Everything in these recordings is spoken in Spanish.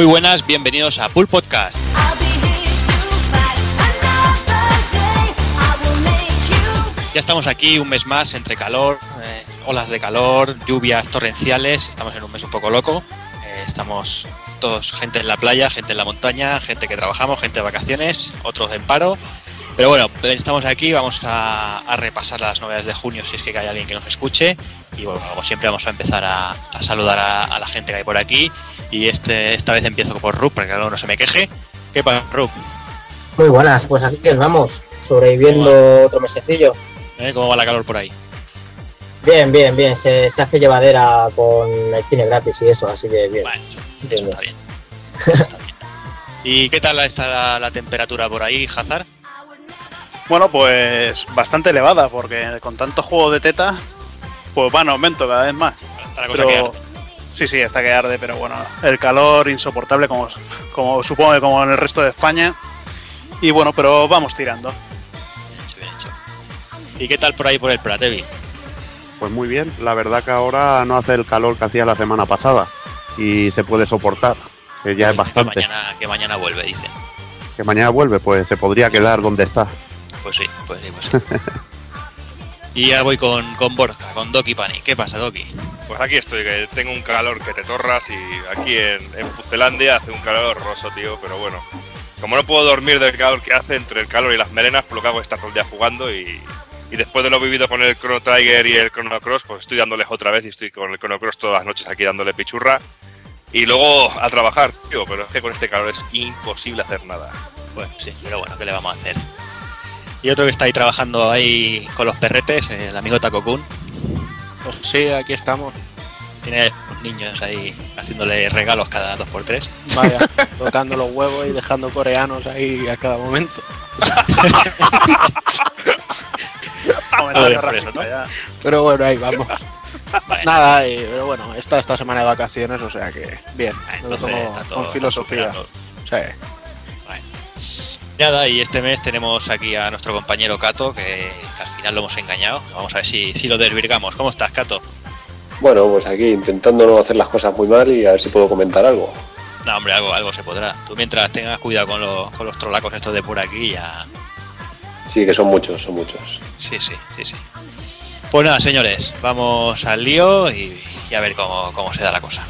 Muy buenas, bienvenidos a Pool Podcast. Ya estamos aquí un mes más entre calor, eh, olas de calor, lluvias torrenciales. Estamos en un mes un poco loco. Eh, estamos todos, gente en la playa, gente en la montaña, gente que trabajamos, gente de vacaciones, otros en paro. Pero bueno, estamos aquí, vamos a, repasar las novedades de junio si es que hay alguien que nos escuche. Y bueno, como siempre vamos a empezar a, a saludar a, a, la gente que hay por aquí. Y este, esta vez empiezo por Rup, para que luego no se me queje. ¿Qué pasa, Rup? Muy buenas, pues aquí que vamos, sobreviviendo otro mesecillo. ¿Eh? ¿Cómo va la calor por ahí? Bien, bien, bien, se, se, hace llevadera con el cine gratis y eso, así que bien. Bueno, bien, está bien. está bien. ¿Y qué tal está la, la temperatura por ahí, Hazard? Bueno, pues bastante elevada, porque con tanto juego de teta, pues va en aumento cada vez más. Está la cosa pero, que sí, sí, está que arde, pero bueno, el calor insoportable, como, como supongo que como en el resto de España. Y bueno, pero vamos tirando. Bien hecho, bien hecho. ¿Y qué tal por ahí por el Pratevi? Pues muy bien, la verdad que ahora no hace el calor que hacía la semana pasada y se puede soportar, que ya Pues es bastante. Que mañana, que mañana vuelve, dicen. Que mañana vuelve, pues se podría quedar donde está. Pues sí, pues sí, pues sí. y ya voy con, con Borja, con Doki Pani. ¿Qué pasa, Doki? Pues aquí estoy, que tengo un calor que te torras y aquí en, en hace un calor horroroso, tío, pero bueno. Como no puedo dormir del calor que hace entre el calor y las melenas, por lo que hago es estar todo el día jugando y, después de lo vivido con el Chrono Trigger y el Chrono Cross, pues estoy dándoles otra vez y estoy con el Chrono Cross todas las noches aquí dándole pichurra. Y luego a trabajar, tío, pero es que con este calor es imposible hacer nada. Pues sí, pero bueno, ¿qué le vamos a hacer? Y otro que está ahí trabajando ahí con los perretes, el amigo Takokun. Pues sí, aquí estamos. Tiene niños ahí haciéndole regalos cada dos por tres. Vaya, tocando los huevos y dejando coreanos ahí a cada momento. por eso, ¿no? Pero bueno, ahí vamos. Bueno. Nada, eh, pero bueno, está esta semana de vacaciones, o sea que bien, me lo tomo con filosofía. Sí. Bueno. Nada, y este mes tenemos aquí a nuestro compañero Cato, que, que, al final lo hemos engañado. Vamos a ver si, si lo desvirgamos. ¿Cómo estás, Cato? Bueno, pues aquí intentando no hacer las cosas muy mal y a ver si puedo comentar algo. No, hombre, algo, algo se podrá. Tú mientras tengas cuidado con los, con los trolacos estos de por aquí, ya. Sí, que son muchos, son muchos. Sí, sí, sí, sí. Pues nada, señores, vamos al lío y, y a ver cómo, cómo se da la cosa.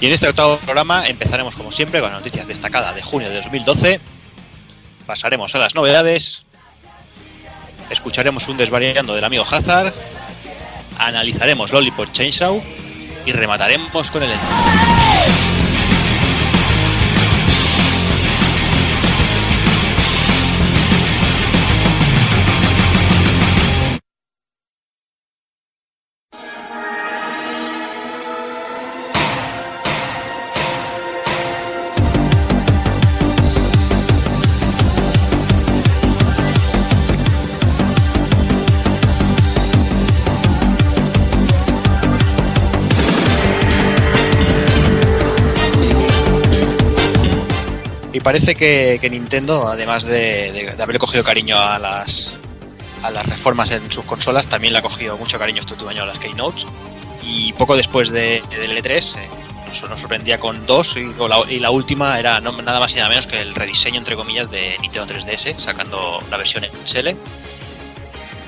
Y en este octavo programa empezaremos como siempre con las noticias destacadas de junio de 2012. Pasaremos a las novedades. Escucharemos un desvariando del amigo Hazard. Analizaremos Lollipop Chainsaw. Y remataremos con el parece que, que Nintendo, además de, de, de, haber cogido cariño a las, a las reformas en sus consolas, también le ha cogido mucho cariño este último año a las Keynotes. Y poco después de, del E3 eh, nos, nos, sorprendía con dos y la, y la última era no, nada más y nada menos que el rediseño, entre comillas, de Nintendo 3DS, sacando la versión XL.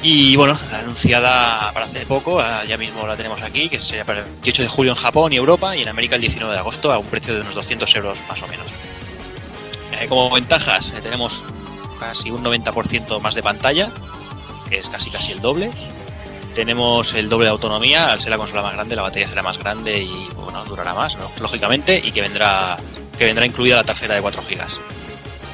Y bueno, la anunciada para hace poco, ah, ya mismo la tenemos aquí, que sería para el 18 de julio en Japón y Europa y en América el 19 de agosto a un precio de unos 200 euros más o menos. Eh, como ventajas, eh, tenemos casi un 90% más de pantalla, que es casi casi el doble. Tenemos el doble de autonomía, al ser la consola más grande, la batería será más grande y bueno, durará más, lógicamente, y que vendrá, que vendrá incluida la tarjeta de 4 GB.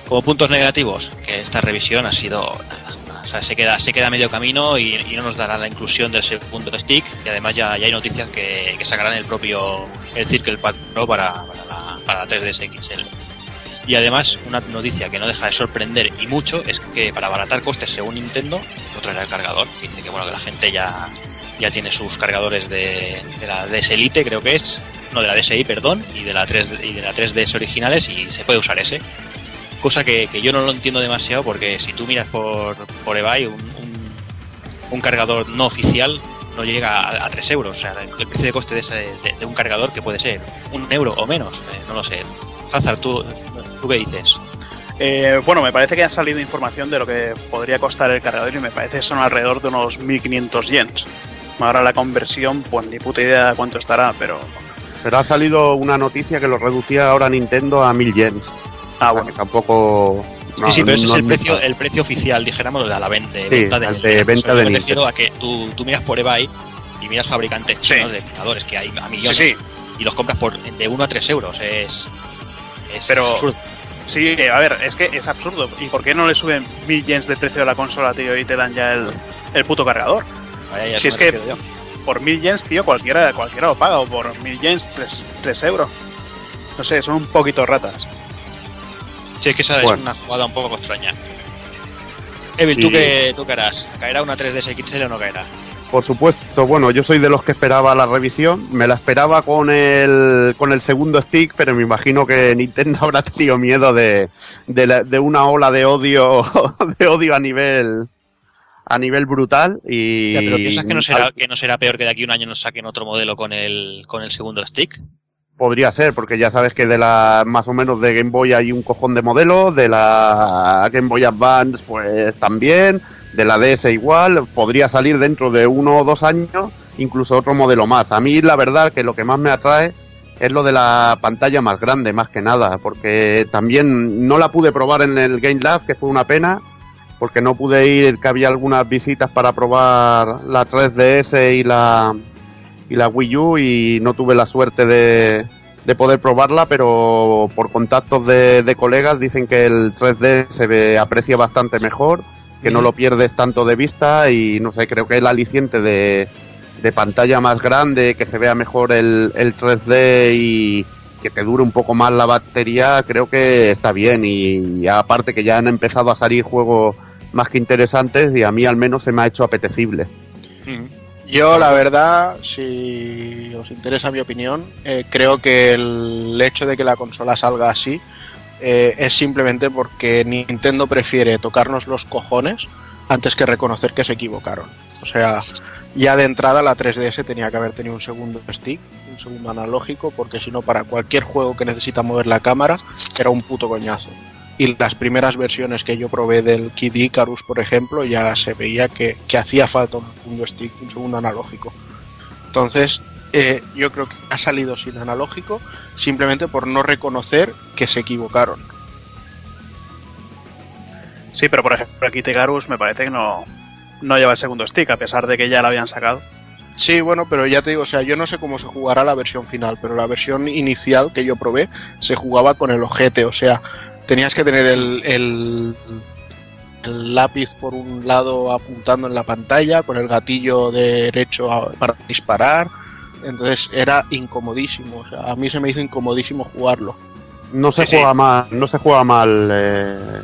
Como puntos negativos, que esta revisión ha sido nada, se queda, se queda medio camino y, no nos dará la inclusión de ese punto de stick. Y además ya, ya hay noticias que, que, sacarán el propio el Circle Pad Pro para, para, la, para la 3DS XL. Y además, una noticia que no deja de sorprender y mucho es que para abaratar costes, según Nintendo, no traerá el cargador. Dice que bueno que la gente ya, ya tiene sus cargadores de, de la DS Elite, creo que es, no de la DSi, perdón, y de la 3 y de la 3DS originales y se puede usar ese. Cosa que, que yo no lo entiendo demasiado porque si tú miras por, por eBay un, un, cargador no oficial no llega a, a 3 euros. O sea, el precio de coste de un cargador que puede ser un euro o menos, eh, no lo sé. Hazard, ¿tú, ¿tú qué dices? Eh, bueno, me parece que ha salido información de lo que podría costar el cargador y me parece que son alrededor de unos 1500 yens. Ahora la conversión, pues ni puta idea de cuánto estará, pero. Pero ha salido una noticia que lo reducía ahora Nintendo a 1000 yens. Ah, bueno. que tampoco. no, sí, sí, pero ese no es el precio, el precio oficial, dijéramos, de la venta, de Sí, venta de del venta de Me Nintendo. refiero a que tú, tú miras por eBay y miras fabricantes Sí. de cargadores que hay a Sí, millones sí. y los compras por de 1 a 3 euros. Es, es Pero- absurdo. Sí, eh, a ver, es que es absurdo. ¿Y por qué no le suben 1000 yens de precio de la consola, tío, y te dan ya el, el puto cargador? Vaya, ya si es que- yo. Por 1000 yens, tío, cualquiera, cualquiera lo paga. O por 1000 yens, 3, euros. No sé, son un poquito ratas. Sí, es que esa Bueno. es una jugada un poco extraña. Evil, ¿tú, Y- qué, ¿tú qué harás? ¿Caerá una 3DS XL o no caerá? Por supuesto, bueno, yo soy de los que esperaba la revisión. Me la esperaba con el, con el segundo stick, pero me imagino que Nintendo habrá tenido miedo de, de, la- de una ola de odio, de odio a nivel a nivel brutal y Ya, pero piensas que no será que no será peor que de aquí un año nos saquen otro modelo con el con el segundo stick. Podría ser porque ya sabes que de la más o menos de Game Boy hay un cojón de modelos de la Game Boy Advance pues también de la DS igual podría salir dentro de uno o dos años incluso otro modelo más. A mí la verdad que lo que más me atrae es lo de la pantalla más grande más que nada porque también no la pude probar en el Game Lab que fue una pena porque no pude ir que había algunas visitas para probar la 3DS y la y la Wii U y no tuve la suerte de, de poder probarla, pero por contactos de, de colegas dicen que el 3D se ve, aprecia bastante mejor, que no lo pierdes tanto de vista y no sé, creo que el aliciente de, de pantalla más grande, que se vea mejor el, el 3D y que te dure un poco más la batería, creo que está bien. Y, y aparte que ya han empezado a salir juegos más que interesantes y a mí al menos se me ha hecho apetecible. Yo, la verdad, si os interesa mi opinión, eh, creo que el hecho de que la consola salga así eh, es simplemente porque Nintendo prefiere tocarnos los cojones antes que reconocer que se equivocaron. O sea, ya de entrada la 3DS tenía que haber tenido un segundo stick, un segundo analógico, porque si no, para cualquier juego que necesita mover la cámara, era un puto coñazo. Y las primeras versiones que yo probé del Kid Icarus, por ejemplo, ya se veía que, que hacía falta un segundo stick, un segundo analógico. Entonces, eh, yo creo que ha salido sin analógico simplemente por no reconocer que se equivocaron. Sí, pero por ejemplo, aquí Tegarus me parece que no, no lleva el segundo stick, a pesar de que ya lo habían sacado. Sí, bueno, pero ya te digo, o sea, yo no sé cómo se jugará la versión final, pero la versión inicial que yo probé se jugaba con el ojete, o sea, tenías que tener el, el, el lápiz por un lado apuntando en la pantalla, con el gatillo derecho a- para disparar, entonces era incomodísimo, o sea, a mí se me hizo incomodísimo jugarlo. No se Sí, sí. juega mal, no se juega mal eh,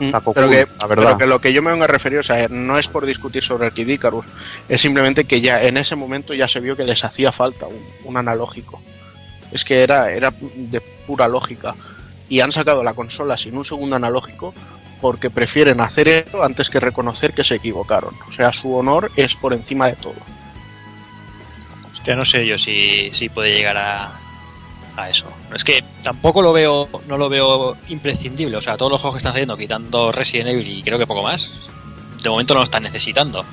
Mm, Taco Pero Kun, que, la verdad. pero que lo que yo me vengo a referir, o sea, no es por discutir sobre el Kid Icarus, es simplemente que ya en ese momento ya se vio que les hacía falta un, un analógico. Es que era, era de pura lógica. Y han sacado la consola sin un segundo analógico porque prefieren hacer eso antes que reconocer que se equivocaron. O sea, su honor es por encima de todo. Hostia, no sé yo si, si puede llegar a, a eso. Es que tampoco lo veo, no lo veo imprescindible. O sea, todos los juegos que están saliendo, quitando Resident Evil y creo que poco más, de momento no lo están necesitando.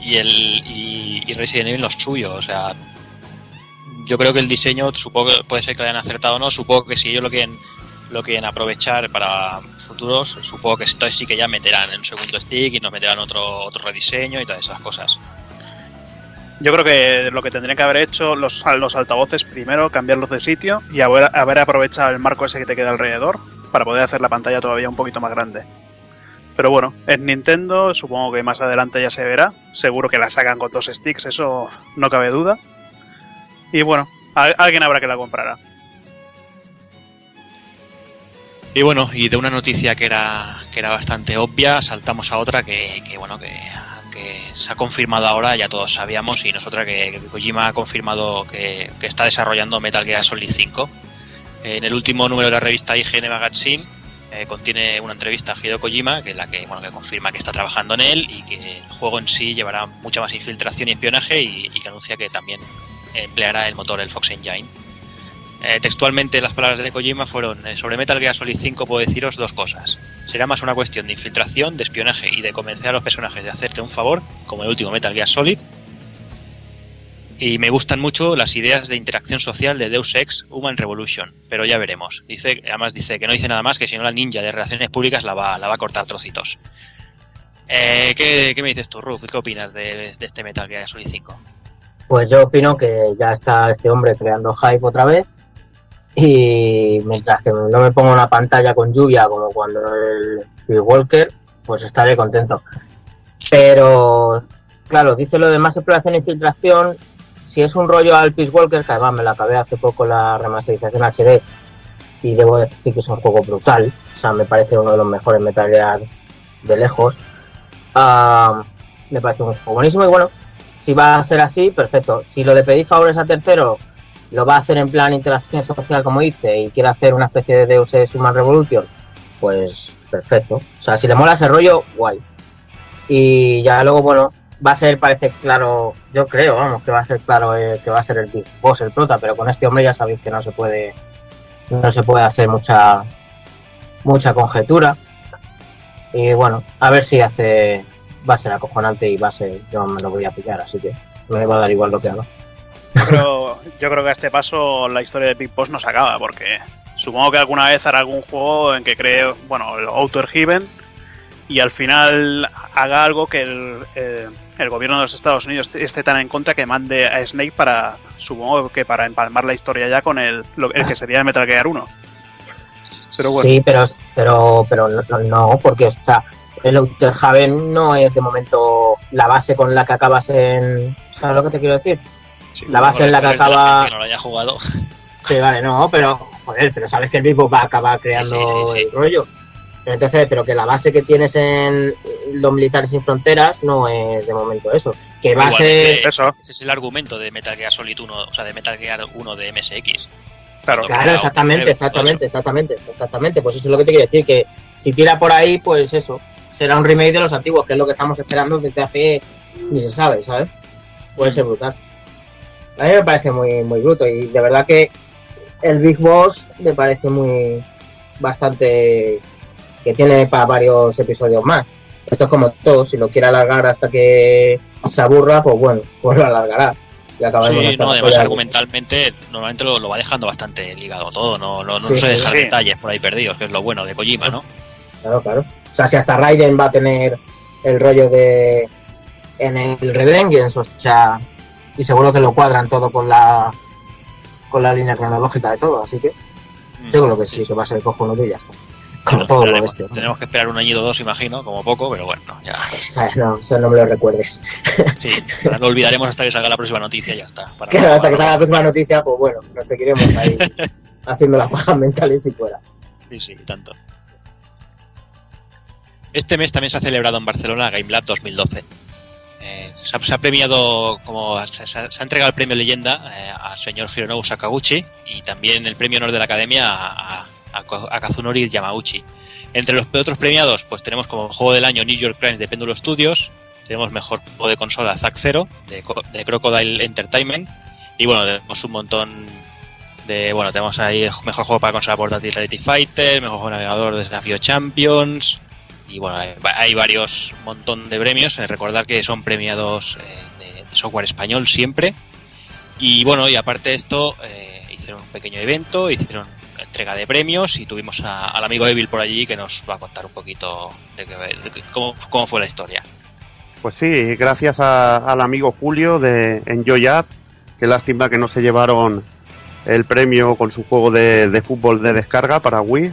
Y el y, y Resident Evil no es suyo, o sea, yo creo que el diseño, supongo que puede ser que lo hayan acertado o no, supongo que si ellos lo quieren lo quieren aprovechar para futuros, supongo que esto sí que ya meterán en un segundo stick y nos meterán otro otro rediseño y todas esas cosas. Yo creo que lo que tendrían que haber hecho los, los altavoces primero, cambiarlos de sitio y haber, haber aprovechado el marco ese que te queda alrededor para poder hacer la pantalla todavía un poquito más grande. Pero bueno, en Nintendo supongo que más adelante ya se verá. Seguro que la sacan con dos sticks, eso no cabe duda. Y bueno, alguien habrá que la comprará. Y bueno, y de una noticia que era, que era bastante obvia, saltamos a otra que, que, bueno, que, se ha confirmado ahora, ya todos sabíamos, y nosotros que, Kojima ha confirmado que, que está desarrollando Metal Gear Solid 5. En el último número de la revista IGN Magazine eh, contiene una entrevista a Hideo Kojima, que es la que, bueno, que confirma que está trabajando en él y que el juego en sí llevará mucha más infiltración y espionaje y, y que anuncia que también empleará el motor, el Fox Engine. Eh, textualmente las palabras de Kojima fueron eh, sobre Metal Gear Solid 5 puedo deciros dos cosas. Será más una cuestión de infiltración, de espionaje y de convencer a los personajes de hacerte un favor, como el último Metal Gear Solid. Y me gustan mucho las ideas de interacción social de Deus Ex Human Revolution, pero ya veremos. Dice, además dice que no dice nada más que si no la ninja de relaciones públicas la va, la va a cortar trocitos. Eh, ¿qué, qué me dices tú, Ruth? ¿Qué opinas de, de este Metal Gear Solid 5? Pues yo opino que ya está este hombre creando hype otra vez. Y mientras que no me ponga una pantalla con lluvia como cuando el Peace Walker, pues estaré contento. Pero, claro, dice lo de más exploración e infiltración. Si es un rollo al Peace Walker, que además me la acabé hace poco la remasterización HD, y debo decir que es un juego brutal. O sea, me parece uno de los mejores Metal Gear de lejos. Ah, me parece un juego buenísimo y bueno, si va a ser así, perfecto. Si lo de pedir favores a tercero lo va a hacer en plan interacción social, como dice, y quiere hacer una especie de Deus Ex Human Revolution, pues perfecto. O sea, si le mola ese rollo, guay. Y ya luego, bueno, va a ser, parece claro, yo creo, vamos, que va a ser claro eh, que va a ser el Big Boss, el prota, pero con este hombre ya sabéis que no se puede, no se puede hacer mucha, mucha conjetura. Y bueno, a ver si hace, va a ser acojonante y va a ser, yo me lo voy a pillar, así que me va a dar igual lo que haga. Yo creo, yo creo que a este paso la historia de Big Boss no se acaba, porque supongo que alguna vez hará algún juego en que cree, bueno, el Outer Heaven y al final haga algo que el, eh, el gobierno de los Estados Unidos esté tan en contra que mande a Snake para, supongo que para empalmar la historia ya con el, el que sería Metal Gear 1. Pero bueno, Sí, pero, pero, pero no, no, porque sea, el Outer Haven no es de momento la base con la que acabas en. ¿Sabes lo que te quiero decir? Sí, La base en la que acaba- que no lo haya jugado. Sí, vale, no, pero, joder, pero sabes que el mismo va a acabar creando Sí, sí, sí, sí. el rollo. Entonces, pero que la base que tienes en los militares sin fronteras no es de momento eso. Que va a ser. eso, Ese es el argumento de Metal Gear Solid 1, o sea, de Metal Gear 1 de MSX. claro. Claro. Claro, exactamente, breve, exactamente, exactamente, exactamente. Pues eso es lo que te quiero decir, que si tira por ahí, pues eso, será un remake de los antiguos, que es lo que estamos esperando desde hace, ni se sabe, ¿sabes? Puede ser brutal. A mí me parece muy, muy bruto y de verdad que el Big Boss me parece muy, bastante, que tiene para varios episodios más. Esto es como todo, si lo quiere alargar hasta que se aburra, pues bueno, pues lo alargará. Y Sí, no, además argumentalmente normalmente lo, lo va dejando bastante ligado todo, no, no, no Sí, se sí, deja detalles por ahí perdidos, que es lo bueno de Kojima, ¿no? Claro, claro. O sea, si hasta Raiden va a tener el rollo de en el Revengeance, o sea, y seguro que lo cuadran todo con la con la línea cronológica de todo, así que yo creo que sí, que va a ser cojonudo y ya está. Como Bueno, todo lo esperaremos. bestia. Tenemos que esperar un añito o dos, imagino, como poco, pero bueno, ya. Ay, No, eso no me lo recuerdes. Sí, lo olvidaremos hasta que salga la próxima noticia y ya está. para- Que hasta que salga la próxima noticia, pues bueno, nos seguiremos ahí haciendo las pajas mentales si fuera. Sí, sí, tanto. Este mes también se ha celebrado en Barcelona Game Lab 2012. Eh, se, ha, premiado, como se, ha entregado el premio Leyenda eh, al señor Hironobu Sakaguchi y también el premio Honor de la Academia a, Kazunori Yamauchi. Entre los otros premiados, pues tenemos como juego del año New York Crimes de Péndulo Studios, tenemos mejor juego de consola Zack Zero de, Co- de Crocodile Entertainment y bueno, tenemos un montón de bueno, tenemos ahí mejor juego para consola portátil Reality Fighter, mejor juego navegador de Desafío Champions y bueno, hay, hay varios montón de premios, Eh, recordar que son premiados eh, de, software español siempre y bueno, y aparte de esto eh, hicieron un pequeño evento, hicieron entrega de premios y tuvimos a- al amigo Evil por allí que nos va a contar un poquito de, que- que- cómo, cómo fue la historia. Pues sí, gracias al amigo Julio de Enjoy App. Qué lástima que no se llevaron el premio con su juego de, de fútbol de descarga para Wii,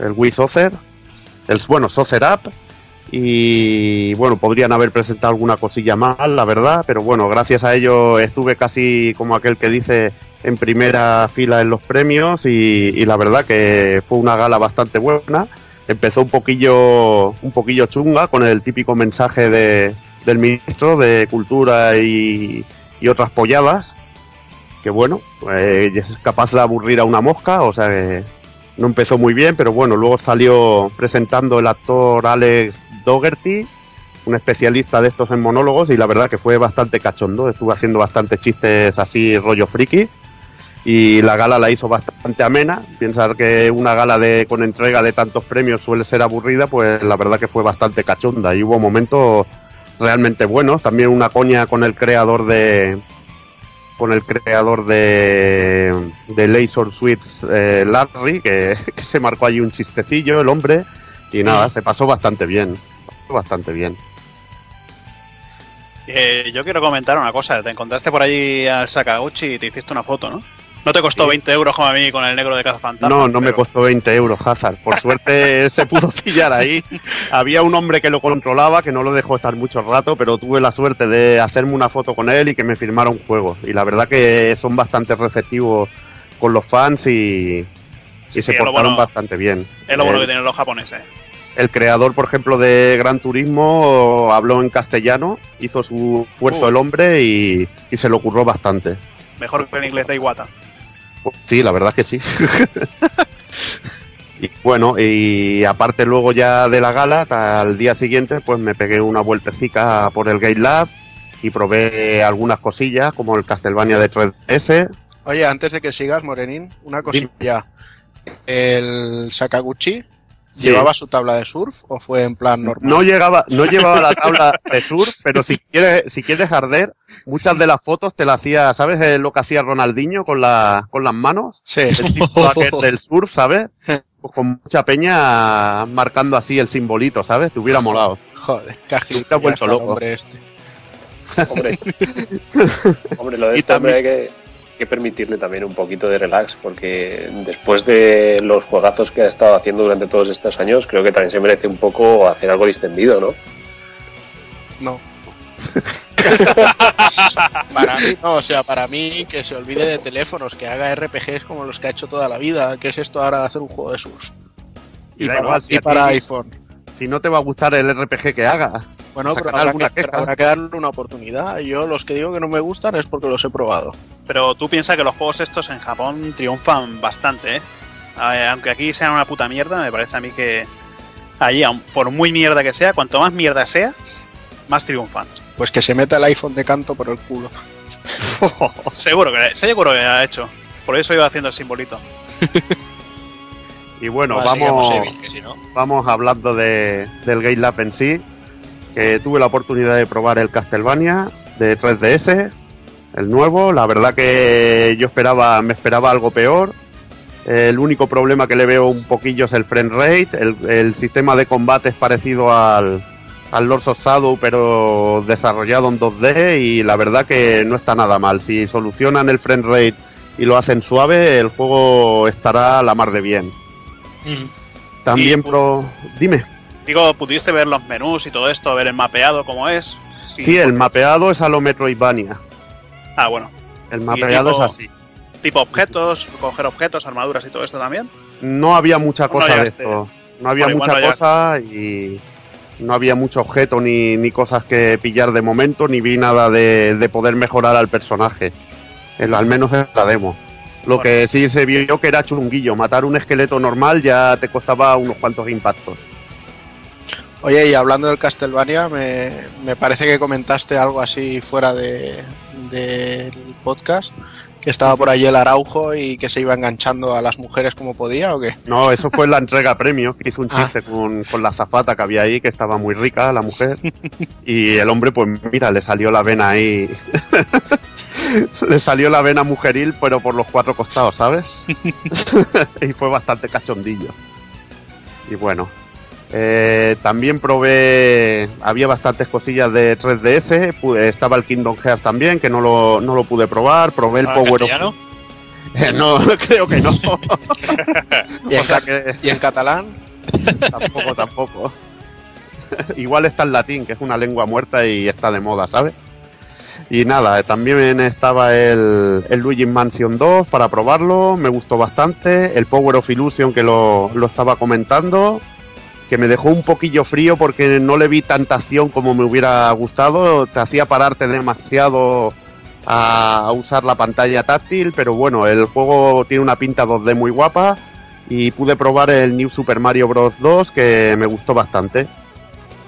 el Wii Soccer, el bueno Soccer App. Y bueno, podrían haber presentado alguna cosilla más, la verdad, pero bueno, gracias a ello estuve casi como aquel que dice en primera fila en los premios y, y la verdad que fue una gala bastante buena. Empezó un poquillo, un poquillo chunga con el típico mensaje de, del ministro de Cultura y, y otras polladas, que bueno, pues es capaz de aburrir a una mosca, o sea que no empezó muy bien, pero bueno, luego salió presentando el actor Alex Dougherty, un especialista de estos en monólogos, y la verdad que fue bastante cachondo, estuvo haciendo bastantes chistes así rollo friki, y la gala la hizo bastante amena. Pensar que una gala de con entrega de tantos premios suele ser aburrida, pues la verdad que fue bastante cachonda, y hubo momentos realmente buenos, también una coña con el creador de con el creador de, de Laser Suites, eh, Larry, que, que se marcó allí un chistecillo, el hombre, y nada, se pasó bastante bien, bastante bien. Eh, yo quiero comentar una cosa. Te encontraste por allí al Sakaguchi y te hiciste una foto, ¿no? No te costó Sí. 20 euros como a mí con el negro de Cazafantasmas. No, no me costó 20 euros, Hazard. Por suerte se pudo pillar ahí. Había un hombre que lo controlaba, que no lo dejó estar mucho rato, pero tuve la suerte de hacerme una foto con él y que me firmara un juego. Y la verdad que son bastante receptivos con los fans y, Sí, y sí, se portaron bueno- bastante bien. Es lo bueno El- que tienen los japoneses. El creador, por ejemplo, de Gran Turismo habló en castellano, hizo su esfuerzo Uh. el hombre y, y se lo curró bastante. Mejor que el inglés de Iwata. Sí, la verdad que sí. y bueno, y aparte luego ya de la gala, al día siguiente, pues me pegué una vueltecica por el Gate Lab y probé algunas cosillas como el Castlevania de 3DS. Oye, antes de que sigas, Morenín, una cosilla. ¿El Sakaguchi llevaba su tabla de surf o fue en plan normal? No llegaba, no llevaba la tabla de surf, pero si quieres, si quieres arder, muchas de las fotos te las hacía, ¿sabes eh, lo que hacía Ronaldinho con la, con las manos? Sí. El tipo aquel del surf, ¿sabes? Pues con mucha peña marcando así el simbolito, ¿sabes? Te hubiera molado. Joder, agil Te ha ya vuelto loco. hombre este. Hombre, hombre lo de Y este hombre que, que permitirle también un poquito de relax, porque después de los juegazos que ha estado haciendo durante todos estos años, creo que también se merece un poco hacer algo distendido, ¿no? No. para mí, no, o sea, para mí que se olvide de teléfonos, que haga RPGs como los que ha hecho toda la vida. ¿Qué es esto ahora de hacer un juego de surf? Y para, igual, si y a para ti- iPhone. Si no te va a gustar el RPG que haga. Bueno, pero habrá, alguna que, habrá darle una oportunidad. Yo los que digo que no me gustan es porque los he probado. Pero tú piensas que los juegos estos en Japón triunfan bastante, ¿eh? A- Aunque aquí sean una puta mierda, me parece a mí que allí, aun por muy mierda que sea, cuanto más mierda sea, más triunfan. Pues que se meta el iPhone de canto por el culo. Seguro que, seguro que ha hecho. Por eso iba haciendo el simbolito. Y bueno, vamos, Evil, que si no. vamos hablando de, del Gate Lab en sí. Que tuve la oportunidad de probar el Castlevania de 3DS, el nuevo. La verdad que yo esperaba, me esperaba algo peor. El único problema que le veo un poquillo es el frame rate. El, el sistema de combate es parecido al, al Lords of Shadow, pero desarrollado en 2D. Y la verdad que no está nada mal. Si solucionan el frame rate y lo hacen suave, el juego estará a la mar de bien. También pro... Dime. Digo, ¿pudiste ver los menús y todo esto, ver el mapeado cómo es? Sí, el mapeado es a lo Metroidvania. Ah, bueno. El mapeado tipo- es así. Tipo objetos, coger objetos, armaduras y todo esto también. No había mucha No cosa de esto. No había Bueno, mucha no cosa y no había mucho objeto ni, ni cosas que pillar de momento, ni vi nada de, de poder mejorar al personaje. El- al menos en la demo. Lo Bueno. que sí se vio que era chunguillo. Matar un esqueleto normal ya te costaba unos cuantos impactos. Oye, y hablando del Castlevania, me, me parece que comentaste algo así fuera de, del podcast, que estaba por allí el Araujo y que se iba enganchando a las mujeres como podía, ¿o qué? No, eso fue la entrega premio, que hizo un Ah. chiste con, con la zafata que había ahí, que estaba muy rica la mujer. Y el hombre, pues mira, le salió la vena ahí. le salió la vena mujeril, pero por los cuatro costados, ¿sabes? y fue bastante cachondillo. Y bueno. Eh, también probé, había bastantes cosillas de 3DS, pude- estaba el Kingdom Hearts también, que no lo, no lo pude probar, probé el ¿Ah, Power of... Eh, no, creo que no. ¿Y en, O sea ca- que- y en catalán? tampoco, tampoco. Igual está en latín, que es una lengua muerta y está de moda, ¿sabes? Y nada, también estaba el, el Luigi's Mansion 2 para probarlo, me gustó bastante. El Power of Illusion que lo, lo estaba comentando, que me dejó un poquillo frío porque no le vi tanta acción como me hubiera gustado. Te hacía pararte demasiado a usar la pantalla táctil, pero bueno, el juego tiene una pinta 2D muy guapa y pude probar el New Super Mario Bros. 2 que me gustó bastante.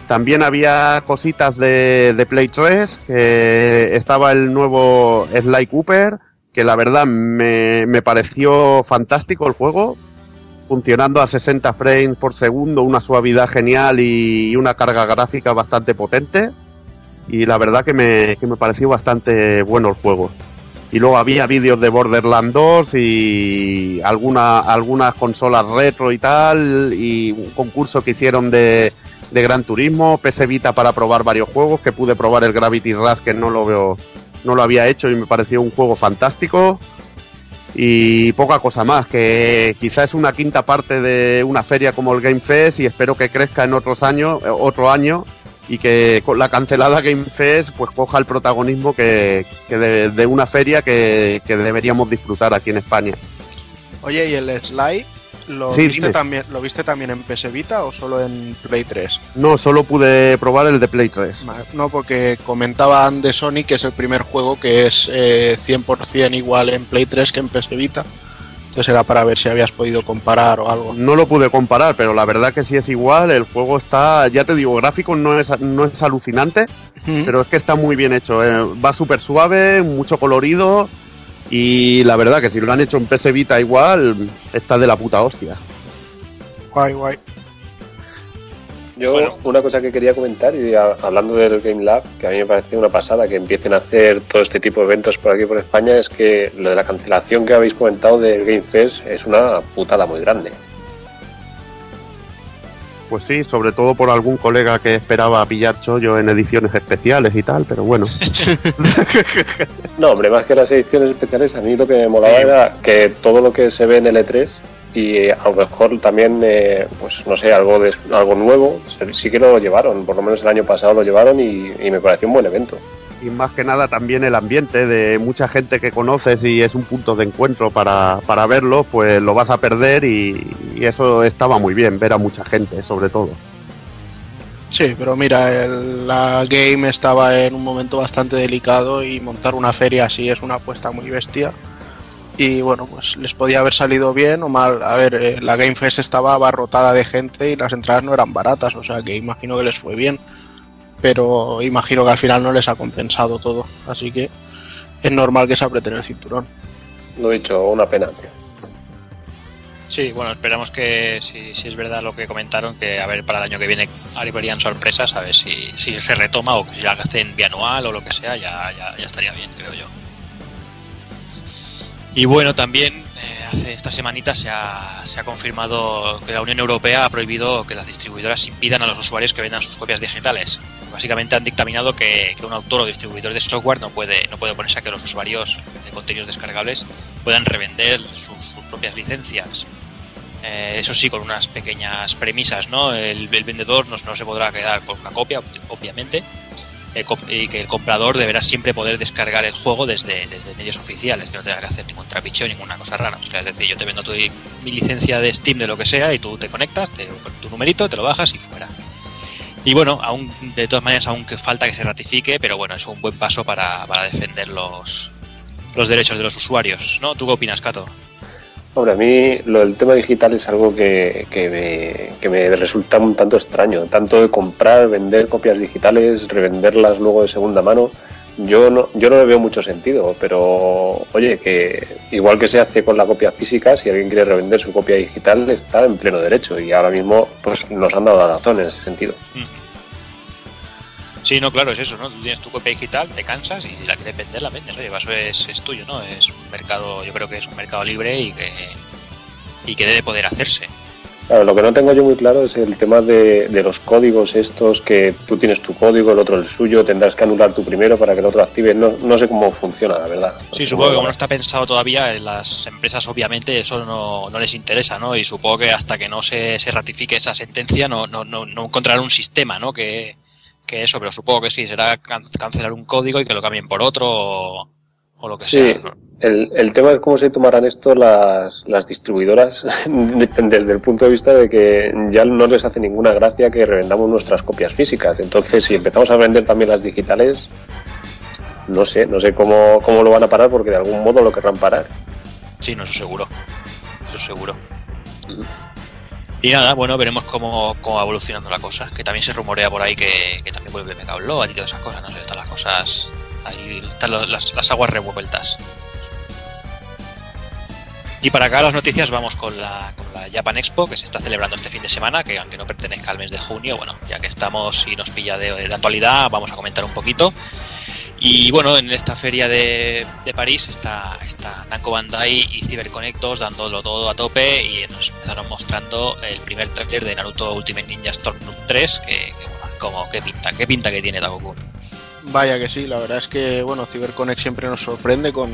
También había cositas de, de Play 3, que estaba el nuevo Sly Cooper, que la verdad me, me pareció fantástico el juego, funcionando a 60 frames por segundo, una suavidad genial y una carga gráfica bastante potente. Y la verdad que me, que me pareció bastante bueno el juego. Y luego había vídeos de Borderlands 2 y alguna, algunas consolas retro y tal, y un concurso que hicieron de, de Gran Turismo, PS Vita para probar varios juegos, que pude probar el Gravity Rush que no lo veo, no lo había hecho y me pareció un juego fantástico. Y poca cosa más, que quizás es una quinta parte de una feria como el Game Fest y espero que crezca en otros años, eh, otro año y que con la cancelada Game Fest pues coja el protagonismo que, que de, una feria que, que deberíamos disfrutar aquí en España. Oye, ¿y el Sly lo, Sí, viste dime. también, lo viste también en PS Vita o solo en Play 3? No, solo pude probar el de Play 3. Ma- No, porque comentaban de Sony que es el primer juego que es eh, 100% igual en Play 3 que en PS Vita. Entonces era para ver si habías podido comparar o algo. No lo pude comparar, pero la verdad que sí es igual. El juego está, ya te digo, gráfico no es, no es alucinante, pero es que está muy bien hecho. eh. Va súper suave, mucho colorido. Y la verdad que si lo han hecho en PS Vita igual, está de la puta hostia. Guay, guay. Yo, Bueno. una cosa que quería comentar, y a- hablando del Game Lab, que a mí me parece una pasada que empiecen a hacer todo este tipo de eventos por aquí por España, es que lo de la cancelación que habéis comentado del Game Fest es una putada muy grande. Pues sí, sobre todo por algún colega que esperaba pillar chollo en ediciones especiales y tal, pero bueno. No, hombre, más que las ediciones especiales, a mí lo que me molaba era que todo lo que se ve en L3 y eh, a lo mejor también, eh, pues no sé, algo, de, algo nuevo, sí que lo llevaron, por lo menos el año pasado lo llevaron y, y me pareció un buen evento. Y más que nada también el ambiente de mucha gente que conoces y es un punto de encuentro para, para verlo, pues lo vas a perder y, eso estaba muy bien, ver a mucha gente sobre todo. Sí, pero mira, el- la Game estaba en un momento bastante delicado y montar una feria así es una apuesta muy bestia. Y bueno, pues les podía haber salido bien o mal. A ver, eh, la Game Fest estaba abarrotada de gente y las entradas no eran baratas, o sea que imagino que les fue bien. Pero imagino que al final no les ha compensado todo. Así que es normal que se aprieten el cinturón. Lo he dicho, una pena, tío. Sí, bueno, esperamos que si, si es verdad lo que comentaron, que a ver para el año que viene habrían sorpresas, a ver si, si se retoma o que si la hacen bianual o lo que sea, ya, ya, ya estaría bien, creo yo. Y bueno, también eh, hace esta semanita se ha, se ha confirmado que la Unión Europea ha prohibido que las distribuidoras impidan a los usuarios que vendan sus copias digitales. Básicamente han dictaminado que, que un autor o distribuidor de software no puede, no puede oponerse a que los usuarios de contenidos descargables puedan revender sus, propias licencias. Eh, eso sí, con unas pequeñas premisas, ¿no? El, el vendedor no, no se podrá quedar con una copia, ob- obviamente, y que el comprador deberá siempre poder descargar el juego desde, desde medios oficiales, que no tenga que hacer ningún trapicheo, ninguna cosa rara. Es decir, yo te vendo tu, mi licencia de Steam de lo que sea y tú te conectas, te, tu numerito, te lo bajas y fuera. Y bueno, aún, de todas maneras, aún que falta que se ratifique, pero bueno, es un buen paso para, para defender los, los derechos de los usuarios, ¿no? ¿Tú qué opinas, Cato? Hombre, a mí lo del tema digital es algo que, que me, que me resulta un tanto extraño. Tanto de comprar, vender copias digitales, revenderlas luego de segunda mano. Yo no, yo no le veo mucho sentido, pero oye, que igual que se hace con la copia física, si alguien quiere revender su copia digital, está en pleno derecho. Y ahora mismo pues nos han dado la razón en ese sentido. Sí, no, claro, es eso, ¿no? Tú tienes tu copia digital, te cansas y la quieres vender, la vendes. Oye, eso es, es tuyo, ¿no? Es un mercado, yo creo que es un mercado libre y que, y que debe poder hacerse. Claro, lo que no tengo yo muy claro es el tema de, de los códigos estos, que tú tienes tu código, el otro el suyo, tendrás que anular tu primero para que el otro active. No, no sé cómo funciona, la verdad. No Sí, supongo que como no está pensado todavía, en las empresas obviamente eso no, no les interesa, ¿no? Y supongo que hasta que no se, se ratifique esa sentencia no, no, no, no encontrarán un sistema, ¿no? Que, que eso, pero supongo que sí, será can- cancelar un código y que lo cambien por otro o, o lo que Sí, sea. ¿no? el, el tema es cómo se tomarán esto las, las distribuidoras desde el punto de vista de que ya no les hace ninguna gracia que revendamos nuestras copias físicas. Entonces, si empezamos a vender también las digitales, no sé, no sé cómo, cómo lo van a parar porque de algún modo lo querrán parar. Sí, no, eso seguro. Eso seguro. Y nada, bueno, veremos cómo, cómo va evolucionando la cosa. Que también se rumorea por ahí que, que también vuelve Mega Upload y todas esas cosas. No sé, están las cosas. Ahí están las, las aguas revueltas. Y para acá las noticias vamos con la, con la Japan Expo que se está celebrando este fin de semana, que aunque no pertenezca al mes de junio, bueno, ya que estamos y nos pilla de, de actualidad, vamos a comentar un poquito. Y bueno, en esta feria de, de París está, está Bandai y CyberConnect 2 dándolo todo a tope y nos empezaron mostrando el primer trailer de Naruto Ultimate Ninja Storm 3, que, que bueno, como, qué pinta, qué pinta que tiene Dagoku. Vaya que sí, la verdad es que bueno, CyberConnect siempre nos sorprende con,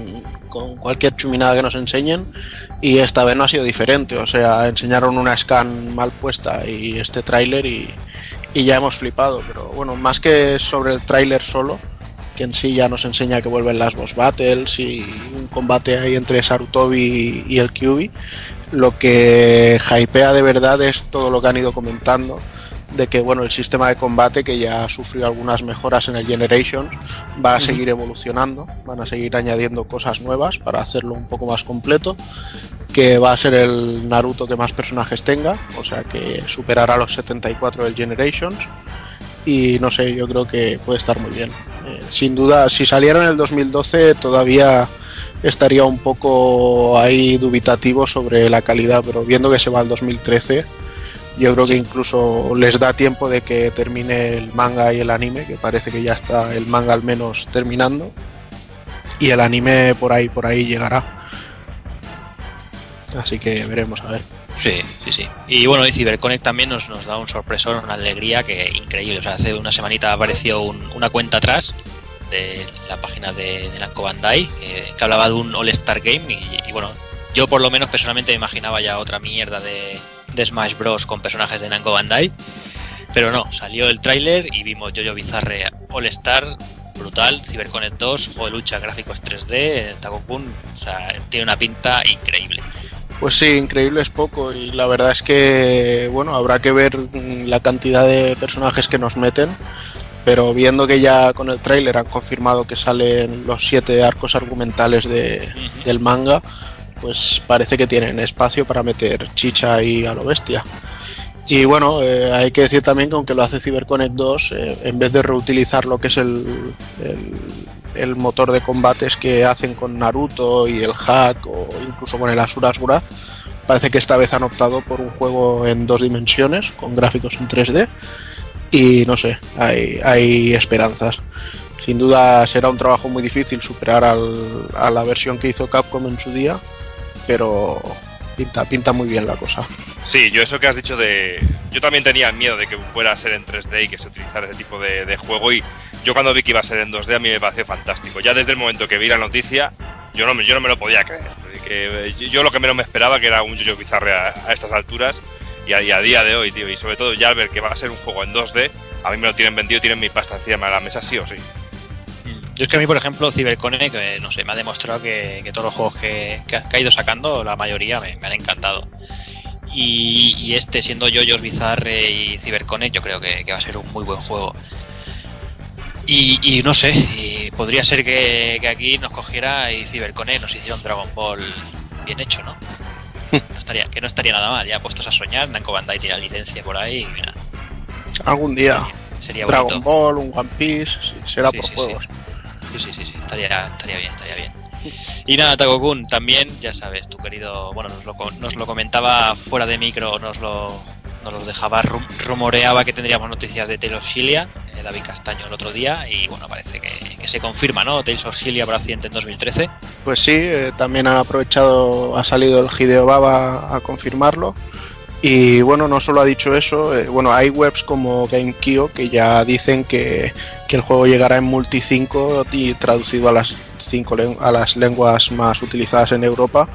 con cualquier chuminada que nos enseñen y esta vez no ha sido diferente, o sea, enseñaron una scan mal puesta y este tráiler y, y ya hemos flipado, pero bueno, más que sobre el tráiler solo, que en sí ya nos enseña que vuelven las boss battles y un combate ahí entre Sarutobi y el Kyubi, lo que hypea de verdad es todo lo que han ido comentando de que bueno el sistema de combate que ya sufrió algunas mejoras en el Generations va a seguir evolucionando, van a seguir añadiendo cosas nuevas para hacerlo un poco más completo, que va a ser el Naruto que más personajes tenga, o sea que superará los 74 del Generations y no sé, yo creo que puede estar muy bien. Eh, sin duda, si saliera en el 2012 todavía estaría un poco ahí dubitativo sobre la calidad, pero viendo que se va al 2013 yo creo que incluso les da tiempo de que termine el manga y el anime, que parece que ya está el manga al menos terminando. Y el anime por ahí, por ahí llegará. Así que veremos a ver. Sí, sí, sí. Y bueno, y CyberConnect también nos, nos da un sorpresón, una alegría que increíble. O sea, hace una semanita apareció un- una cuenta atrás de la página de, de Namco Bandai que, hablaba de un All-Star Game y, y bueno, yo por lo menos personalmente me imaginaba ya otra mierda de, de Smash Bros. con personajes de Namco Bandai. Pero no, salió el tráiler y vimos Jojo Bizarre All-Star, brutal, CyberConnect 2, juego de lucha, gráficos 3D, Takokun, o sea, tiene una pinta increíble. Pues sí, increíble es poco y la verdad es que, bueno, habrá que ver mm, la cantidad de personajes que nos meten, pero viendo que ya con el tráiler han confirmado que salen los siete arcos argumentales de, del manga, pues parece que tienen espacio para meter chicha ahí a lo bestia. Y bueno, eh, hay que decir también que aunque lo hace CyberConnect 2, eh, en vez de reutilizar lo que es el, el, motor de combates que hacen con Naruto y el hack o incluso con el Asuras Wrath, parece que esta vez han optado por un juego en dos dimensiones, con gráficos en 3D. Y no sé, hay, hay esperanzas. Sin duda será un trabajo muy difícil superar al- a la versión que hizo Capcom en su día, pero pinta, pinta muy bien la cosa. Sí, yo eso que has dicho de... Yo también tenía miedo de que fuera a ser en 3D y que se utilizara ese tipo de, juego y yo cuando vi que iba a ser en 2D a mí me pareció fantástico. Ya desde el momento que vi la noticia, yo no, me- yo no me lo podía creer. Que, eh, yo lo que menos me esperaba que era un Jojo Bizarre a, a estas alturas y a, y a día de hoy, tío. Y sobre todo ya al ver que va a ser un juego en 2D, a mí me lo tienen vendido, tienen mi pasta encima de la mesa sí o sí. Yo es que a mí, por ejemplo, CyberConnect, eh, no sé, me ha demostrado que, que todos los juegos que, que ha, ido sacando, la mayoría me, me han encantado. Y, y este, siendo JoJo's Bizarre y CyberConnect, yo creo que, que va a ser un muy buen juego. Y, y no sé, y podría ser que, que aquí nos cogiera y CyberConnect nos hiciera un Dragon Ball bien hecho, ¿no? No estaría, que no estaría nada mal, ya puestos a soñar, Namco Bandai tiene la licencia por ahí, y mira, Algún día, sería Dragon bonito. Ball, un One Piece, será Sí, por sí, juegos. Sí, sí, sí, sí, estaría, estaría bien, estaría bien. Y nada, Takokun, también, ya sabes, tu querido, bueno, nos lo, nos lo comentaba fuera de micro, nos lo, nos lo dejaba, rum- rumoreaba que tendríamos noticias de Tales of Cilia, eh, David Castaño el otro día, y bueno, parece que, se confirma, ¿no? Tales of para Occidente en 2013. Pues sí, eh, también han aprovechado, ha salido el Hideo Baba a confirmarlo. Y bueno, no solo ha dicho eso, eh, bueno, hay webs como GameKio que ya dicen que, que el juego llegará en multi 5 y traducido a las cinco a las lenguas más utilizadas en Europa.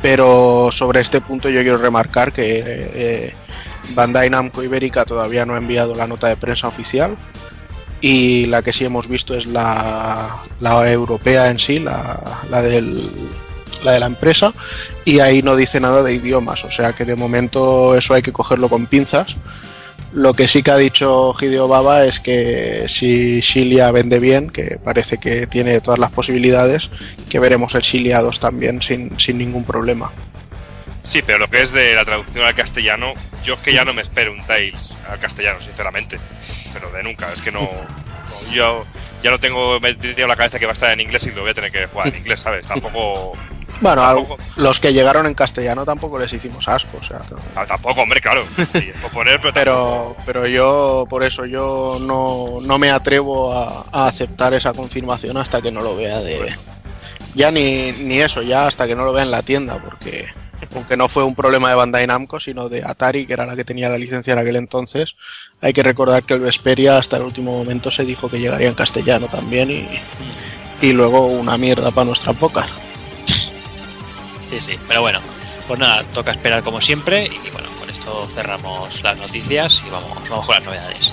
Pero sobre este punto yo quiero remarcar que eh, Bandai Namco Ibérica todavía no ha enviado la nota de prensa oficial y la que sí hemos visto es la, la europea en sí, la, la del la de la empresa, y ahí no dice nada de idiomas, o sea que de momento eso hay que cogerlo con pinzas. Lo que sí que ha dicho Hideo Baba es que si Shilia vende bien, que parece que tiene todas las posibilidades, que veremos el Shilia 2 también sin, sin ningún problema. Sí, pero lo que es de la traducción al castellano, yo es que ya no me espero un Tales al castellano, sinceramente. Pero de nunca, es que no. no, yo ya lo tengo metido la cabeza que va a estar en inglés y lo voy a tener que jugar en inglés, ¿sabes? Tampoco. Bueno, Tampoco. los que llegaron en castellano tampoco les hicimos asco, o sea, Ah, Tampoco, hombre, claro. Sí, es por poner, pero, pero, pero yo, por eso, yo no, no me atrevo a, a aceptar esa confirmación hasta que no lo vea de... Ya ni, ni eso, ya hasta que no lo vea en la tienda, porque aunque no fue un problema de Bandai Namco, sino de Atari, que era la que tenía la licencia en aquel entonces, hay que recordar que el Vesperia hasta el último momento se dijo que llegaría en castellano también y, y luego una mierda para nuestras bocas. Sí, sí. Pero bueno, pues nada, toca esperar como siempre. Y bueno, con esto cerramos las noticias y vamos, vamos con las novedades.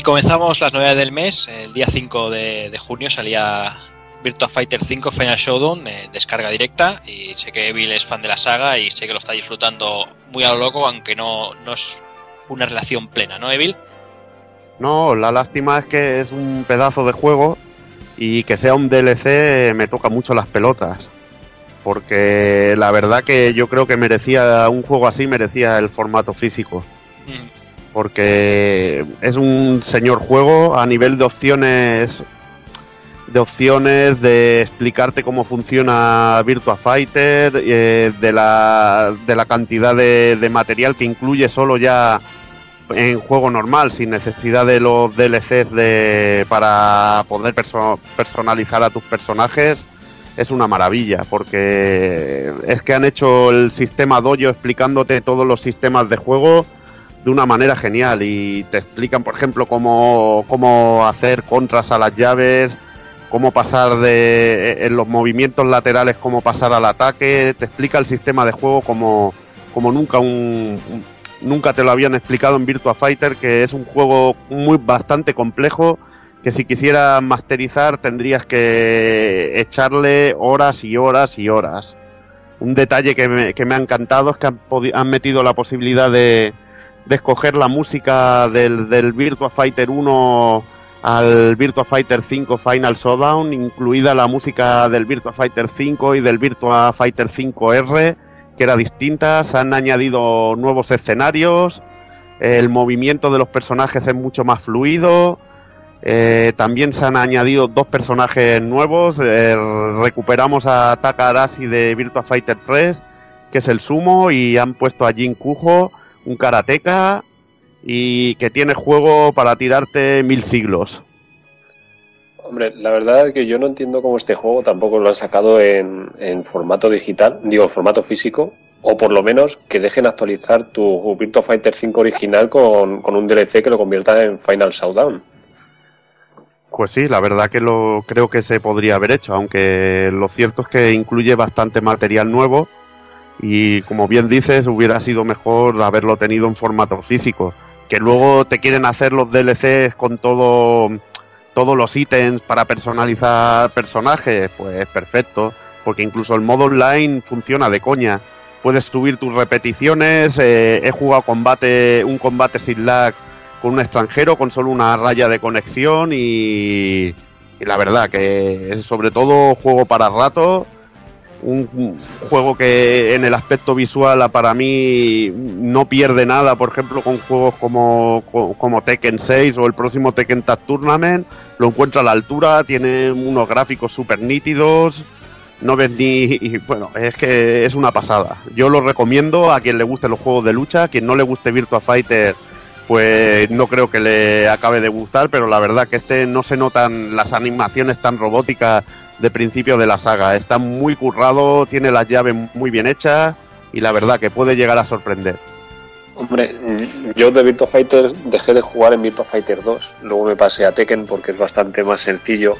Y comenzamos las novedades del mes. El día 5 de, de junio salía Virtua Fighter 5 Final Showdown, eh, descarga directa. Y sé que Evil es fan de la saga y sé que lo está disfrutando muy a lo loco, aunque no, no es una relación plena, ¿no, Evil? No, la lástima es que es un pedazo de juego y que sea un DLC me toca mucho las pelotas. Porque la verdad que yo creo que merecía, un juego así merecía el formato físico. Mm. Porque es un señor juego a nivel de opciones de opciones, de explicarte cómo funciona Virtua Fighter, eh, de, la, de la cantidad de, material que incluye solo ya en juego normal, sin necesidad de los DLCs de, para poder perso- personalizar a tus personajes, es una maravilla, porque es que han hecho el sistema dojo explicándote todos los sistemas de juego de una manera genial y te explican, por ejemplo, cómo, cómo hacer contras a las llaves, cómo pasar de en los movimientos laterales, cómo pasar al ataque, te explica el sistema de juego como, como nunca un, un- nunca te lo habían explicado en Virtua Fighter, que es un juego muy bastante complejo que si quisieras masterizar tendrías que echarle horas y horas y horas. Un detalle que me, que me ha encantado es que han, han metido la posibilidad de, de escoger la música del, Virtua Fighter 1 al Virtua Fighter 5 Final Showdown, incluida la música del Virtua Fighter 5 y del Virtua Fighter 5R, que era distinta, se han añadido nuevos escenarios, el movimiento de los personajes es mucho más fluido, eh, también se han añadido dos personajes nuevos, eh, recuperamos a Taka Arasi de Virtua Fighter 3, que es el sumo, y han puesto a Jin Kujo, un karateka, y que tiene juego para tirarte mil siglos. Hombre, la verdad es que yo no entiendo cómo este juego tampoco lo han sacado en, en formato digital, digo, en formato físico, o por lo menos que dejen actualizar tu Virtua Fighter 5 original con, con un DLC que lo convierta en Final Showdown. Pues sí, la verdad que lo creo que se podría haber hecho, aunque lo cierto es que incluye bastante material nuevo y como bien dices, hubiera sido mejor haberlo tenido en formato físico. Que luego te quieren hacer los DLCs con todo todos los ítems para personalizar personajes, pues perfecto, porque incluso el modo online funciona de coña. Puedes subir tus repeticiones, eh, he jugado combate, un combate sin lag con un extranjero con solo una raya de conexión y, y la verdad que es sobre todo juego para rato, un, juego que en el aspecto visual para mí no pierde nada, por ejemplo con juegos como, co- como Tekken 6 o el próximo Tekken Tag Tournament, lo encuentra a la altura, tiene unos gráficos súper nítidos, no ves ni... bueno, es que es una pasada. Yo lo recomiendo a quien le guste los juegos de lucha, a quien no le guste Virtua Fighter pues no creo que le acabe de gustar, pero la verdad que este no se notan las animaciones tan robóticas de principio de la saga. Está muy currado, tiene las llaves muy bien hechas y la verdad que puede llegar a sorprender. Hombre, yo de Virtua Fighter dejé de jugar en Virtua Fighter 2, luego me pasé a Tekken porque es bastante más sencillo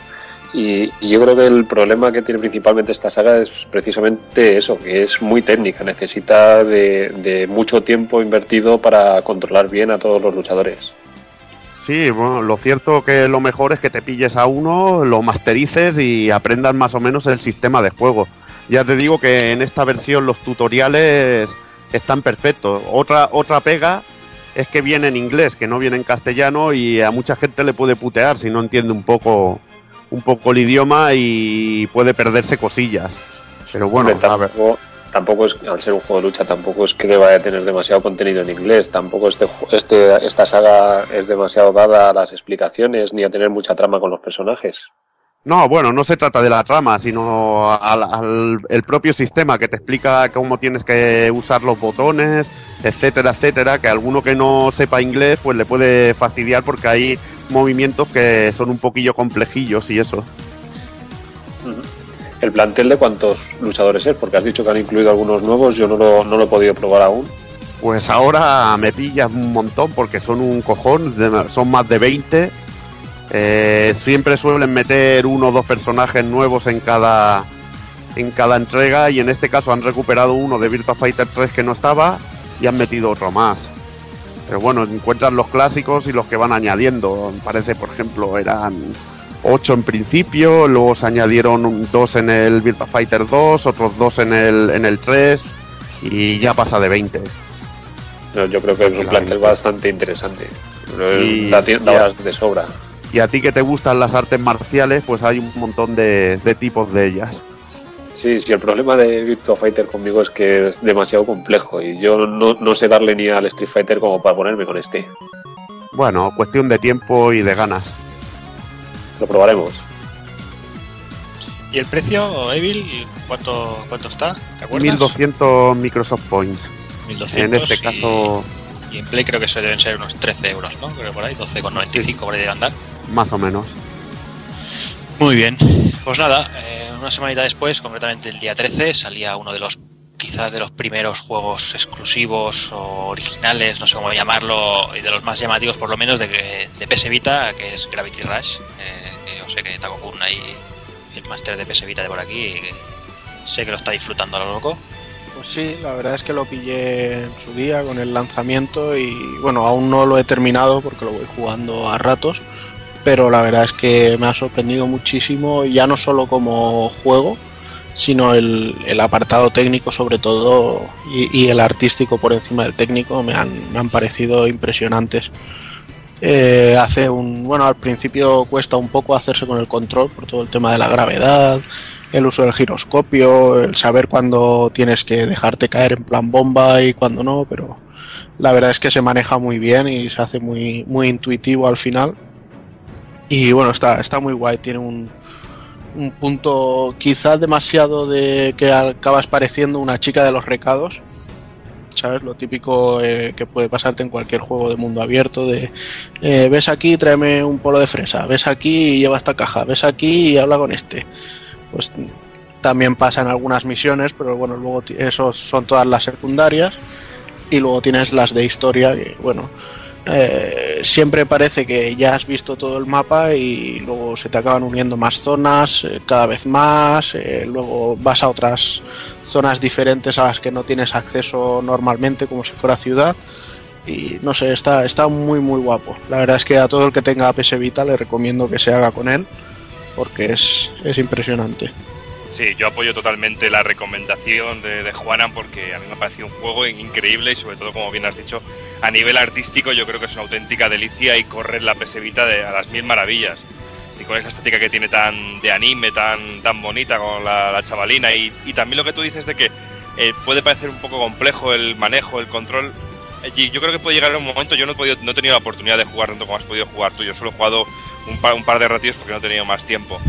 y, yo creo que el problema que tiene principalmente esta saga es precisamente eso, que es muy técnica, necesita de mucho tiempo invertido para controlar bien a todos los luchadores. Sí, bueno, lo cierto que lo mejor es que te pilles a uno, lo masterices y aprendas más o menos el sistema de juego. Ya te digo que en esta versión los tutoriales están perfectos. Otra, otra pega es que viene en inglés, que no viene en castellano y a mucha gente le puede putear si no entiende un poco, un poco el idioma y puede perderse cosillas. Pero bueno, Hombre, a ver. Tampoco, es, al ser un juego de lucha, tampoco es que deba de tener demasiado contenido en inglés, tampoco este, este, esta saga es demasiado dada a las explicaciones ni a tener mucha trama con los personajes. No, bueno, no se trata de la trama, sino al, al- el propio sistema que te explica cómo tienes que usar los botones, etcétera, etcétera, que a alguno que no sepa inglés pues le puede fastidiar porque hay movimientos que son un poquillo complejillos y eso. ¿El plantel de cuántos luchadores es? Porque has dicho que han incluido algunos nuevos, yo no lo, no lo he podido probar aún. Pues ahora me pillas un montón porque son un cojón, son más de 20. Eh, siempre suelen meter uno o dos personajes nuevos en cada en cada entrega y en este caso han recuperado uno de Virtua Fighter 3 que no estaba y han metido otro más. Pero bueno, encuentran los clásicos y los que van añadiendo. Parece, por ejemplo, eran 8 en principio, luego se añadieron dos en el Virtua Fighter 2, otros dos en el, en el 3 y ya pasa de 20. No, Yo creo que es un plantel bastante interesante. Y- Da, da horas de sobra. Y a ti que te gustan las artes marciales, pues hay un montón de, de tipos de ellas. Sí, sí, el problema de Virtua Fighter conmigo es que es demasiado complejo y yo no, no sé darle ni al Street Fighter como para ponerme con este. Bueno, cuestión de tiempo y de ganas. Lo probaremos. ¿Y el precio, Evil? ¿Cuánto, cuánto está? ¿Te acuerdas? 1200 Microsoft Points. 1200 En este y- caso, Y en Play creo que eso deben ser unos 13 euros, ¿no? Creo que por ahí, 12,95 por ahí debe andar. más o menos. Muy bien. Pues nada, eh, una semanita después, concretamente el día 13, salía uno de los quizás de los primeros juegos exclusivos o originales, no sé cómo llamarlo, y de los más llamativos por lo menos de, de PS Vita, que es Gravity Rush. eh, yo sé que Takokun ahí, el máster de PS Vita de por aquí, sé que lo está disfrutando a lo loco. Pues sí, la verdad es que lo pillé en su día con el lanzamiento y bueno, aún no lo he terminado porque lo voy jugando a ratos, pero la verdad es que me ha sorprendido muchísimo, ya no solo como juego, sino el, el apartado técnico sobre todo y, el artístico por encima del técnico me han, me han parecido impresionantes. Eh, hace un bueno al principio cuesta un poco hacerse con el control por todo el tema de la gravedad el uso del giroscopio el saber cuándo tienes que dejarte caer en plan bomba y cuándo no pero la verdad es que se maneja muy bien y se hace muy muy intuitivo al final y bueno está está muy guay tiene un un punto quizás demasiado de que acabas pareciendo una chica de los recados ¿sabes? Lo típico eh, que puede pasarte en cualquier juego de mundo abierto de eh, ves aquí, tráeme un polo de fresa, ves aquí y lleva esta caja, ves aquí y habla con este. Pues también pasa en algunas misiones, pero bueno, luego esos son todas las secundarias y luego tienes las de historia que bueno, eh, siempre parece que ya has visto todo el mapa y luego se te acaban uniendo más zonas, eh, cada vez más, eh, luego vas a otras zonas diferentes a las que no tienes acceso normalmente como si fuera ciudad y no sé, está, está muy muy guapo. La verdad es que a todo el que tenga PS Vita le recomiendo que se haga con él porque es, es impresionante. Sí, yo apoyo totalmente la recomendación de, de Juanan porque a mí me ha parecido un juego increíble y sobre todo, como bien has dicho, a nivel artístico yo creo que es una auténtica delicia y correr la PS Vita de, a las mil maravillas. Y con esa estética que tiene tan de anime, tan, tan bonita con la, la chavalina. Y, y, también lo que tú dices de que eh, puede parecer un poco complejo el manejo, el control. Y yo creo que puede llegar un momento, yo no he, podido, no he tenido la oportunidad de jugar tanto como has podido jugar tú, yo solo he jugado un par, un par de ratitos porque no he tenido más tiempo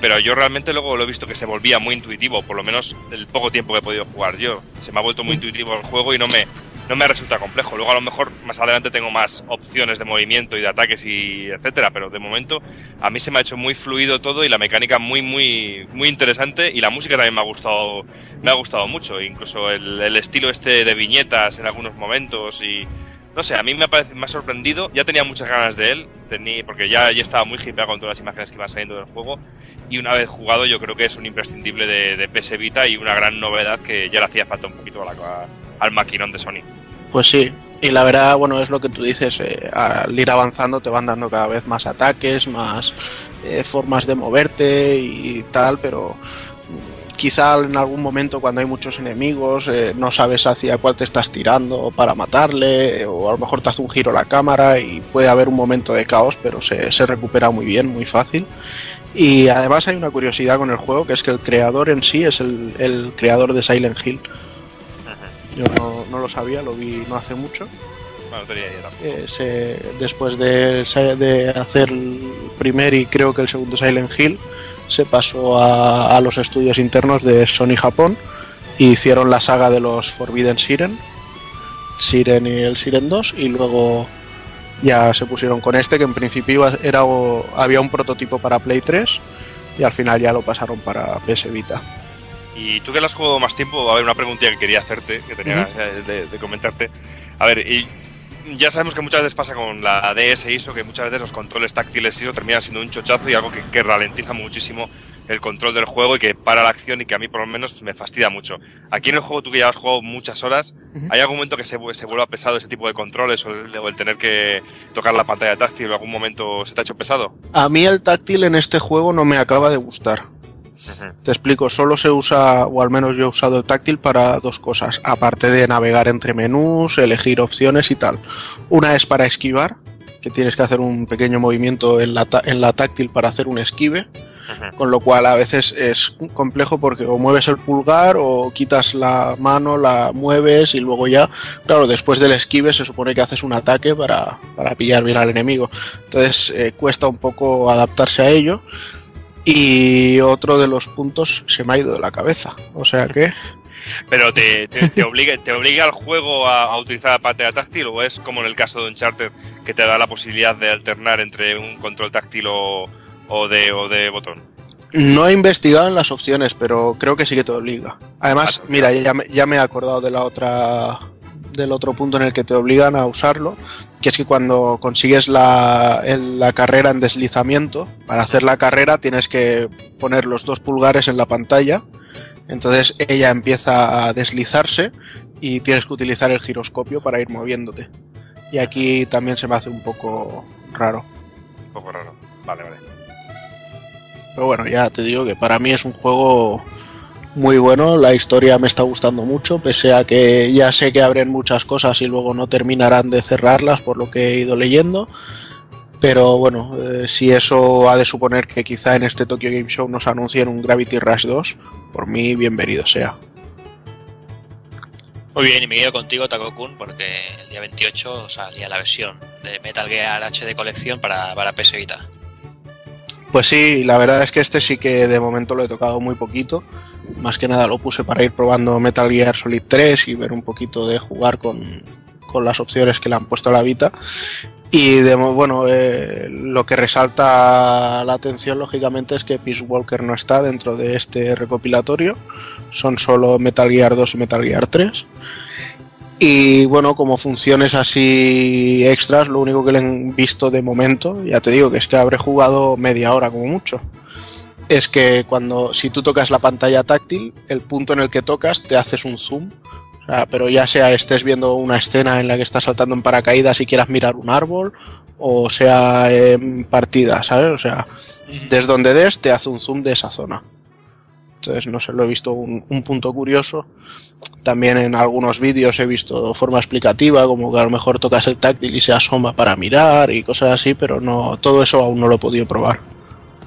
pero yo realmente luego lo he visto que se volvía muy intuitivo, por lo menos el poco tiempo que he podido jugar yo. Se me ha vuelto muy intuitivo el juego y no me, no me resulta complejo. Luego a lo mejor más adelante tengo más opciones de movimiento y de ataques y etcétera, pero de momento a mí se me ha hecho muy fluido todo y la mecánica muy muy muy interesante y la música también me ha gustado me ha gustado mucho, incluso el, el estilo este de viñetas en algunos momentos y no sé, a mí me ha, parecido, sorprendido. Ya tenía muchas ganas de él, tenía, porque ya, ya estaba muy hipeado con todas las imágenes que iban saliendo del juego. Y una vez jugado, yo creo que es un imprescindible de, PS Vita y una gran novedad que ya le hacía falta un poquito a la, al maquinón de Sony. Pues sí, y la verdad, bueno, es lo que tú dices, eh, al ir avanzando te van dando cada vez más ataques, más eh, formas de moverte y tal, pero quizá en algún momento cuando hay muchos enemigos eh, no sabes hacia cuál te estás tirando para matarle o a lo mejor te hace un giro la cámara y puede haber un momento de caos pero se, se, recupera muy bien, muy fácil. Y además hay una curiosidad con el juego que es que el creador en sí es el, el creador de Silent Hill. Yo no, no, lo sabía, lo vi no hace mucho. Bueno, tenía eh, se, después de, de hacer el primer y creo que el segundo Silent Hill se pasó a, a, los estudios internos de Sony Japón y hicieron la saga de los Forbidden Siren, Siren y el Siren 2 y luego ya se pusieron con este que en principio era había un prototipo para Play 3 y al final ya lo pasaron para PS Vita. Y tú que lo has jugado más tiempo, a ver, una preguntilla que quería hacerte, que tenía uh -huh. de, de, comentarte. A ver, y ya sabemos que muchas veces pasa con la DS ISO que muchas veces los controles táctiles ISO terminan siendo un chochazo y algo que, que, ralentiza muchísimo el control del juego y que para la acción y que a mí por lo menos me fastidia mucho. Aquí en el juego tú que ya has jugado muchas horas. ¿hay algún momento que se, se vuelva pesado ese tipo de controles o el, o el, tener que tocar la pantalla táctil o algún momento se te ha hecho pesado? A mí el táctil en este juego no me acaba de gustar. Te explico, solo se usa, o al menos yo he usado el táctil para dos cosas, aparte de navegar entre menús, elegir opciones y tal. Una es para esquivar, que tienes que hacer un pequeño movimiento en la, en la táctil para hacer un esquive, con lo cual a veces es complejo porque o mueves el pulgar o quitas la mano, la mueves y luego ya, claro, después del esquive se supone que haces un ataque para, para pillar bien al enemigo. Entonces eh, cuesta un poco adaptarse a ello. Y otro de los puntos se me ha ido de la cabeza. O sea que. Pero te, te, te obliga, ¿te obliga el juego a, a, utilizar la pantalla táctil o es como en el caso de Uncharted que te da la posibilidad de alternar entre un control táctil o, o, de, o de botón? No he investigado en las opciones, pero creo que sí que te obliga. Además, ah, mira, ya, ya me he acordado de la otra del otro punto en el que te obligan a usarlo, que es que cuando consigues la, la, carrera en deslizamiento, para hacer la carrera tienes que poner los dos pulgares en la pantalla, entonces ella empieza a deslizarse y tienes que utilizar el giroscopio para ir moviéndote. Y aquí también se me hace un poco raro. Un poco raro, vale, vale. Pero bueno, ya te digo que para mí es un juego muy bueno, la historia me está gustando mucho, pese a que ya sé que abren muchas cosas y luego no terminarán de cerrarlas por lo que he ido leyendo. Pero bueno, eh, si eso ha de suponer que quizá en este Tokyo Game Show nos anuncien un Gravity Rush 2, por mí bienvenido sea. Muy bien, y me quedo contigo, Takokun, porque el día 28 salía la versión de Metal Gear HD colección para, para PS Vita. Pues sí, la verdad es que este sí que de momento lo he tocado muy poquito más que nada lo puse para ir probando Metal Gear Solid 3 y ver un poquito de jugar con, con las opciones que le han puesto a la Vita. Y de, bueno, eh, lo que resalta la atención lógicamente es que Peace Walker no está dentro de este recopilatorio, son solo Metal Gear 2 y Metal Gear 3. Y bueno, como funciones así extras, lo único que le han visto de momento, ya te digo que es que habré jugado media hora como mucho es que cuando si tú tocas la pantalla táctil, el punto en el que tocas te haces un zoom. O sea, pero ya sea estés viendo una escena en la que estás saltando en paracaídas y quieras mirar un árbol, o sea en partida, ¿sabes? O sea, desde donde des te hace un zoom de esa zona. Entonces, no sé, lo he visto un, un punto curioso. También en algunos vídeos he visto forma explicativa, como que a lo mejor tocas el táctil y se asoma para mirar y cosas así, pero no todo eso aún no lo he podido probar.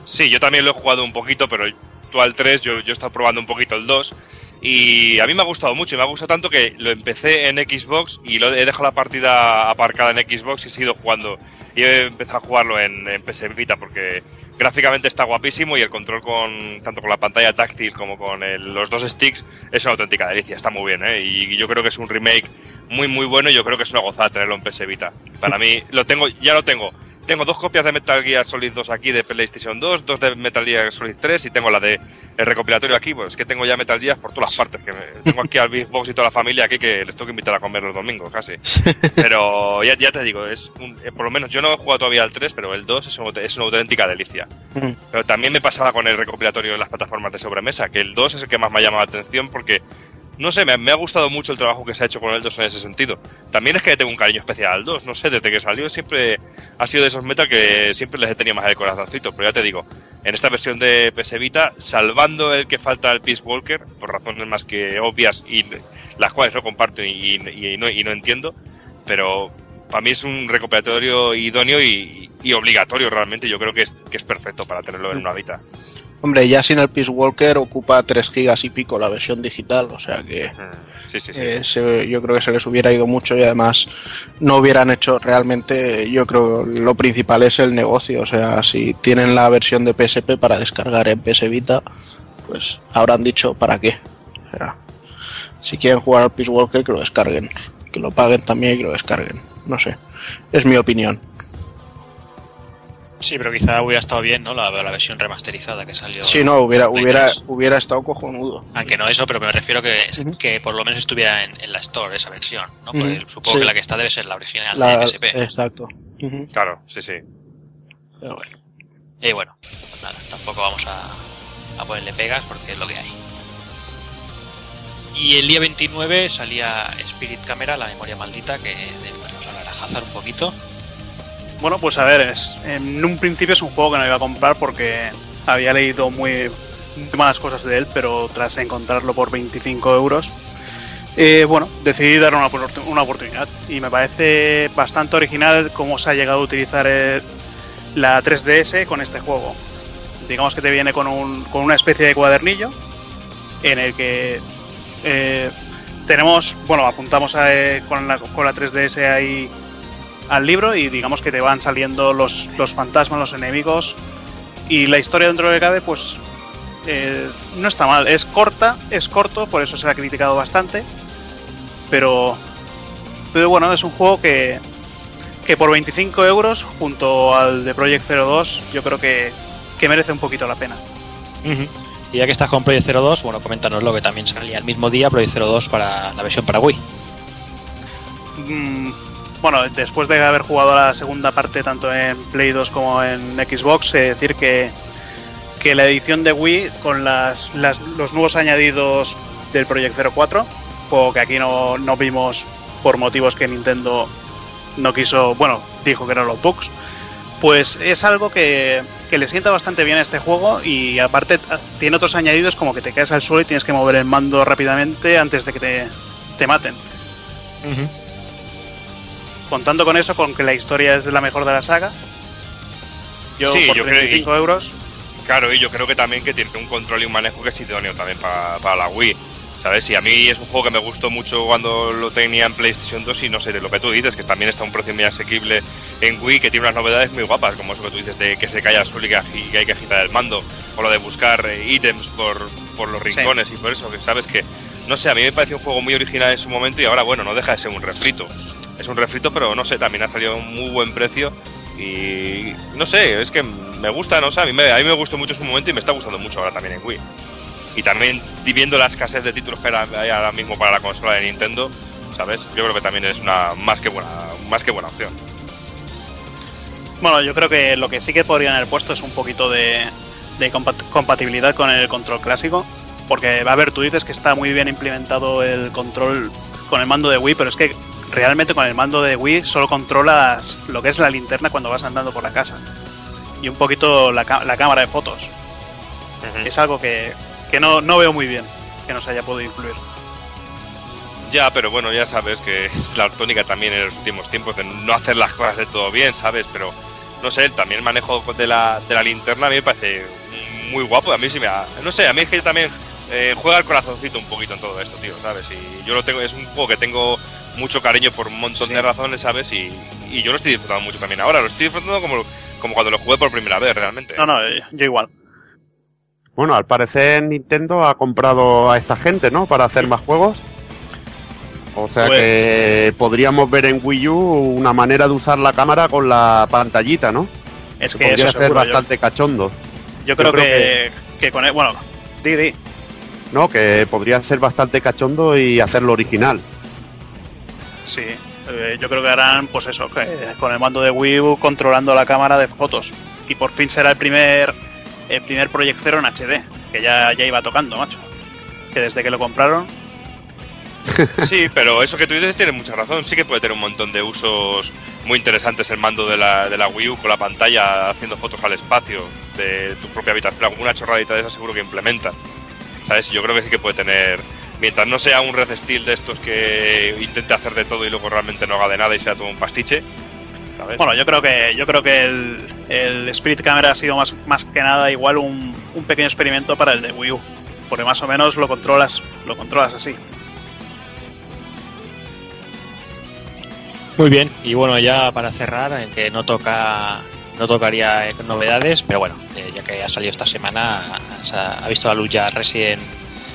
Sí, yo también lo he jugado un poquito, pero tú al 3, yo, yo he estado probando un poquito el 2. Y a mí me ha gustado mucho, y me ha gustado tanto que lo empecé en Xbox y lo he dejado la partida aparcada en Xbox y he seguido jugando. Y he empezado a jugarlo en, en PS Vita porque gráficamente está guapísimo y el control con tanto con la pantalla táctil como con el- los dos sticks es una auténtica delicia, está muy bien, ¿eh? Y yo creo que es un remake muy muy bueno y yo creo que es una gozada tenerlo en PS Vita. Para mí lo tengo, ya lo tengo. Tengo dos copias de Metal Gear Solid 2 aquí de PlayStation 2, dos de Metal Gear Solid 3 y tengo la de el recopilatorio aquí, pues es que tengo ya Metal Gear por todas las partes. Que me- tengo aquí al Big Box y toda la familia aquí que les tengo que invitar a comer los domingos casi. Pero ya, ya te digo, es un- eh, por lo menos yo no he jugado todavía al 3, pero el 2 es, una- es una auténtica delicia. Mm. Pero también me pasaba con el recopilatorio en las plataformas de sobremesa, que el 2 es el que más me ha llamado la atención porque, no sé, me, ha gustado mucho el trabajo que se ha hecho con el 2 en ese sentido. También es que tengo un cariño especial al 2, no sé, desde que salió siempre ha sido de esos metal que siempre les he tenido más el corazoncito, pero ya te digo, en esta versión de PS Vita, salvando el que falta el Peace Walker, por razones más que obvias y las cuales no comparto y, y no entiendo, pero para mí es un recopilatorio idóneo y, y obligatorio realmente. Yo creo que es, que es perfecto para tenerlo en una Vita. Hombre, ya sin el Peace Walker ocupa 3 gigas y pico la versión digital, o sea que Sí, sí, sí. eh, se- yo creo que se les hubiera ido mucho y además no hubieran hecho realmente, yo creo lo principal es el negocio, o sea, si tienen la versión de PSP para descargar en PS Vita, pues habrán dicho para qué. O sea, si quieren jugar al Peace Walker que lo descarguen, que lo paguen también y que lo descarguen, no sé, es mi opinión. Sí, pero quizá hubiera estado bien, ¿no? La, la versión remasterizada que salió. Si no, hubiera, hubiera, 3. hubiera estado cojonudo. Aunque no eso, pero me refiero que, que por lo menos estuviera en, en la Store esa versión, ¿no? Porque supongo sí. que la que está debe ser la original La- de PSP. exacto. Claro, sí, sí. Pero bueno. Y bueno, pues nada, tampoco vamos a, a ponerle pegas porque es lo que hay. Y el día 29 salía Spirit Camera, la memoria maldita, que Hazard un poquito. Bueno, pues a ver, es, en un principio es un juego que no iba a comprar porque había leído muy, malas cosas de él, pero tras encontrarlo por 25 euros, eh, bueno, decidí darle una, una oportunidad. Y me parece bastante original cómo se ha llegado a utilizar la 3DS con este juego. Digamos que te viene con, un, con una especie de cuadernillo en el que eh, tenemos, bueno, apuntamos a, eh, con, la, con la 3DS ahí al libro y digamos que te van saliendo los, los fantasmas, los enemigos y la historia dentro de cabe pues eh, no está mal, es corta, es corto, por eso se ha criticado bastante, pero, pero bueno, es un juego que, que por 25 euros junto al de Project 02 yo creo que, que merece un poquito la pena. Y ya que estás con Project 02, bueno, coméntanos lo que también salía el mismo día Project 02 para la versión para Wii. Mm, bueno, después de haber jugado la segunda parte tanto en Play 2 como en Xbox, de decir que, que la edición de Wii con las, las- los nuevos añadidos del Project 04, juego que aquí no, no vimos por motivos que Nintendo no quiso, bueno, dijo que eran los bugs, pues es algo que, que le sienta bastante bien a este juego y aparte tiene otros añadidos como que te caes al suelo y tienes que mover el mando rápidamente antes de que te maten. Contando con eso, con que la historia es la mejor de la saga. Yo Sí, por yo creo- 25 euros. Claro, y yo creo que también que tiene un control y un manejo que es idóneo también para, para la Wii. ¿Sabes? Y a mí es un juego que me gustó mucho cuando lo tenía en PlayStation 2 y no sé, de lo que tú dices, que también está un precio muy asequible en Wii, que tiene unas novedades muy guapas, como eso que tú dices de que se cae al suelo y que, hay que agitar el mando, o lo de buscar ítems por, por los rincones y por eso, que sabes que, no sé, a mí me pareció un juego muy original en su momento y ahora, bueno, no deja de ser un refrito. Es un refrito, pero no sé, también ha salido a un muy buen precio y no sé, es que me gusta, no sé, a mí me, a mí me gustó mucho en su momento y me está gustando mucho ahora también en Wii. Y también viendo la escasez de títulos que hay ahora mismo para la consola de Nintendo, ¿sabes? Yo creo que también es una más que buena, más que buena opción. Bueno, yo creo que lo que sí que podrían haber puesto es un poquito de, de compat- compatibilidad con el control clásico. Porque, a ver, tú dices que está muy bien implementado el control con el mando de Wii, pero es que realmente con el mando de Wii solo controlas lo que es la linterna cuando vas andando por la casa. Y un poquito la, la cámara de fotos. Es algo que, que no, no veo muy bien que nos haya podido incluir. Ya, pero bueno, ya sabes que es la tónica también en los últimos tiempos de no hacer las cosas de todo bien, ¿sabes? Pero no sé, también el manejo de la, de la linterna a mí me parece muy guapo. A mí sí me ha, No sé, a mí es que yo también eh, juega el corazoncito un poquito en todo esto, tío, ¿sabes? Y yo lo tengo, es un juego que tengo mucho cariño por un montón de razones, ¿sabes? Y, y yo lo estoy disfrutando mucho también ahora. Lo estoy disfrutando como, como cuando lo jugué por primera vez, realmente. No, no, eh, yo igual. Bueno, al parecer Nintendo ha comprado a esta gente, ¿no? Para hacer más juegos. O sea Pues- que podríamos ver en Wii U una manera de usar la cámara con la pantallita, ¿no? Es Que que podría eso ser seguro. Yo, bastante cachondo. yo creo, creo que, que con él, bueno, di, di. ¿No? Que podría ser bastante cachondo y hacerlo original. Sí, eh, yo creo que harán, pues eso, que con el mando de Wii U controlando la cámara de fotos. Y por fin será el primer, el primer Project Zero en HD, que ya, ya iba tocando, macho. Que desde que lo compraron, Sí, pero eso que tú dices tiene mucha razón. Sí que puede tener un montón de usos muy interesantes el mando de la, de la Wii U con la pantalla haciendo fotos al espacio de tu propia habitación. Alguna chorradita de esa seguro que implementan. ¿Sabes? Yo creo que sí que puede tener. Mientras no sea un Red Steel de estos que intente hacer de todo y luego realmente no haga de nada y sea todo un pastiche. ¿Sabes? bueno, yo creo que yo creo que el, el Spirit Camera ha sido más, más que nada igual un, un pequeño experimento para el de Wii U. Porque más o menos lo controlas, lo controlas así. Muy bien, y bueno, ya para cerrar, en que no toca no tocaría eh, novedades, pero bueno, eh, ya que ha salido esta semana, se ha, visto la luz Resident,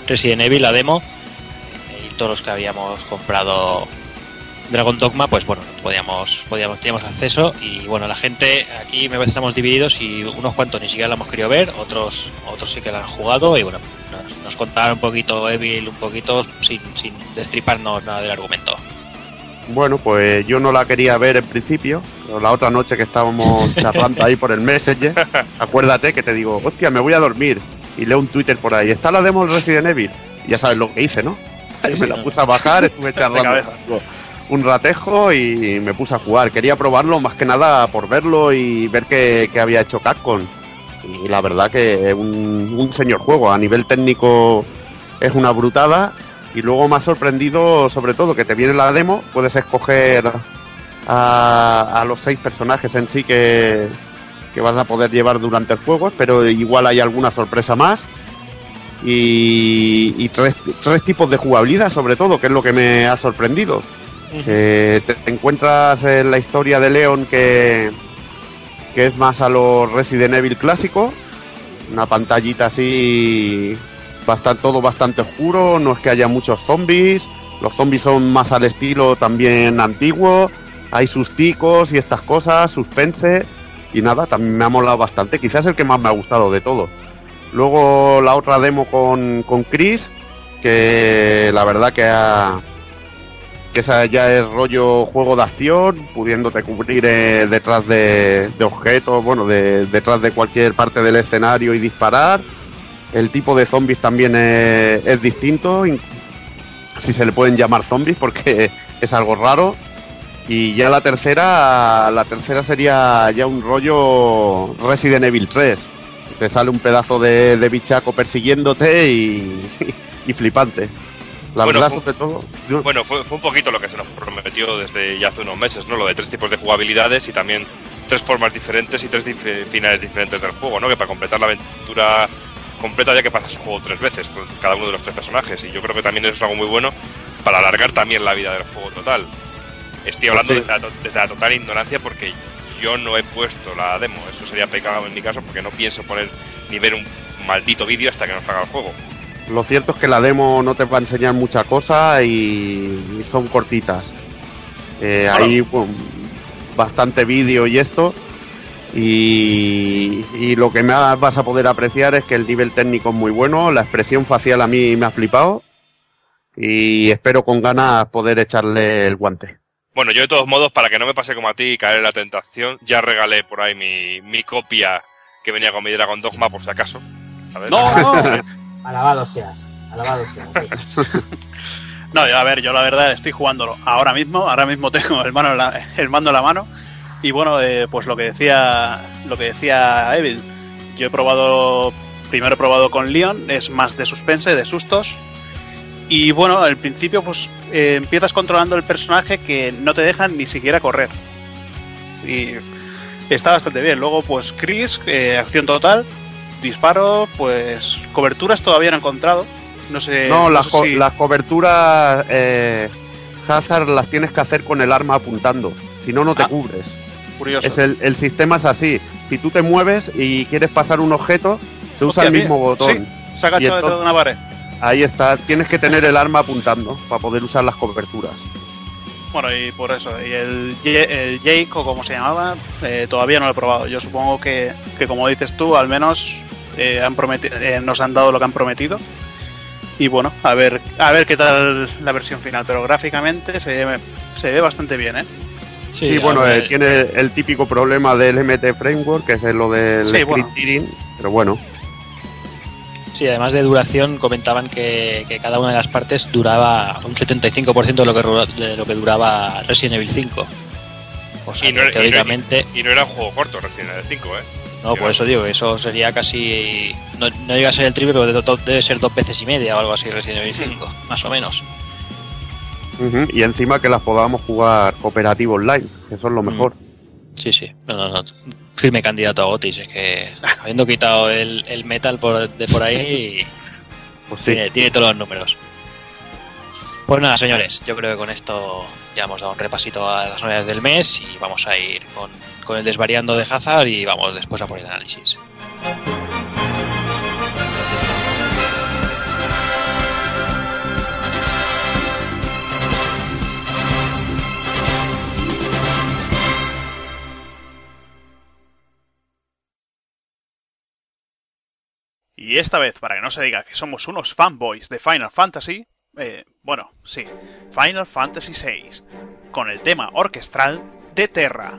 Evil, la demo, eh, y todos los que habíamos comprado Dragon Dogma, pues bueno, podíamos, podíamos, teníamos acceso, y bueno, la gente, aquí me parece estamos divididos y unos cuantos ni siquiera la hemos querido ver, otros, otros sí que la han jugado, y bueno, nos, nos contaron un poquito Evil, un poquito, sin, sin destriparnos nada del argumento. Bueno, pues yo no la quería ver en principio, pero la otra noche que estábamos charlando ahí por el Messenger, acuérdate que te digo, hostia, me voy a dormir. Y leo un Twitter por ahí, está la demo del Resident Evil. Y ya sabes lo que hice, ¿no? Ahí me la puse a bajar, estuve charlando un ratejo y me puse a jugar. Quería probarlo más que nada por verlo y ver qué, qué había hecho Capcom. Y la verdad que un, un señor juego, a nivel técnico es una brutada. Y luego me ha sorprendido sobre todo que te viene la demo, puedes escoger a, a los seis personajes en sí que, que vas a poder llevar durante el juego, pero igual hay alguna sorpresa más. Y, y tres, tres tipos de jugabilidad sobre todo, que es lo que me ha sorprendido. Eh, te, te encuentras en la historia de Leon que, que es más a los Resident Evil clásico, una pantallita así, bastante, todo bastante oscuro, no es que haya muchos zombies, los zombies son más al estilo también antiguo, hay susticos y estas cosas, suspense, y nada, también me ha molado bastante, quizás el que más me ha gustado de todo. Luego la otra demo con, con Chris, que la verdad que ha, que esa ya es rollo juego de acción, pudiéndote cubrir eh, detrás de, de objetos, bueno, de, detrás de cualquier parte del escenario y disparar. El tipo de zombies también es, es distinto, in- si se le pueden llamar zombies, porque es algo raro. Y ya la tercera, la tercera sería ya un rollo Resident Evil 3. Te sale un pedazo de, de bichaco persiguiéndote y, y flipante. La Bueno, verdad, sobre todo, yo- Bueno, fue, fue un poquito lo que se nos prometió desde ya hace unos meses, ¿no? Lo de tres tipos de jugabilidades y también tres formas diferentes y tres dif- finales diferentes del juego, ¿no? Que para completar la aventura completa ya que pasas el juego tres veces con cada uno de los tres personajes. Y yo creo que también es algo muy bueno para alargar también la vida del juego total. Estoy hablando Sí. desde, la, desde la total ignorancia porque yo no he puesto la demo. Eso sería pecado en mi caso porque no pienso poner ni ver un maldito vídeo hasta que no salga el juego. Lo cierto es que la demo no te va a enseñar mucha cosa y, y son cortitas. Eh. Hay bueno, bastante vídeo y esto. Y, y lo que más vas a poder apreciar es que el nivel técnico es muy bueno, la expresión facial a mí me ha flipado y espero con ganas poder echarle el guante. Bueno, yo de todos modos, para que no me pase como a ti y caer en la tentación, ya regalé por ahí mi, mi copia que venía con mi Dragon Dogma por si acaso. ¿Sabes? ¡No! Alabado seas, alabado seas. sí. No, yo, a ver, yo la verdad estoy jugándolo ahora mismo, ahora mismo tengo el, mano en la- el mando en la mano y bueno, eh, pues lo que decía lo que decía Evil, yo he probado, primero he probado con Leon, es más de suspense, de sustos y bueno, al principio pues eh, empiezas controlando el personaje que no te dejan ni siquiera correr y está bastante bien. Luego, pues Chris, eh, acción total, disparo, pues coberturas todavía no he encontrado. No sé. no, no las, sé co- si- las coberturas Hazard las tienes que hacer con el arma apuntando. Si no, no te Ah, cubres. Curioso. Es el, el sistema es así. Si tú te mueves y quieres pasar un objeto, se usa Hostia, el mismo botón. Se ha agachado detrás de una pared. Ahí está. Tienes que tener el arma apuntando para poder usar las coberturas. Bueno, y por eso. Y el, el Jake, o como se llamaba, eh, todavía no lo he probado. Yo supongo que, que como dices tú, al menos eh, han prometi- eh, nos han dado lo que han prometido. Y bueno, a ver, a ver qué tal la versión final. Pero gráficamente se se ve bastante bien, ¿eh? Sí, bueno, eh, tiene el típico problema del MT Framework, que es lo del Sí, script bueno. tearing, pero bueno. Sí, además de duración, comentaban que, que cada una de las partes duraba un 75% de lo, que, de lo que duraba Resident Evil 5. O sea, Y no que era- y no- teóricamente, Y no era un juego corto Resident Evil 5, ¿eh? no, por eso digo, eso sería casi. No, no llega a ser el triple, pero de- de- debe ser dos veces y media o algo así Resident Evil 5, más o menos. Y encima que las podamos jugar cooperativo online, que eso es lo Mm. mejor. Sí, sí, no, no, no. Firme candidato a Otis, es que habiendo quitado el, el metal por, de por ahí, Pues sí. tiene, tiene todos los números. Pues nada, señores, yo creo que con esto ya hemos dado un repasito a las novedades del mes y vamos a ir con, con el desvariando de Hazard y vamos después a por el análisis. Y esta vez, para que no se diga que somos unos fanboys de Final Fantasy, eh, bueno, sí, Final Fantasy VI, con el tema orquestral de Terra.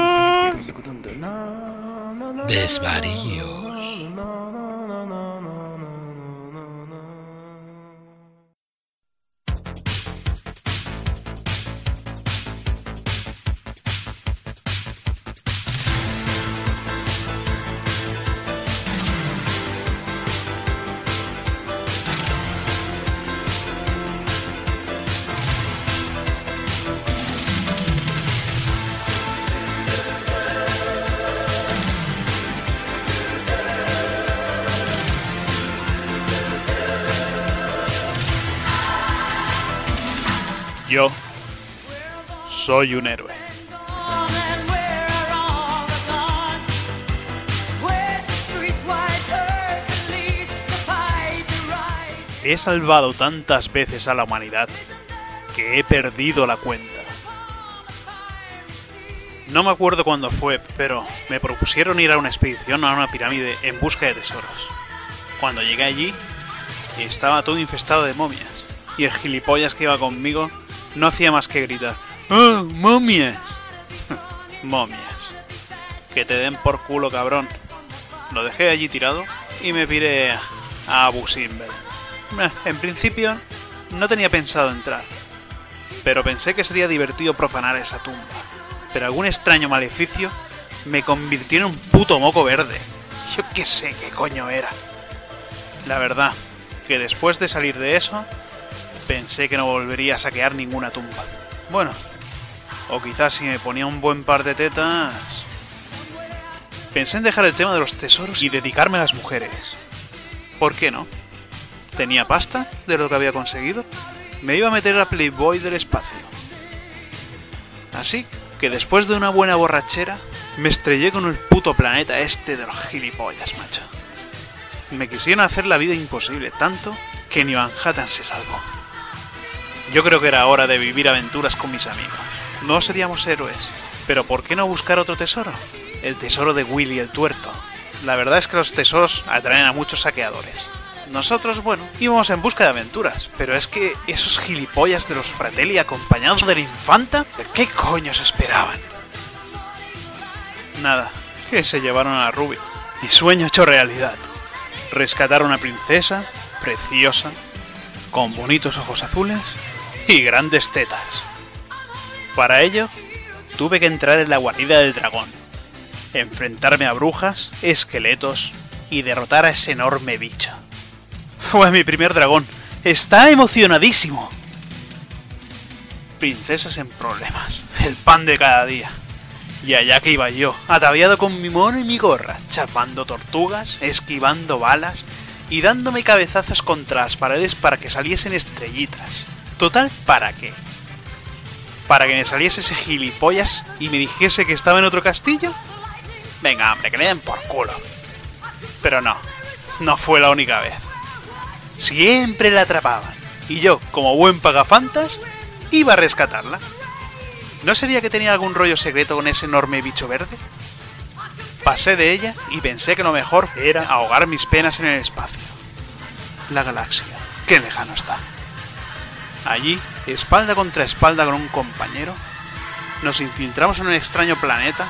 Yo soy un héroe. He salvado tantas veces a la humanidad que he perdido la cuenta. No me acuerdo cuándo fue, pero me propusieron ir a una expedición a una pirámide en busca de tesoros. Cuando llegué allí, estaba todo infestado de momias, y el gilipollas que iba conmigo no hacía más que gritar: ¡Oh, momias! momias. Que te den por culo, cabrón. Lo dejé allí tirado y me piré a Abu En principio, no tenía pensado entrar, pero pensé que sería divertido profanar esa tumba. Pero algún extraño maleficio me convirtió en un puto moco verde. Yo qué sé qué coño era. La verdad, que después de salir de eso, pensé que no volvería a saquear ninguna tumba. Bueno, o quizás si me ponía un buen par de tetas... Pensé en dejar el tema de los tesoros y dedicarme a las mujeres. ¿Por qué no? Tenía pasta de lo que había conseguido. Me iba a meter a Playboy del espacio. Así que después de una buena borrachera, me estrellé con el puto planeta este de los gilipollas, macho. Me quisieron hacer la vida imposible, tanto que ni Manhattan se salvó. Yo creo que era hora de vivir aventuras con mis amigos. No seríamos héroes, pero ¿por qué no buscar otro tesoro? El tesoro de Willy el tuerto. La verdad es que los tesoros atraen a muchos saqueadores. Nosotros, bueno, íbamos en busca de aventuras, pero es que esos gilipollas de los Fratelli acompañados de la infanta, ¿qué coños esperaban? Nada, que se llevaron a Ruby. Mi sueño hecho realidad. Rescatar a una princesa, preciosa, con bonitos ojos azules y grandes tetas. Para ello, tuve que entrar en la guarida del dragón, enfrentarme a brujas, esqueletos y derrotar a ese enorme bicho. Fue mi primer dragón. Está emocionadísimo. Princesas en problemas. El pan de cada día. Y allá que iba yo, ataviado con mi mono y mi gorra, chapando tortugas, esquivando balas y dándome cabezazos contra las paredes para que saliesen estrellitas. Total, ¿para qué? ¿Para que me saliese ese gilipollas y me dijese que estaba en otro castillo? Venga, hombre, que le den por culo. Pero no, no fue la única vez. Siempre la atrapaban. Y yo, como buen pagafantas, iba a rescatarla. ¿No sería que tenía algún rollo secreto con ese enorme bicho verde? Pasé de ella y pensé que lo mejor era ahogar mis penas en el espacio. La galaxia, qué lejano está. Allí, espalda contra espalda con un compañero, nos infiltramos en un extraño planeta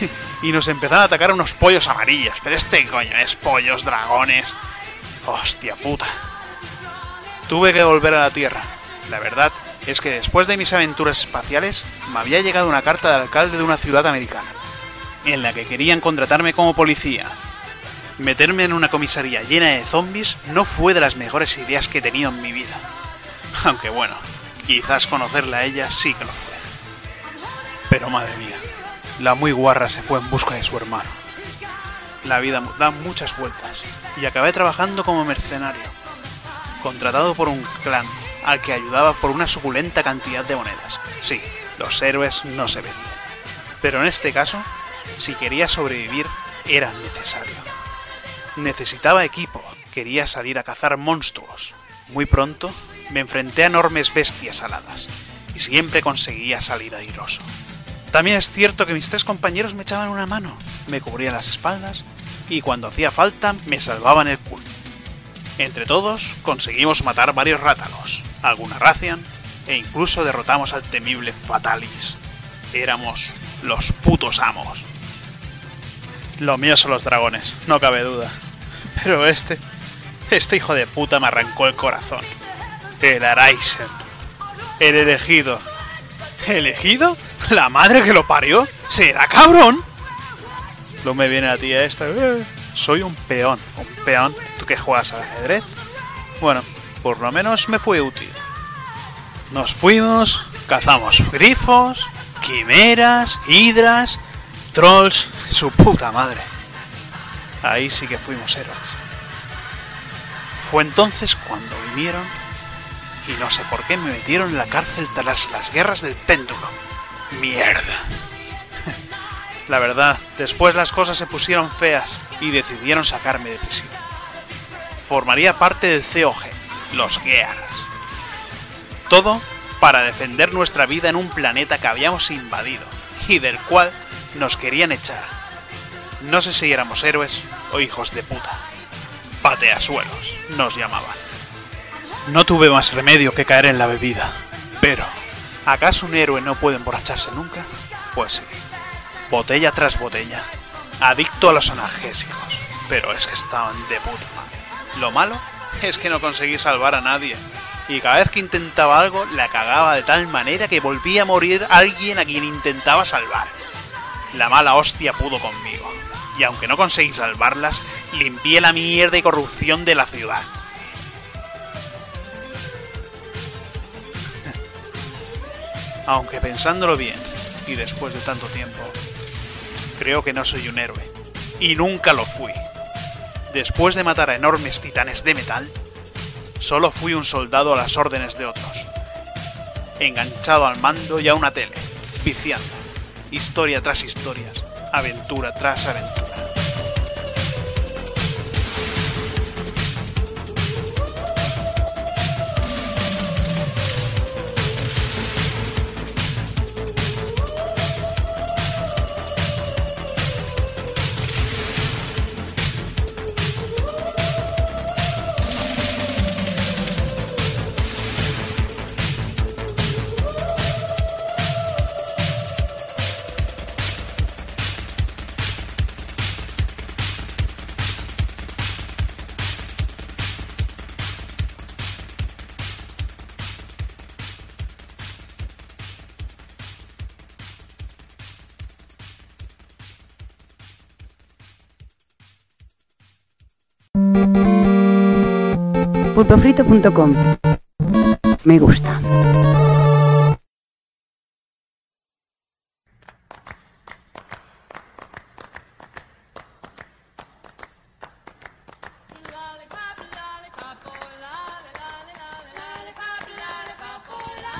y nos empezaron a atacar unos pollos amarillos. Pero este coño es pollos, dragones. Hostia puta. Tuve que volver a la Tierra. La verdad es que después de mis aventuras espaciales me había llegado una carta del alcalde de una ciudad americana, en la que querían contratarme como policía. Meterme en una comisaría llena de zombies no fue de las mejores ideas que he tenido en mi vida. Aunque bueno, quizás conocerla a ella sí que lo fue. Pero madre mía, la muy guarra se fue en busca de su hermano. La vida da muchas vueltas y acabé trabajando como mercenario, contratado por un clan al que ayudaba por una suculenta cantidad de monedas. Sí, los héroes no se venden. Pero en este caso, si quería sobrevivir, era necesario. Necesitaba equipo, quería salir a cazar monstruos. Muy pronto me enfrenté a enormes bestias aladas y siempre conseguía salir airoso. También es cierto que mis tres compañeros me echaban una mano, me cubrían las espaldas y cuando hacía falta me salvaban el culo. Entre todos conseguimos matar varios rátalos, alguna racian e incluso derrotamos al temible Fatalis. Éramos los putos amos. Lo mío son los dragones, no cabe duda. Pero este, este hijo de puta me arrancó el corazón. El Araisen. El elegido. ¿Elegido? ¿La madre que lo parió? ¿Será cabrón? No me viene la tía esta. "Eh, soy un peón. ¿Un peón? ¿Tú que juegas al ajedrez? Bueno, por lo menos me fue útil. Nos fuimos, cazamos grifos, quimeras, hidras, trolls, su puta madre. Ahí sí que fuimos héroes. Fue entonces cuando vinieron y no sé por qué me metieron en la cárcel tras las guerras del péndulo. Mierda. La verdad, después las cosas se pusieron feas y decidieron sacarme de prisión. Formaría parte del COG, los Gears. Todo para defender nuestra vida en un planeta que habíamos invadido y del cual nos querían echar. No sé si éramos héroes o hijos de puta. Pateasuelos nos llamaban. No tuve más remedio que caer en la bebida. Pero, ¿acaso un héroe no puede emborracharse nunca? Pues sí. Botella tras botella. Adicto a los analgésicos. Pero es que estaban de puta madre. Lo malo es que no conseguí salvar a nadie. Y cada vez que intentaba algo, la cagaba de tal manera que volvía a morir alguien a quien intentaba salvar. La mala hostia pudo conmigo. Y aunque no conseguí salvarlas, limpié la mierda y corrupción de la ciudad. Aunque pensándolo bien, y después de tanto tiempo, creo que no soy un héroe. Y nunca lo fui. Después de matar a enormes titanes de metal, solo fui un soldado a las órdenes de otros. Enganchado al mando y a una tele, viciando. Historia tras historias, aventura tras aventura. pulpofrito.com Me gusta.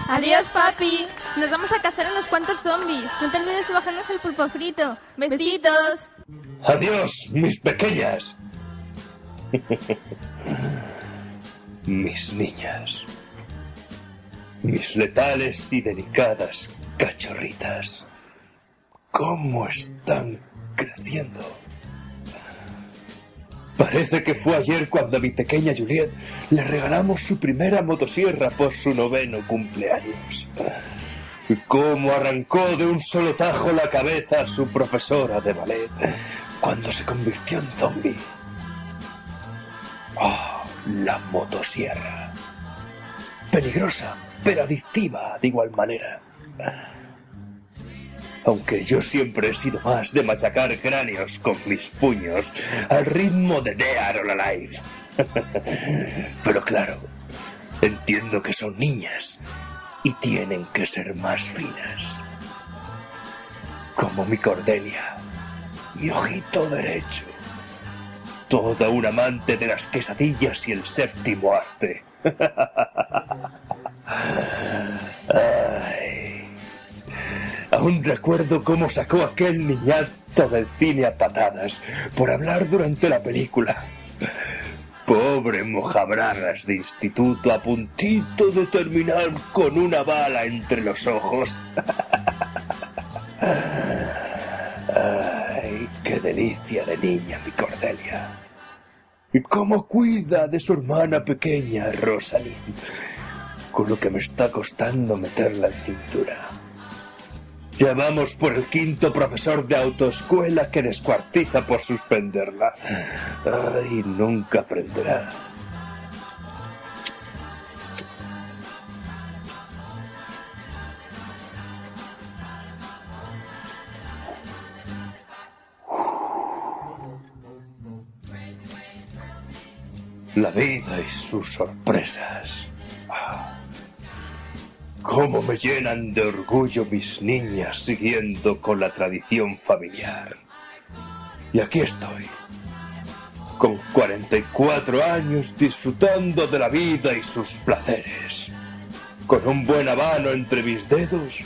Adiós, papi. Nos vamos a cazar unos cuantos zombies. No te olvides de bajarnos el pulpo frito. Besitos. Adiós, mis pequeñas. Mis niñas. Mis letales y delicadas cachorritas. ¿Cómo están creciendo? Parece que fue ayer cuando a mi pequeña Juliet le regalamos su primera motosierra por su noveno cumpleaños. Cómo arrancó de un solo tajo la cabeza a su profesora de ballet cuando se convirtió en zombie. Oh, la motosierra. Peligrosa, pero adictiva de igual manera. Aunque yo siempre he sido más de machacar cráneos con mis puños al ritmo de Dead or Alive. Pero claro, entiendo que son niñas y tienen que ser más finas. Como mi Cordelia, mi ojito derecho. Toda una amante de las quesadillas y el séptimo arte. Ay. Aún recuerdo cómo sacó aquel niñato del cine a patadas por hablar durante la película. Pobre mojabragas de instituto a puntito de terminar con una bala entre los ojos. Qué delicia de niña mi Cordelia. Y cómo cuida de su hermana pequeña, Rosalind. Con lo que me está costando meterla en cintura. Ya vamos por el quinto profesor de autoescuela que descuartiza por suspenderla. Ay, nunca aprenderá. La vida y sus sorpresas. Ah. Cómo me llenan de orgullo mis niñas siguiendo con la tradición familiar. Y aquí estoy, con 44 años disfrutando de la vida y sus placeres, con un buen habano entre mis dedos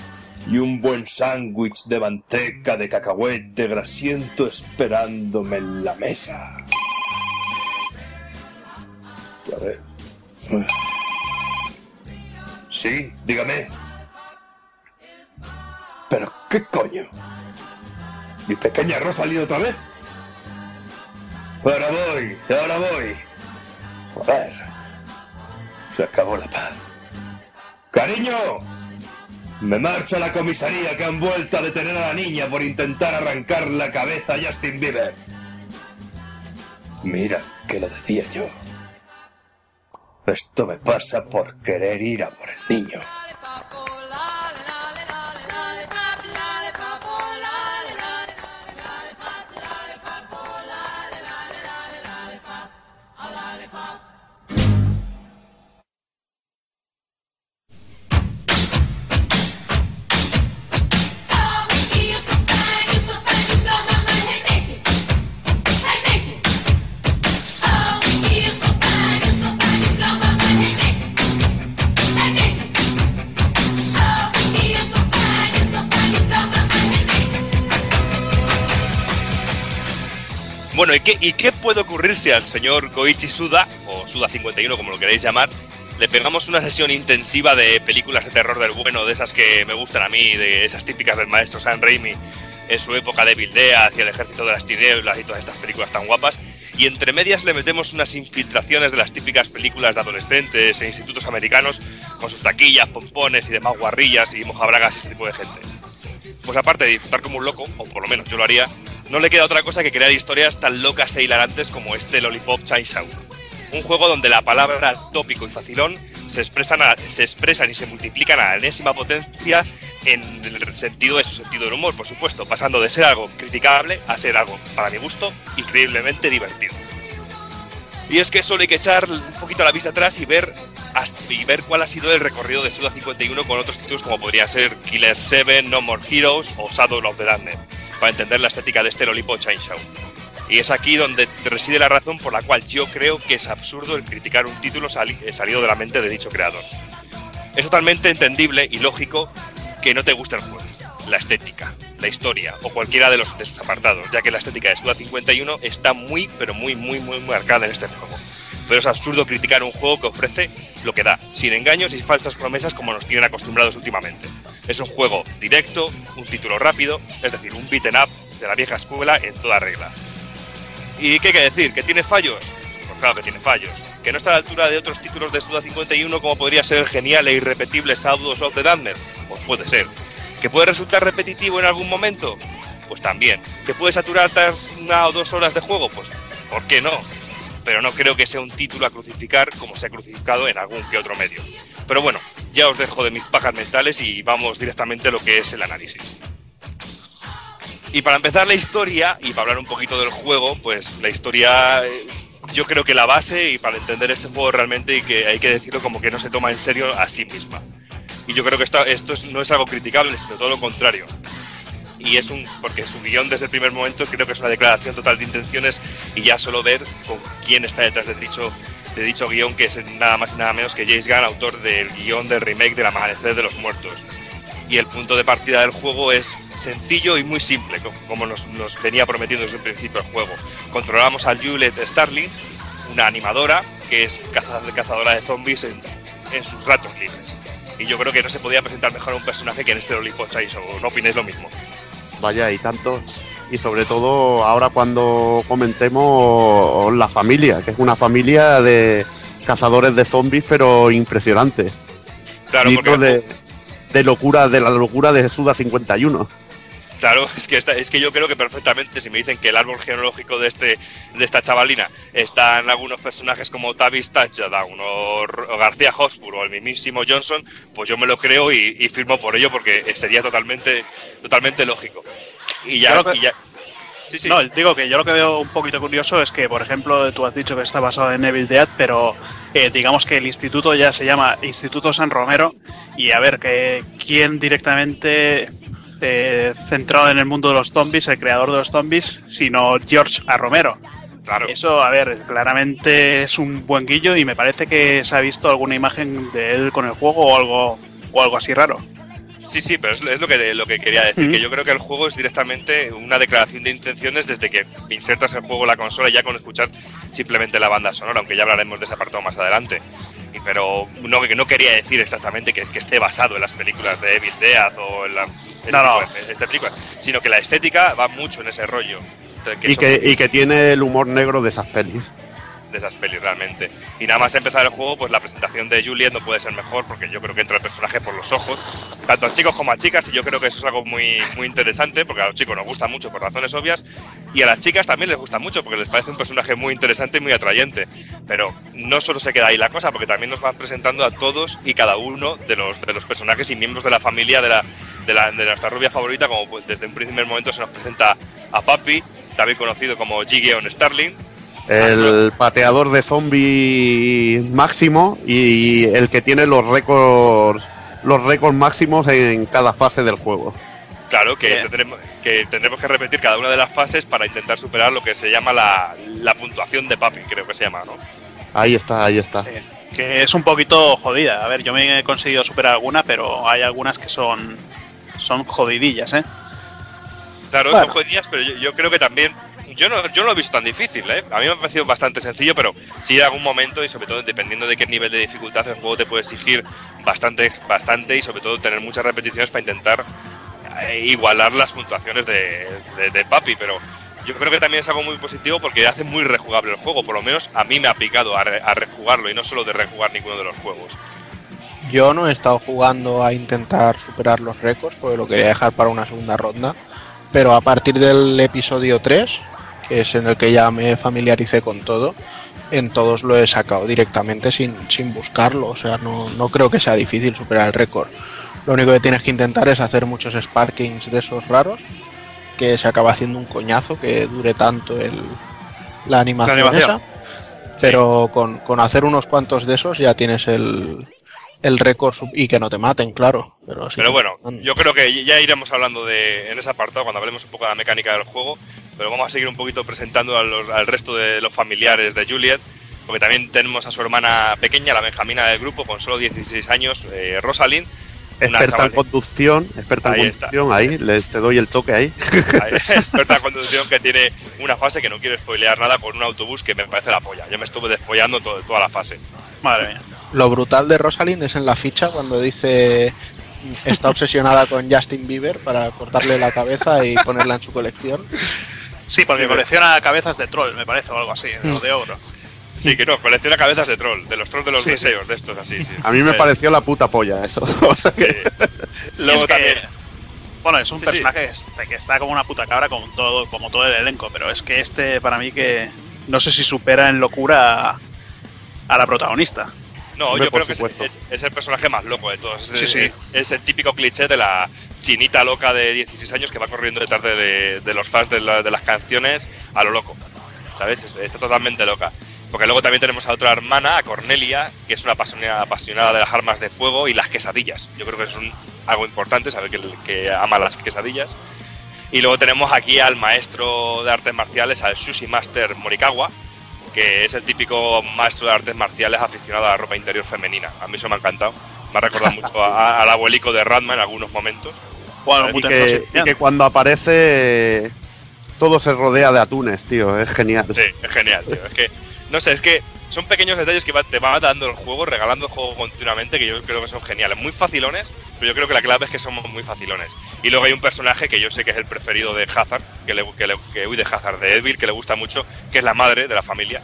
y un buen sándwich de manteca de cacahuete grasiento esperándome en la mesa. A ver. Sí, dígame. ¿Pero qué coño? ¿Mi pequeña Rosalía otra vez? Ahora voy, ahora voy. Joder. Se acabó la paz. ¡Cariño! Me marcho a la comisaría que han vuelto a detener a la niña por intentar arrancar la cabeza a Justin Bieber. Mira que lo decía yo. Esto me pasa por querer ir a por el niño. Bueno, ¿y qué, ¿y qué puede ocurrir si al señor Koichi Suda, o Suda 51 como lo queréis llamar, le pegamos una sesión intensiva de películas de terror del bueno, de esas que me gustan a mí, de esas típicas del maestro Sam Raimi en su época de Bildea, hacia el ejército de las tinieblas y todas estas películas tan guapas, y entre medias le metemos unas infiltraciones de las típicas películas de adolescentes e institutos americanos con sus taquillas, pompones y demás guarrillas y mojabragas y ese tipo de gente. Pues aparte de disfrutar como un loco, o por lo menos yo lo haría, no le queda otra cosa que crear historias tan locas e hilarantes como este Lollipop Chainsaw. Un juego donde la palabra tópico y facilón se expresan, se y se multiplican a la enésima potencia en el sentido de su sentido del humor, por supuesto, pasando de ser algo criticable a ser algo, para mi gusto, increíblemente divertido. Y es que solo hay que echar un poquito la vista atrás y ver, ver cuál ha sido el recorrido de Suda 51 con otros títulos como podría ser Killer 7, No More Heroes o Shadow of the Damned, para entender la estética de este Lollipop Chainsaw. Y es aquí donde reside la razón por la cual yo creo que es absurdo el criticar un título eh, salido de la mente de dicho creador. Es totalmente entendible y lógico que no te guste el juego, la estética, la historia o cualquiera de, los, de sus apartados, ya que la estética de Suda 51 está muy, pero muy, muy, muy marcada en este juego. Pero es absurdo criticar un juego que ofrece lo que da, sin engaños y falsas promesas como nos tienen acostumbrados últimamente. Es un juego directo, un título rápido, es decir, un beaten up de la vieja escuela en toda regla. ¿Y qué hay que decir? ¿Que tiene fallos? Pues claro que tiene fallos. ¿Que no está a la altura de otros títulos de Suda 51 como podría ser el genial e irrepetible Shadows of the Damned? Pues puede ser. ¿Que puede resultar repetitivo en algún momento? Pues también. ¿Que puede saturar tras una o dos horas de juego? Pues ¿por qué no? Pero no creo que sea un título a crucificar como se ha crucificado en algún que otro medio. Pero bueno, ya os dejo de mis pajas mentales y vamos directamente a lo que es el análisis. Y para empezar la historia y para hablar un poquito del juego, pues la historia eh, yo creo que la base y para entender este juego realmente y que hay que decirlo como que no se toma en serio a sí misma. Y yo creo que esto, esto es- no es algo criticable, sino todo lo contrario. Y es un, porque su guion desde el primer momento creo que es una declaración total de intenciones y ya solo ver con quién está detrás de dicho, de dicho guion, que es nada más y nada menos que James Gunn, autor del guion del remake del Amanecer de los Muertos. Y el punto de partida del juego es sencillo y muy simple, co- como nos, nos venía prometiendo desde el principio el juego. Controlamos a Juliet Starling, una animadora que es caza- cazadora de zombies en, en sus ratos libres. Y yo creo que no se podía presentar mejor a un personaje que en este Lollipop Chainsaw, ¿o ¿no opináis lo mismo? Vaya, y tanto. y sobre todo ahora cuando comentemos la familia, que es una familia de cazadores de zombies, pero impresionante. Claro, porque de, de locura, de la locura de Suda 51. Claro, es que, esta- es que yo creo que perfectamente, si me dicen que el árbol genealógico de este de esta chavalina está en algunos personajes como Tavis Touchdown o, o García Hotspur o el mismísimo Johnson, pues yo me lo creo y, y firmo por ello porque sería totalmente totalmente lógico. Y ya, que- y ya- Sí, sí. No, digo que yo lo que veo un poquito curioso es que, por ejemplo, tú has dicho que está basado en Evil Dead, pero eh, digamos que el instituto ya se llama Instituto San Romero y a ver, que quién directamente eh, centrado en el mundo de los zombies, el creador de los zombies, sino George A. Romero. Claro. Eso, a ver, claramente es un buen guillo y me parece que se ha visto alguna imagen de él con el juego o algo, o algo así raro. Sí, sí, pero es, lo, que, lo que quería decir, que yo creo que el juego es directamente una declaración de intenciones desde que insertas el juego en la consola ya con escuchar simplemente la banda sonora, aunque ya hablaremos de ese apartado más adelante. Pero no, que no quería decir exactamente que, que esté basado en las películas de Evil Dead o en la, este, No, no. tipo de- este película, sino que la estética va mucho en ese rollo. Entonces, Y eso- que, y que tiene el humor negro de esas pelis. De esas pelis realmente. Y nada más empezar el juego, pues la presentación de Juliet no puede ser mejor porque yo creo que entra el personaje por los ojos, tanto a chicos como a chicas, y yo creo que eso es algo muy, muy interesante porque a los chicos nos gusta mucho por razones obvias y a las chicas también les gusta mucho porque les parece un personaje muy interesante y muy atrayente. Pero no solo se queda ahí la cosa, porque también nos van presentando a todos y cada uno de los, de los personajes y miembros de la familia de, la, de, la- de nuestra rubia favorita, como desde un primer momento se nos presenta a Papi, también conocido como Gideon Starling, El pateador de zombies máximo y el que tiene los récords los récords máximos en cada fase del juego. Claro, que tendremos, que tendremos que repetir cada una de las fases para intentar superar lo que se llama la, la puntuación de Papi, creo que se llama, ¿no? Ahí está, ahí está. Sí, que es un poquito jodida. A ver, yo me he conseguido superar alguna, pero hay algunas que son, son jodidillas, ¿eh? Claro, Bueno. son jodidas, pero yo, yo creo que también. Yo no, yo no lo he visto tan difícil, ¿eh? A mí me ha parecido bastante sencillo, pero sí en algún momento y sobre todo dependiendo de qué nivel de dificultad el juego te puede exigir bastante, bastante y sobre todo tener muchas repeticiones para intentar eh, igualar las puntuaciones de, de- de Papi, pero yo creo que también es algo muy positivo porque hace muy rejugable el juego, por lo menos a mí me ha picado a, re- a rejugarlo y no solo de rejugar ninguno de los juegos. Yo no he estado jugando a intentar superar los récords, porque lo quería dejar para una segunda ronda. Pero a partir del episodio 3, que es en el que ya me familiaricé con todo, en todos lo he sacado directamente sin, sin buscarlo. O sea, no, no creo que sea difícil superar el récord. Lo único que tienes que intentar es hacer muchos sparkings de esos raros, que se acaba haciendo un coñazo que dure tanto el, la animación, La animación. esa. Pero con, con hacer unos cuantos de esos ya tienes el, el récord y que no te maten, claro. Pero, sí Pero bueno, yo creo que ya iremos hablando de en ese apartado cuando hablemos un poco de la mecánica del juego, pero vamos a seguir un poquito presentando a los- al resto de los familiares de Juliet, porque también tenemos a su hermana pequeña, la Benjamina del grupo, con solo 16 años, eh, Rosalind, una Experta en conducción, experta en Ahí está. conducción, ahí, le, te doy el toque ahí. experta en conducción que tiene una fase que no quiero spoilear nada con un autobús que me parece la polla. Yo me estuve despollando todo- toda la fase. Madre mía. Lo brutal de Rosalind es en la ficha cuando dice está obsesionada con Justin Bieber para cortarle la cabeza y ponerla en su colección. Sí, porque Sí, colecciona cabezas de troll, me parece, o algo así, o de ogro. Sí, que no, colecciona cabezas de troll, de los trolls de los Sí, sí. deseos, de estos así, sí. A mí me pareció la puta polla eso. Sí. Luego es que, también. Bueno, es un personaje que está- que está como una puta cabra como todo, como todo el elenco, pero es que este para mí que no sé si supera en locura a, a la protagonista. No, Hombre, yo creo que es, supuesto. es- es el personaje más loco de todos. Es, Sí, es- sí. es el típico cliché de la chinita loca de 16 años que va corriendo detrás de, de los fans de, la- de las canciones a lo loco. ¿Sabes? Es- está totalmente loca. Porque luego también tenemos a otra hermana, a Cornelia, que es una apasionada, apasionada de las armas de fuego y las quesadillas. Yo creo que es un- algo importante saber que, que ama las quesadillas. Y luego tenemos aquí al maestro de artes marciales, al Sushi Master Morikawa, que es el típico maestro de artes marciales aficionado a la ropa interior femenina. A mí eso me ha encantado. Me ha recordado mucho a- al abuelico de Radma en algunos momentos. Bueno, y, que, y que cuando aparece todo se rodea de atunes, tío. Es genial. Sí, es genial, tío. Es que, no sé, es que son pequeños detalles que va- te va dando el juego, regalando el juego continuamente, que yo creo que son geniales. Muy facilones, pero yo creo que la clave es que somos muy facilones. Y luego hay un personaje que yo sé que es el preferido de Hazard, que le, que le- que- uy, de Hazard, de Edville, que le gusta mucho, que es la madre de la familia.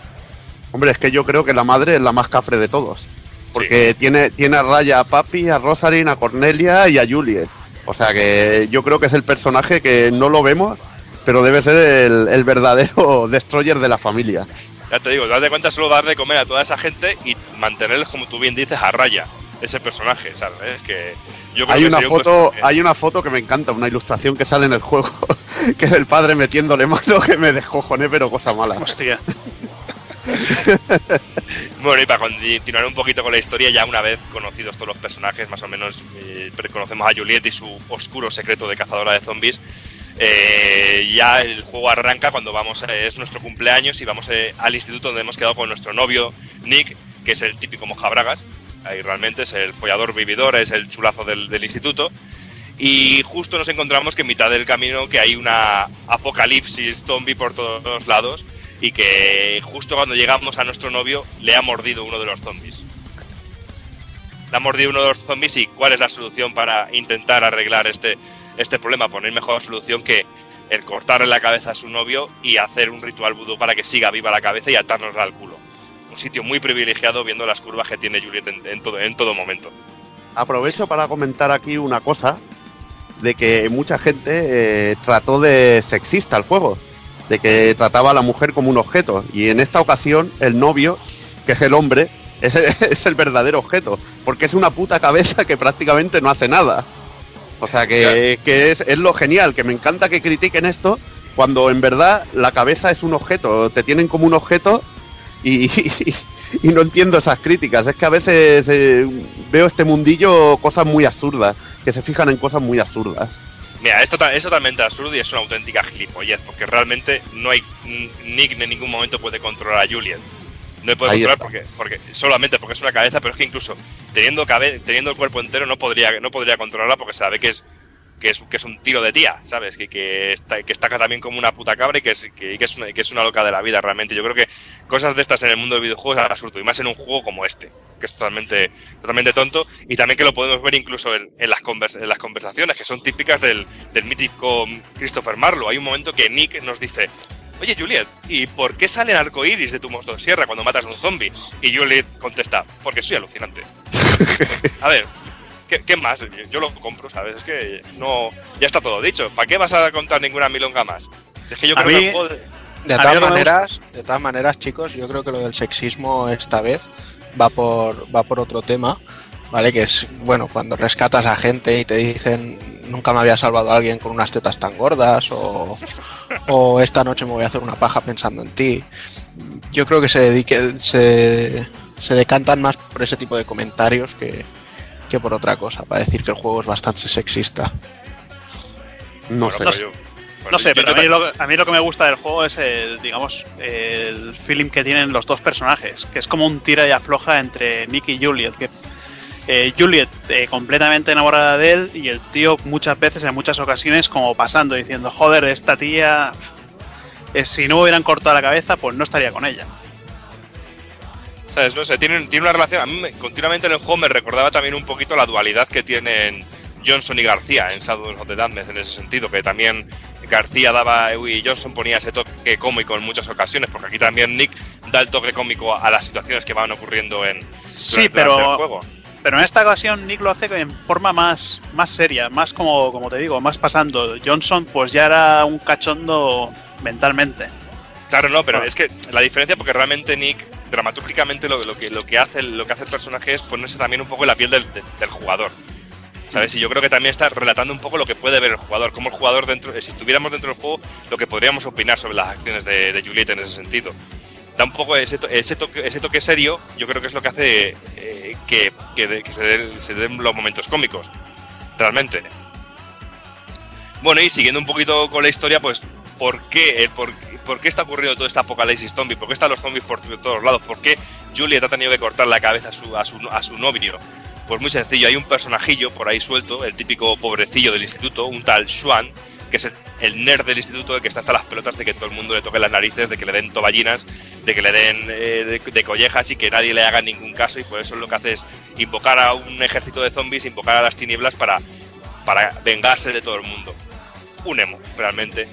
Hombre, es que yo creo que la madre es la más cafre de todos. Porque tiene, tiene a Raya a Papi, a Rosarin, a Cornelia y a Juliet. O sea que yo creo que es el personaje que no lo vemos, pero debe ser el, el verdadero destroyer de la familia. Ya te digo, date cuenta solo dar de comer a toda esa gente y mantenerlos, como tú bien dices, a raya. Ese personaje, ¿sabes? Es que yo creo Hay que una un foto, hay una foto que me encanta, una ilustración que sale en el juego, que es el padre metiéndole mano que me descojoné, pero cosa mala. Hostia. Bueno, y para continuar un poquito con la historia, ya una vez conocidos todos los personajes, más o menos eh, conocemos a Juliet y su oscuro secreto de cazadora de zombies. Eh, ya el juego arranca cuando vamos, a- es nuestro cumpleaños y vamos eh, al instituto donde hemos quedado con nuestro novio Nick, que es el típico mojabragas. Ahí realmente es el follador vividor, es el chulazo del, instituto. Y justo nos encontramos que en mitad del camino que hay una apocalipsis zombie por todos lados y que justo cuando llegamos a nuestro novio le ha mordido uno de los zombies. Le ha mordido uno de los zombies y cuál es la solución para intentar arreglar este, este problema. Poner mejor solución que el cortarle la cabeza a su novio y hacer un ritual vudú para que siga viva la cabeza y atárnosla al culo. Un sitio muy privilegiado viendo las curvas que tiene Juliet en, todo, en todo momento. Aprovecho para comentar aquí una cosa, de que mucha gente eh, trató de sexista el juego, de que trataba a la mujer como un objeto, y en esta ocasión el novio, que es el hombre, es es el verdadero objeto, porque es una puta cabeza que prácticamente no hace nada. O sea que, que es, es lo genial, que me encanta que critiquen esto, cuando en verdad la cabeza es un objeto, te tienen como un objeto y, y no entiendo esas críticas. Es que a veces eh, veo este mundillo cosas muy absurdas, que se fijan en cosas muy absurdas. Mira, es, tota- es totalmente absurdo y es una auténtica gilipollez, porque realmente no hay. Nick en ningún momento puede controlar a Juliet. No puede Ahí controlar está. porque, porque solamente porque es una cabeza, pero es que incluso teniendo cabe, teniendo el cuerpo entero no podría no podría controlarla porque sabe que es que es, que es un tiro de tía, ¿sabes? Que, que, está, que estaca también como una puta cabra y que es, que, que es una, que es una loca de la vida realmente. Yo creo que cosas de estas en el mundo del videojuego es absurdo, y más en un juego como este, que es totalmente, totalmente tonto, y también que lo podemos ver incluso en, en las, convers- en las conversaciones, que son típicas del, del mítico Christopher Marlowe. Hay un momento que Nick nos dice, Oye Juliet, ¿y por qué salen arcoíris de tu motosierra cuando matas a un zombie? Y Juliet contesta, porque soy alucinante. A ver, ¿qué, qué más? Yo lo compro, ¿sabes? Es que no. Ya está todo dicho. ¿Para qué vas a contar ninguna milonga más? Es que yo A creo que mí- el de- todas maneras, de todas maneras, chicos, yo creo que lo del sexismo esta vez va por va por otro tema, ¿vale? Que es bueno cuando rescatas a gente y te dicen nunca me había salvado a alguien con unas tetas tan gordas o, o esta noche me voy a hacer una paja pensando en ti. Yo creo que se dedique se, se decantan más por ese tipo de comentarios que, que por otra cosa, para decir que el juego es bastante sexista. No Bueno, sé. pero yo- bueno, No sé, yo- pero yo a mí, lo, a mí lo que me gusta del juego es el, digamos, el feeling que tienen los dos personajes, que es como un tira y afloja entre Nick y Juliet, que eh, Juliet eh, completamente enamorada de él y el tío muchas veces, en muchas ocasiones, como pasando, diciendo, joder, esta tía, eh, si no hubieran cortado la cabeza, pues no estaría con ella. ¿Sabes? No sé, tienen, tiene una relación. A mí me- continuamente en el juego me recordaba también un poquito la dualidad que tienen Johnson y García en Shadows of the Damned en ese sentido, que también García daba y Johnson ponía ese toque cómico en muchas ocasiones, porque aquí también Nick da el toque cómico a las situaciones que van ocurriendo en Sí, pero- el juego. Pero en esta ocasión Nick lo hace en forma más, más seria, más como, como te digo, más pasando. Johnson pues ya era un cachondo mentalmente. Claro, no, pero Ah. es que la diferencia porque realmente Nick dramatúrgicamente lo, lo que lo que hace lo que hace el personaje es ponerse también un poco en la piel del, de- del jugador. ¿Sabes? Y yo creo que también está relatando un poco lo que puede ver el jugador, como el jugador dentro, si estuviéramos dentro del juego, lo que podríamos opinar sobre las acciones de, de Juliet en ese sentido. Da un poco ese, to- ese, toque, ese toque serio, yo creo que es lo que hace eh, que, que de- que se, den, se den los momentos cómicos, realmente. Bueno, y siguiendo un poquito con la historia, pues, ¿por qué, eh, por, por qué está ocurriendo todo este apocalipsis zombie? ¿Por qué están los zombies por todos lados? ¿Por qué Juliet ha tenido que cortar la cabeza a su, a su, a su novio? Pues muy sencillo, hay un personajillo por ahí suelto, el típico pobrecillo del instituto, un tal Swan, que es el, nerd del instituto, el que está hasta las pelotas de que todo el mundo le toque las narices, de que le den toballinas de que le den eh, de, de collejas y que nadie le haga ningún caso y por eso lo que hace es invocar a un ejército de zombies, invocar a las tinieblas para, para vengarse de todo el mundo. Un emo, realmente,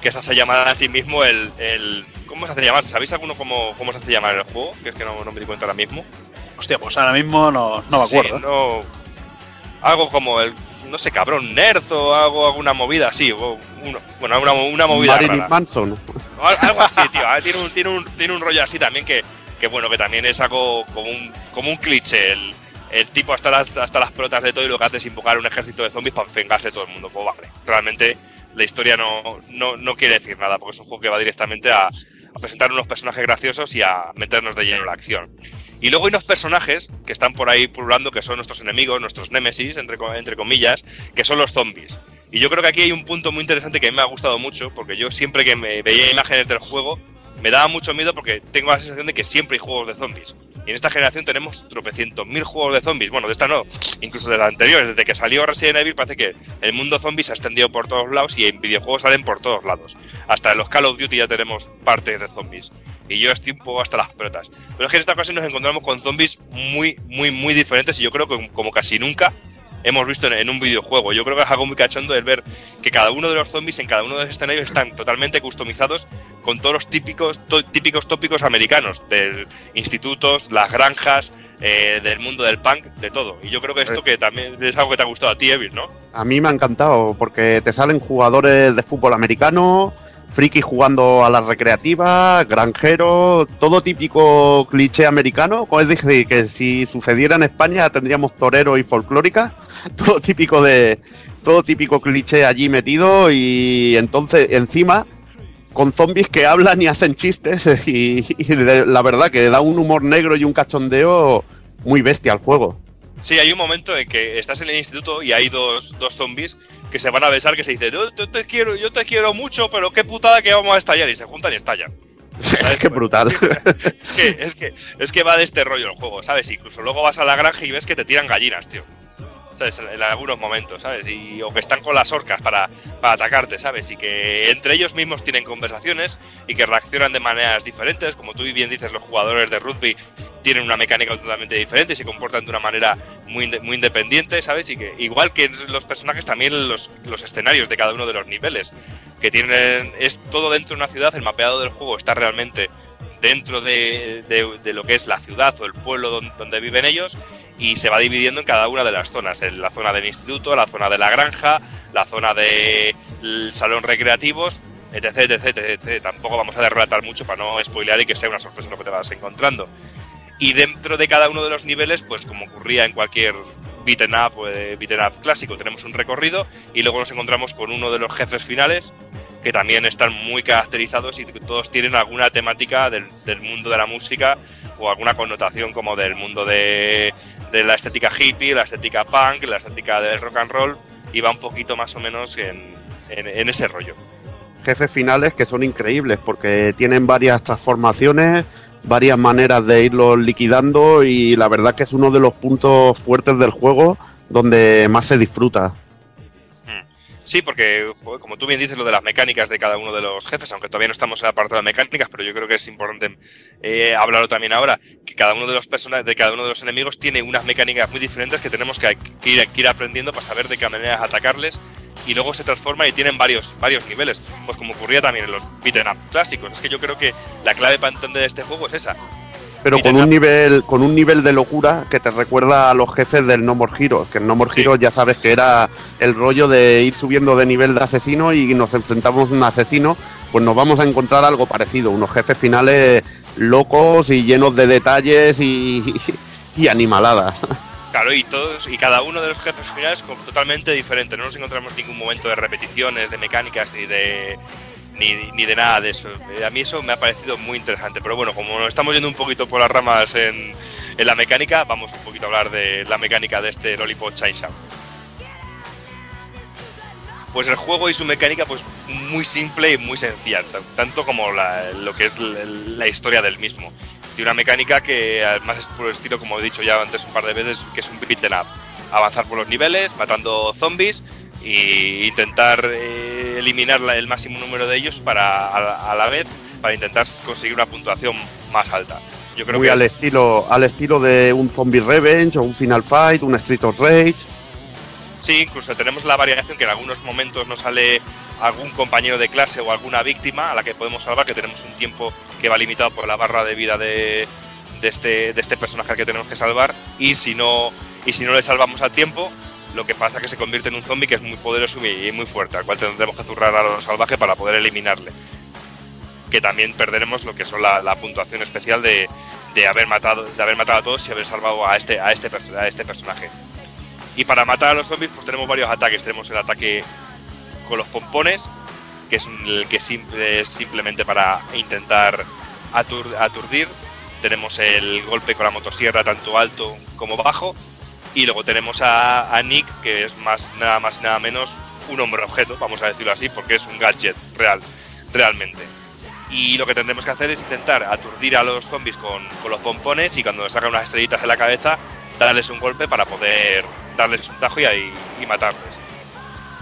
que se hace llamar a sí mismo el, el ¿cómo se hace llamar? ¿Sabéis alguno cómo, cómo se hace llamar el juego? Que es que no, no me di cuenta ahora mismo. Hostia, pues ahora mismo no, no me Sí, acuerdo. no- algo como el, no sé, cabrón, nerd o algo, alguna movida así. o uno- bueno, una, una movida Marilyn rara. Manson. O Algo así, tío. Ah, Tiene un, tiene un, tiene un rollo así también que, que bueno, que también es algo como un, como un cliché. El, el tipo hasta las, hasta las pelotas de todo y lo que hace es invocar un ejército de zombies para vengarse de todo el mundo. Pues vale. Realmente la historia no, no, no quiere decir nada porque es un juego que va directamente a, a presentar unos personajes graciosos y a meternos de lleno en la acción. Y luego hay unos personajes que están por ahí pululando, que son nuestros enemigos, nuestros némesis, entre, entre comillas, que son los zombies. Y yo creo que aquí hay un punto muy interesante que a mí me ha gustado mucho, porque yo siempre que me veía imágenes del juego, me daba mucho miedo porque tengo la sensación de que siempre hay juegos de zombies. Y en esta generación tenemos tropecientos mil juegos de zombies. Bueno, de esta no, incluso de las anteriores. Desde que salió Resident Evil parece que el mundo zombie se ha extendido por todos lados y en videojuegos salen por todos lados. Hasta en los Call of Duty ya tenemos partes de zombies. Y yo estoy un poco hasta las pelotas. Pero es que en esta ocasión nos encontramos con zombies muy, muy, muy diferentes y yo creo que como casi nunca hemos visto en, en un videojuego. Yo creo que es algo muy cachondo el ver que cada uno de los zombies en cada uno de los escenarios están totalmente customizados con todos los típicos, to- típicos tópicos americanos, de institutos, las granjas, eh, del mundo del punk, de todo. Y yo creo que esto que también es algo que te ha gustado a ti, Evil, ¿no? A mí me ha encantado porque te salen jugadores de fútbol americano, friki jugando a las recreativas, granjeros, todo típico cliché americano. Es decir, que si sucediera en España tendríamos torero y folclórica, todo típico de todo típico cliché allí metido y entonces encima con zombies que hablan y hacen chistes y, y de- la verdad que da un humor negro y un cachondeo muy bestia al juego. Sí, hay un momento en que estás en el instituto y hay dos, dos zombies que se van a besar que se dicen, yo te, te quiero, yo te quiero mucho, pero qué putada que vamos a estallar y se juntan y estallan. Es que brutal. Es que, es que, es que va de este rollo el juego, ¿sabes? Incluso luego vas a la granja y ves que te tiran gallinas, tío. En, algunos momentos, ¿sabes? Y, o que están con las orcas para, para atacarte, ¿sabes? Y que entre ellos mismos tienen conversaciones y que reaccionan de maneras diferentes. Como tú bien dices, los jugadores de rugby tienen una mecánica totalmente diferente y se comportan de una manera muy, muy independiente, ¿sabes? Y que igual que los personajes, también los, los escenarios de cada uno de los niveles, que tienen, es todo dentro de una ciudad, el mapeado del juego está realmente dentro de, de- de lo que es la ciudad o el pueblo donde, donde viven ellos y se va dividiendo en cada una de las zonas, en la zona del instituto, la zona de la granja, la zona del salón recreativos, etc, etc, etc. Tampoco vamos a relatar mucho para no spoilear y que sea una sorpresa lo que te vas encontrando. Y dentro de cada uno de los niveles, pues como ocurría en cualquier beaten up eh, beaten up clásico, tenemos un recorrido y luego nos encontramos con uno de los jefes finales que también están muy caracterizados y todos tienen alguna temática del, del mundo de la música o alguna connotación como del mundo de, de la estética hippie, la estética punk, la estética del rock and roll y va un poquito más o menos en, en- en ese rollo. jefes finales que son increíbles porque tienen varias transformaciones, varias maneras de irlos liquidando y la verdad que es uno de los puntos fuertes del juego donde más se disfruta. Sí, porque, como tú bien dices, lo de las mecánicas de cada uno de los jefes, aunque todavía no estamos en el apartado de mecánicas, pero yo creo que es importante eh, hablarlo también ahora, que cada uno de los personajes, de cada uno de los enemigos tiene unas mecánicas muy diferentes que tenemos que, ir, aprendiendo para saber de qué manera atacarles y luego se transforman y tienen varios, varios niveles, pues como ocurría también en los beaten up clásicos. Es que yo creo que la clave para entender este juego es esa. Pero Y con un nivel, con un nivel de locura que te recuerda a los jefes del No More Heroes, que en No More Sí. Heroes ya sabes que era el rollo de ir subiendo de nivel de asesino y nos enfrentamos a un asesino, pues nos vamos a encontrar algo parecido, unos jefes finales locos y llenos de detalles y, y animaladas. Claro, y todos y cada uno de los jefes finales como totalmente diferente. No nos encontramos ningún momento de repeticiones, de mecánicas ni de ni, ni de nada de eso. Eh, A mí eso me ha parecido muy interesante. Pero bueno, como nos estamos yendo un poquito por las ramas en, la mecánica, vamos un poquito a hablar de la mecánica de este Lollipop Chain Sound. Pues el juego y su mecánica, pues muy simple y muy sencilla, tan- tanto como lo que es la, historia del mismo. Tiene una mecánica que además es por el estilo, como he dicho ya antes un par de veces, que es un beat'em up. Avanzar por los niveles, matando zombies e intentar eh, eliminar la- el máximo número de ellos para a, la- a la vez para intentar conseguir una puntuación más alta. Yo creo Muy que al estilo, al estilo de un Zombie Revenge o un Final Fight, un Street of Rage. Sí, incluso tenemos la variación que en algunos momentos nos sale algún compañero de clase o alguna víctima a la que podemos salvar, que tenemos un tiempo que va limitado por la barra de vida de, de este, de este personaje al que tenemos que salvar. Y si no, y si no le salvamos a tiempo, lo que pasa es que se convierte en un zombie que es muy poderoso y muy fuerte, al cual tendremos que zurrar a lo salvaje para poder eliminarle. Que también perderemos lo que son la, puntuación especial de, de haber matado, de haber matado a todos y haber salvado a este, a este, a este personaje. Y para matar a los zombies, pues tenemos varios ataques. Tenemos el ataque con los pompones, que es el que es simplemente para intentar atur- aturdir. Tenemos el golpe con la motosierra, tanto alto como bajo. Y luego tenemos a, Nick, que es más nada más y nada menos un hombre objeto, vamos a decirlo así, porque es un gadget real, realmente. Y lo que tendremos que hacer es intentar aturdir a los zombies con, con los pompones y cuando les sacan unas estrellitas en la cabeza, darles un golpe para poder darles un tajo y, y matarles.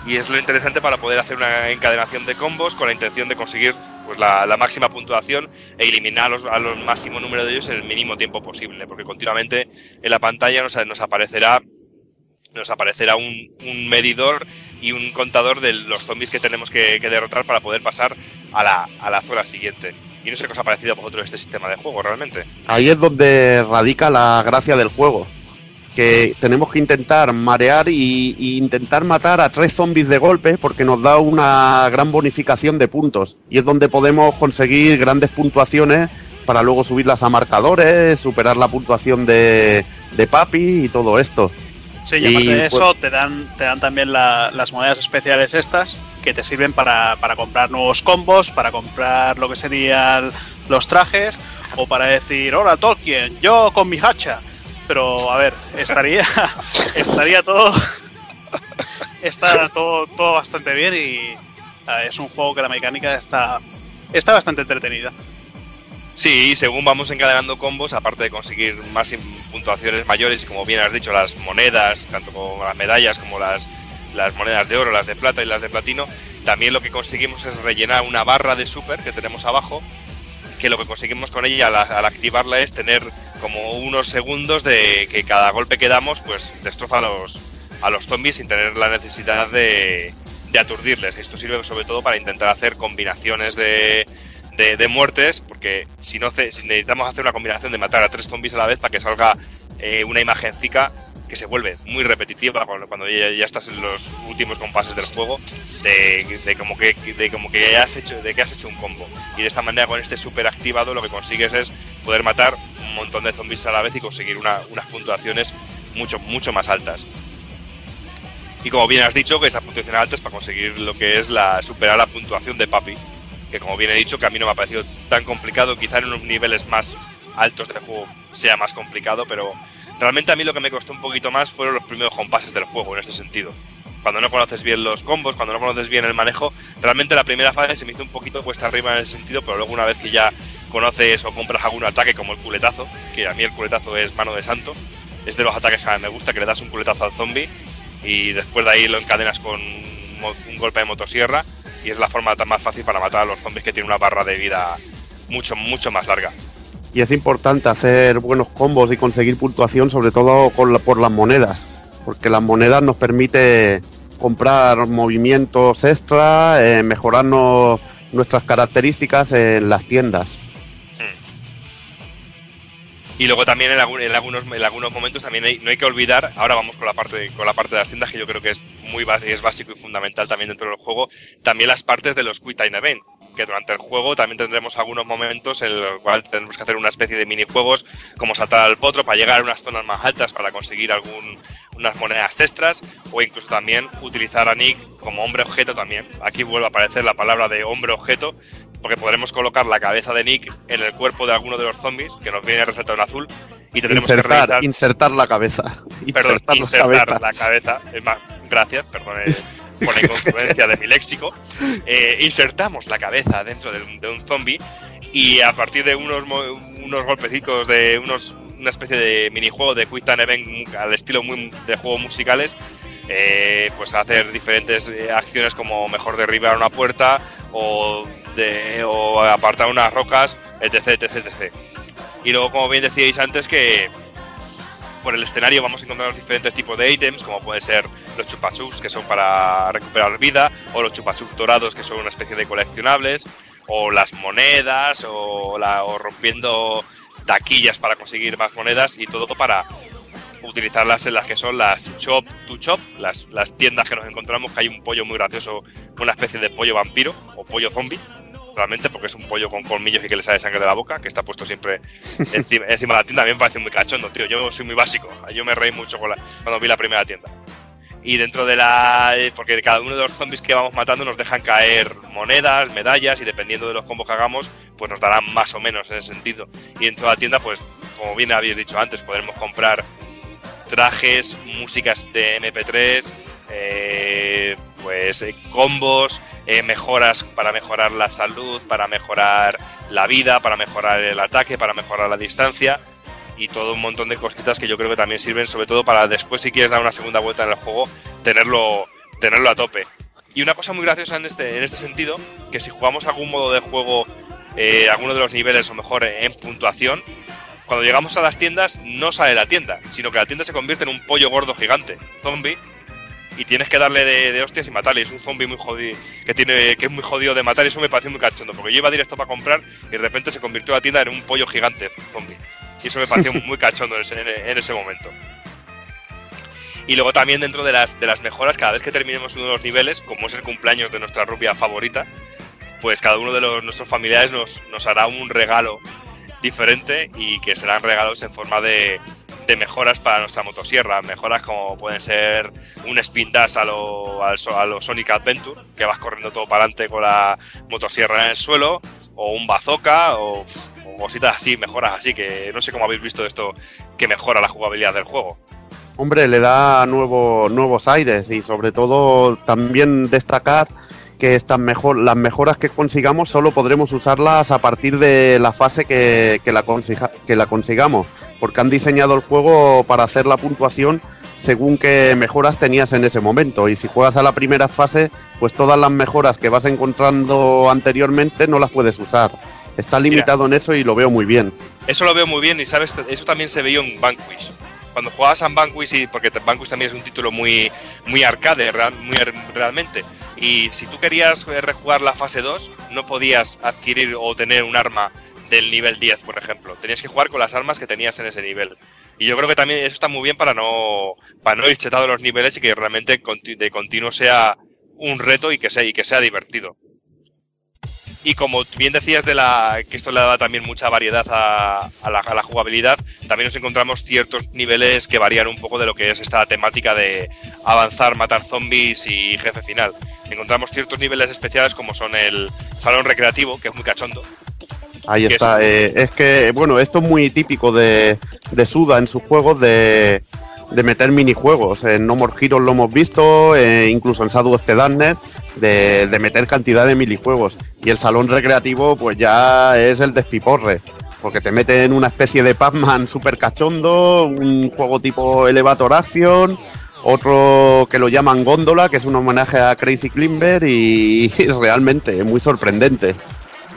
Y es lo interesante para poder hacer una encadenación de combos con la intención de conseguir pues, la, la máxima puntuación e eliminar a los, a los máximo número de ellos en el mínimo tiempo posible, porque continuamente en la pantalla nos, aparecerá nos aparecerá un, medidor y un contador de los zombies que tenemos que, que derrotar para poder pasar a la, a la zona siguiente. Y no sé qué os ha parecido a vosotros este sistema de juego realmente. Ahí es donde radica la gracia del juego. Que tenemos que intentar marear y, y intentar matar a tres zombies de golpe porque nos da una gran bonificación de puntos. Y es donde podemos conseguir grandes puntuaciones para luego subirlas a marcadores, superar la puntuación de, de Papi y todo esto. Sí, y aparte Y, de pues- eso, te dan, te dan también la- las monedas especiales estas, que te sirven para, para comprar nuevos combos, para comprar lo que serían los trajes, o para decir, hola Tolkien, yo con mi hacha. Pero, a ver, estaría, estaría todo, está todo, todo bastante bien y es un juego que la mecánica está, está bastante entretenida. Sí, según vamos encadenando combos, aparte de conseguir más puntuaciones mayores, como bien has dicho, las monedas, tanto como las medallas como las, las monedas de oro, las de plata y las de platino, también lo que conseguimos es rellenar una barra de super que tenemos abajo, que lo que conseguimos con ella al activarla es tener como unos segundos de que cada golpe que damos pues destroza a los, a los zombies sin tener la necesidad de, de aturdirles. Esto sirve sobre todo para intentar hacer combinaciones de, de, de muertes, porque si no necesitamos hacer una combinación de matar a tres zombies a la vez para que salga eh, una imagencica que se vuelve muy repetitiva cuando, cuando ya, ya estás en los últimos compases del juego, de, de como que de como que has hecho de que has hecho un combo. Y de esta manera con este super activado lo que consigues es poder matar montón de zombies a la vez y conseguir una- unas puntuaciones mucho, mucho más altas. Y como bien has dicho, que estas puntuaciones altas para conseguir lo que es la superar la puntuación de Papi, que como bien he dicho, que a mí no me ha parecido tan complicado, quizá en unos niveles más altos del juego sea más complicado, pero realmente a mí lo que me costó un poquito más fueron los primeros compases del juego en este sentido. Cuando no conoces bien los combos, cuando no conoces bien el manejo, realmente la primera fase se me hizo un poquito cuesta arriba en ese sentido, pero luego una vez que ya conoces o compras algún ataque como el culetazo, que a mí el culetazo es mano de santo, es de los ataques que me gusta, que le das un culetazo al zombie y después de ahí lo encadenas con un golpe de motosierra y es la forma tan más fácil para matar a los zombies que tiene una barra de vida mucho, mucho más larga. Y es importante hacer buenos combos y conseguir puntuación, sobre todo con la- por las monedas, porque las monedas nos permite comprar movimientos extra, eh, mejorarnos nuestras características en las tiendas. Y luego también en, en algunos, en algunos momentos también hay- no hay que olvidar, ahora vamos con la parte con la parte de las tiendas que yo creo que es muy es básico y fundamental también dentro del juego, también las partes de los Quick Time Event, que durante el juego también tendremos algunos momentos en los cuales tendremos que hacer una especie de minijuegos como saltar al potro para llegar a unas zonas más altas para conseguir algún unas monedas extras o incluso también utilizar a Nick como hombre objeto también. Aquí vuelve a aparecer la palabra de hombre objeto porque podremos colocar la cabeza de Nick en el cuerpo de alguno de los zombies que nos viene resaltado en azul y tendremos que Insertar, realizar insertar la cabeza. perdón, Insertar la insertar cabeza. la cabeza. Es más, gracias, perdón eh, por incongruencia de mi léxico. Eh, insertamos la cabeza dentro de un, de zombie y a partir de unos, unos golpecitos de unos una especie de minijuego de Quick Time Event al estilo muy de juegos musicales, eh, pues hacer diferentes eh, acciones como mejor derribar una puerta o o apartar unas rocas, etc, etc, etc. Y luego, como bien decíais antes, que por el escenario vamos a encontrar diferentes tipos de ítems, como pueden ser los chupachups, que son para recuperar vida, o los chupachups dorados, que son una especie de coleccionables, o las monedas, o, la, o rompiendo taquillas para conseguir más monedas, y todo para utilizarlas en las que son las shop to shop, las tiendas que nos encontramos, que hay un pollo muy gracioso, una especie de pollo vampiro o pollo zombie, realmente, porque es un pollo con colmillos y que le sale sangre de la boca, que está puesto siempre encima, encima de la tienda. A mí me parece muy cachondo, tío. Yo soy muy básico. Yo me reí mucho con la, cuando vi la primera tienda. Y dentro de la. Porque cada uno de los zombies que vamos matando nos dejan caer monedas, medallas, y dependiendo de los combos que hagamos, pues nos darán más o menos en ese sentido. Y dentro de la tienda, pues, como bien habéis dicho antes, podremos comprar trajes, músicas de MP3, eh, pues eh, combos, eh, mejoras para mejorar la salud, para mejorar la vida, para mejorar el ataque, para mejorar la distancia y todo un montón de cositas que yo creo que también sirven sobre todo para después si quieres dar una segunda vuelta en el juego tenerlo tenerlo a tope. Y una cosa muy graciosa en este, en este sentido, que si jugamos algún modo de juego, eh, alguno de los niveles o mejor en puntuación, cuando llegamos a las tiendas no sale la tienda, sino que la tienda se convierte en un pollo gordo gigante, zombie, y tienes que darle de, de hostias y matarle. Es un zombie muy jodido, que, tiene, que es muy jodido de matar y eso me pareció muy cachondo, porque yo iba directo para comprar y de repente se convirtió la tienda en un pollo gigante zombie. Y eso me pareció muy cachondo en ese, en ese momento. Y luego también dentro de las, de las mejoras, cada vez que terminemos uno de los niveles, como es el cumpleaños de nuestra rubia favorita, pues cada uno de los, nuestros familiares nos, nos hará un regalo diferente y que serán regalos en forma de, mejoras para nuestra motosierra. Mejoras como pueden ser un spin dash a lo, a lo Sonic Adventure, que vas corriendo todo para adelante con la motosierra en el suelo, o un bazooka, o, o cositas así, mejoras así, que no sé cómo habéis visto esto que mejora la jugabilidad del juego. Hombre, le da nuevo, nuevos aires y sobre todo también destacar que estas mejor, las mejoras que consigamos solo podremos usarlas a partir de la fase que, que la, consiga, que la consigamos, porque han diseñado el juego para hacer la puntuación según qué mejoras tenías en ese momento. Y si juegas a la primera fase, pues todas las mejoras que vas encontrando anteriormente no las puedes usar. Está limitado Mira, en eso y lo veo muy bien. Eso lo veo muy bien y sabes, eso también se veía en Vanquish cuando jugabas a Vanquish, y, porque Vanquish también es un título muy, muy arcade, real, muy realmente, y si tú querías rejugar la fase 2, no podías adquirir o tener un arma del nivel 10, por ejemplo. Tenías que jugar con las armas que tenías en ese nivel. Y yo creo que también eso está muy bien para no, para no ir chetado los niveles y que realmente de continuo sea un reto y que sea, y que sea divertido. Y como bien decías de la que esto le daba también mucha variedad a, a, la, a, la, jugabilidad, también nos encontramos ciertos niveles que varían un poco de lo que es esta temática de avanzar, matar zombies y jefe final. Encontramos ciertos niveles especiales como son el salón recreativo, que es muy cachondo. Ahí está. Es, eh, es que, bueno, esto es muy típico de, de Suda en sus juegos de, de meter minijuegos. En No More Heroes lo hemos visto, eh, incluso en Shadow of the Darkness, de, de, meter cantidad de minijuegos. Y el salón recreativo, pues ya es el despiporre. Porque te meten una especie de Pac-Man super cachondo, un juego tipo Elevator Action, otro que lo llaman Góndola, que es un homenaje a Crazy Klimber y, y realmente es muy sorprendente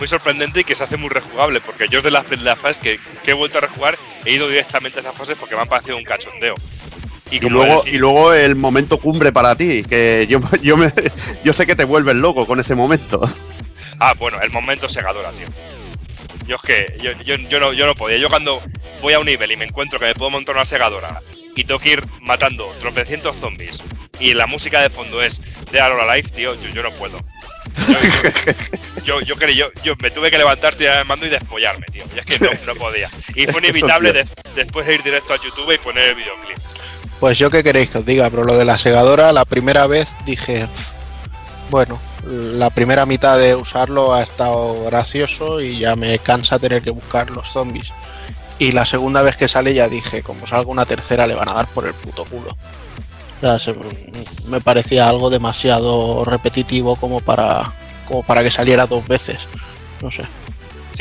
muy sorprendente y que se hace muy rejugable, porque yo de las, de las fases que, que, he vuelto a rejugar he ido directamente a esas fases porque me han parecido un cachondeo. Y, y luego, y luego el momento cumbre para ti, que yo, yo, me, yo sé que te vuelves loco con ese momento. Ah, bueno, el momento segadora, tío. Yo es que yo, yo, yo, no, yo no podía. Yo cuando voy a un nivel y me encuentro que me puedo montar una segadora y tengo que ir matando tropecientos zombies y la música de fondo es de Aurora Life, tío, yo, yo no puedo. Yo, yo, yo, yo, yo, me tuve que levantar, tirar el mando y despollarme, tío. Y es que no, no podía. Y fue inevitable de, después de ir directo a YouTube y poner el videoclip. Pues yo qué queréis que os diga, pero lo de la segadora, la primera vez dije, bueno, la primera mitad de usarlo ha estado gracioso y ya me cansa tener que buscar los zombies. Y la segunda vez que sale ya dije, como salga una tercera le van a dar por el puto culo. O sea, se, me parecía algo demasiado repetitivo como para, como para que saliera dos veces. No sé.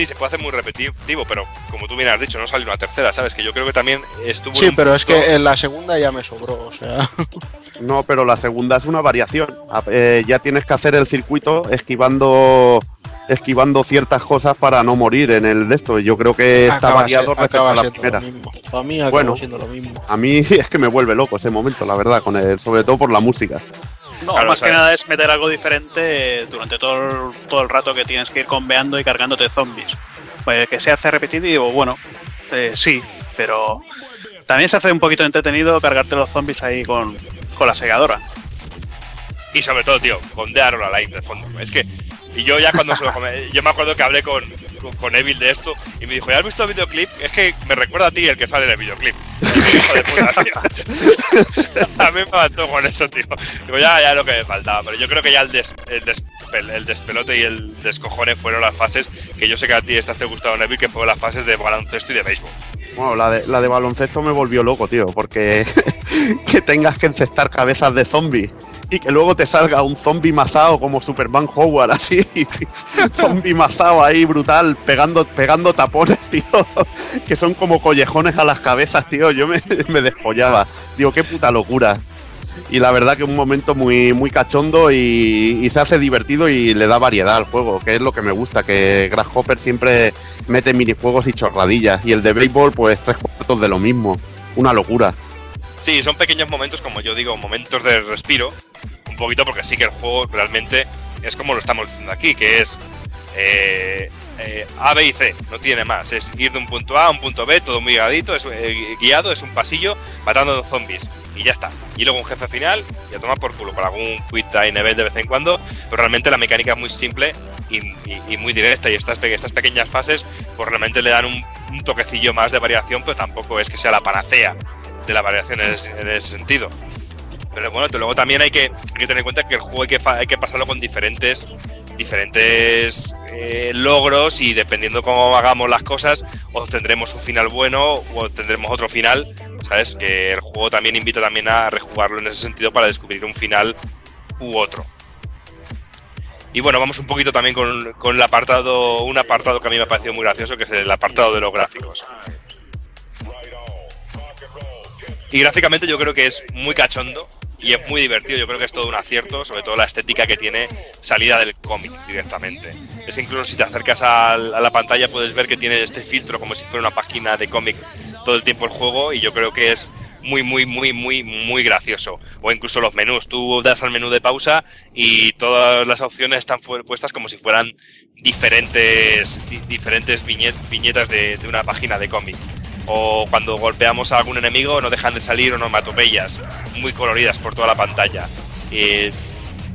Sí, se puede hacer muy repetitivo, pero como tú bien has dicho, no salió una tercera, ¿sabes? Que yo creo que también estuvo. Sí, pero punto... es que en la segunda ya me sobró, o sea. No, pero la segunda es una variación. Eh, ya tienes que hacer el circuito esquivando esquivando ciertas cosas para no morir en el de esto. Yo creo que está Acaba variado se- respecto a la primera. Para mí acaba Bueno. siendo lo mismo. A mí es que me vuelve loco ese momento, la verdad, con el, sobre todo por la música. No, Claro, más ¿sabes? que nada es meter algo diferente durante todo el, todo el rato que tienes que ir conveando y cargándote zombies. Pues que se hace repetitivo, bueno, eh, sí, pero también se hace un poquito entretenido cargarte los zombies ahí con, con la segadora. Y sobre todo, tío, con Dead or Alive de fondo. Es que, y yo ya cuando se lo yo me acuerdo que hablé con, con, con Evil de esto y me dijo, ¿ya has visto el videoclip? Es que me recuerda a ti el que sale en el videoclip. Dijo, de puta, tío. mí me mató con eso, tío. Digo, ya, ya lo que me faltaba. Pero yo creo que ya el, des- el, el despelote y el descojone fueron las fases que yo sé que a ti estas te gustaron, Evil, que fueron las fases de baloncesto y de béisbol. Bueno, la de, la de baloncesto me volvió loco, tío, porque que tengas que encestar cabezas de zombies y que luego te salga un zombie mazado como Superman Howard, así, zombie mazado ahí brutal, pegando, pegando tapones, tío, que son como collejones a las cabezas, tío, yo me, me despollaba. Digo, qué puta locura. Y la verdad que un momento muy, muy cachondo y, y se hace divertido y le da variedad al juego, que es lo que me gusta, que Grasshopper siempre mete minijuegos y chorradillas. Y el de béisbol, pues tres cuartos de lo mismo. Una locura. Sí, son pequeños momentos, como yo digo, momentos de respiro. Un poquito porque sí que el juego realmente es como lo estamos diciendo aquí, que es eh, eh, A, B y C, no tiene más. Es ir de un punto A a un punto B, todo muy guiadito, es eh, guiado, es un pasillo, matando zombies. Y ya está. Y luego un jefe final y a tomar por culo, con algún quick time event de vez en cuando. Pero realmente la mecánica es muy simple y, muy directa. Y estas, pe- estas pequeñas fases, pues realmente le dan un toquecillo más de variación, pero tampoco es que sea la panacea de la variación en ese, en ese sentido. Pero bueno, luego también hay que, tener en cuenta que el juego hay que, fa- hay que pasarlo con diferentes diferentes eh, logros y dependiendo cómo hagamos las cosas, obtendremos un final bueno o obtendremos otro final, ¿sabes? Que el juego también invita también a rejugarlo en ese sentido para descubrir un final u otro. Y bueno, vamos un poquito también con, con el apartado, un apartado que a mí me ha parecido muy gracioso, que es el apartado de los gráficos. Y gráficamente yo creo que es muy cachondo y es muy divertido. Yo creo que es todo un acierto, sobre todo la estética que tiene salida del cómic directamente. Es incluso si te acercas a la pantalla puedes ver que tiene este filtro como si fuera una página de cómic todo el tiempo el juego y yo creo que es muy, muy, muy, muy, muy gracioso. O incluso los menús. Tú das al menú de pausa y todas las opciones están puestas como si fueran diferentes, di- diferentes viñet- viñetas de una página de cómic. O cuando golpeamos a algún enemigo no dejan de salir onomatopeyas muy coloridas por toda la pantalla.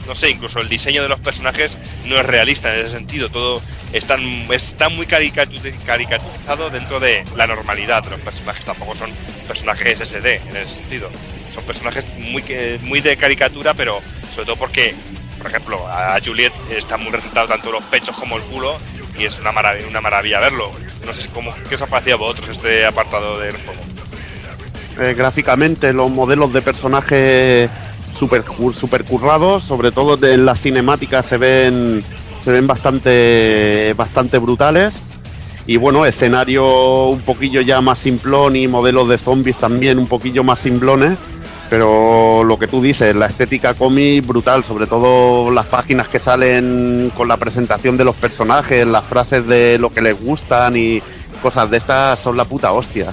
No sé, incluso el diseño de los personajes no es realista en ese sentido. Todo está, está muy caricatu- caricaturizado dentro de la normalidad los personajes. Tampoco son personajes SD en ese sentido. Son personajes muy, muy de caricatura, pero sobre todo porque, por ejemplo, a Juliet está muy resaltado tanto los pechos como el culo y es una maravilla, una maravilla verlo. No sé cómo, qué os ha parecido a vosotros este apartado del juego. Eh, gráficamente los modelos de personajes super, super currados, sobre todo de las cinemáticas se ven se ven bastante bastante brutales y bueno, escenario un poquillo ya más simplón y modelos de zombies también un poquillo más simplones, pero lo que tú dices, la estética cómic brutal, sobre todo las páginas que salen con la presentación de los personajes, las frases de lo que les gustan y cosas de estas son la puta hostia.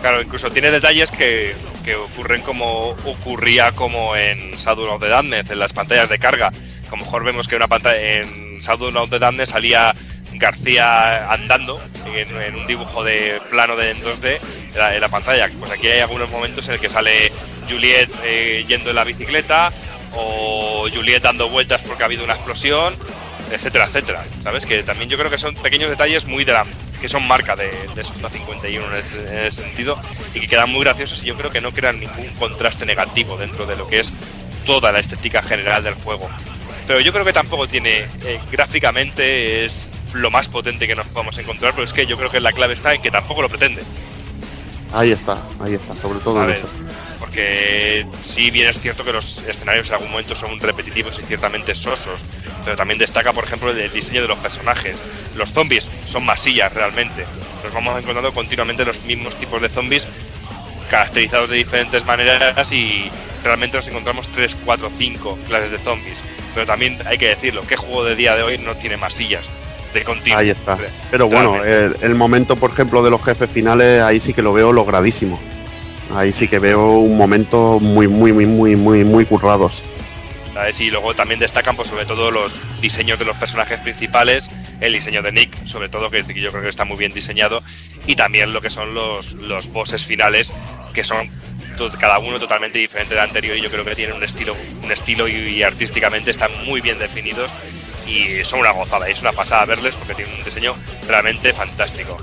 Claro, incluso tiene detalles que, que ocurren como ocurría como en Shadow of the Damned, en las pantallas de carga. A lo mejor vemos que una pantalla en Shadow of the Damned salía García andando en, un dibujo de plano de en 2D en la, pantalla. Pues aquí hay algunos momentos en el que sale Juliet eh, yendo en la bicicleta o Juliet dando vueltas porque ha habido una explosión, etcétera, etcétera. ¿Sabes? Que también yo creo que son pequeños detalles muy de que son marca de, de Suda 51 en ese, en ese sentido y que quedan muy graciosos y yo creo que no crean ningún contraste negativo dentro de lo que es toda la estética general del juego. Pero yo creo que tampoco tiene, eh, gráficamente es lo más potente que nos podemos encontrar, pero es que yo creo que la clave está en que tampoco lo pretende. Ahí está, ahí está, sobre todo A en ver, eso. porque si bien es cierto que los escenarios en algún momento son repetitivos y ciertamente sosos, pero también destaca, por ejemplo, el diseño de los personajes. Los zombies son masillas realmente. Nos vamos encontrando continuamente los mismos tipos de zombies caracterizados de diferentes maneras y realmente nos encontramos 3, 4, 5 clases de zombies. pero también hay que decirlo, ¿qué juego de día de hoy no tiene más sillas de continuo? Ahí está. Pero bueno, el, el momento, por ejemplo, de los jefes finales, ahí sí que lo veo logradísimo. Ahí sí que veo un momento muy, muy, muy, muy, muy, muy currados. ¿sabes? Y luego también destacan pues, sobre todo los diseños de los personajes principales, el diseño de Nick, sobre todo, que yo creo que está muy bien diseñado, y también lo que son los, los bosses finales, que son cada uno totalmente diferente del anterior y yo creo que tienen un estilo, un estilo y, y artísticamente están muy bien definidos y son una gozada, y es una pasada verles porque tienen un diseño realmente fantástico.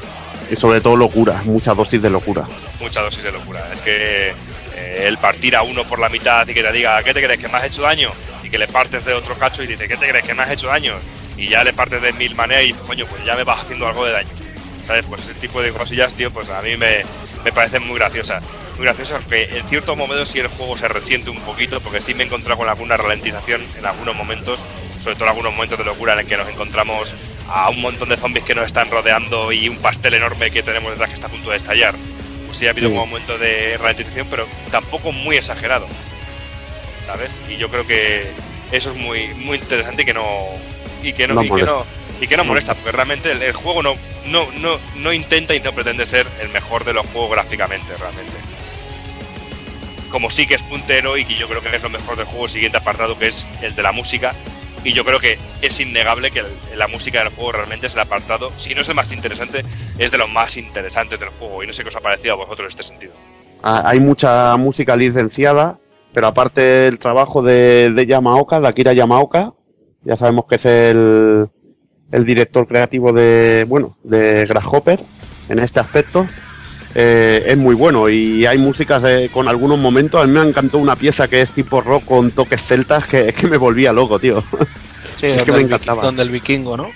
Y sobre todo locura, mucha dosis de locura. mucha dosis de locura. Es que eh, el partir a uno por la mitad y que te diga, ¿qué te crees que me has hecho daño? Y que le partes de otro cacho y dice, ¿qué te crees que me has hecho daño? Y ya le partes de mil maneras y dices, coño, pues ya me vas haciendo algo de daño. ¿Sabes? Pues ese tipo de cosillas, tío, pues a mí me, me parecen muy graciosas. Muy graciosas porque en cierto momento sí el juego se resiente un poquito, porque sí me he encontrado con alguna ralentización en algunos momentos, sobre todo en algunos momentos de locura en el que nos encontramos a un montón de zombies que nos están rodeando y un pastel enorme que tenemos detrás que está a punto de estallar. Pues sí ha habido Sí. un momento de ralentización, pero tampoco muy exagerado. ¿Sabes? Y yo creo que eso es muy, muy interesante y que no. Y que no, No y que molesta. no, y que no molesta, porque realmente el, el juego no, no, no, no intenta y no pretende ser el mejor de los juegos gráficamente, realmente. Como sí que es puntero y que yo creo que es lo mejor del juego, siguiente apartado que es el de la música. Y yo creo que es innegable que la música del juego realmente es el apartado, si no es el más interesante, es de los más interesantes del juego. Y no sé qué os ha parecido a vosotros en este sentido. Ah, Hay mucha música licenciada, pero aparte el trabajo de, de Yamaoka, de Akira Yamaoka, ya sabemos que es el, el director creativo de, bueno, de Grasshopper en este aspecto, eh, es muy bueno y hay músicas eh, con algunos momentos. A mí me encantó una pieza que es tipo rock con toques celtas que que me volvía loco, tío. Sí, Es donde, que me encantaba. donde el vikingo, ¿no?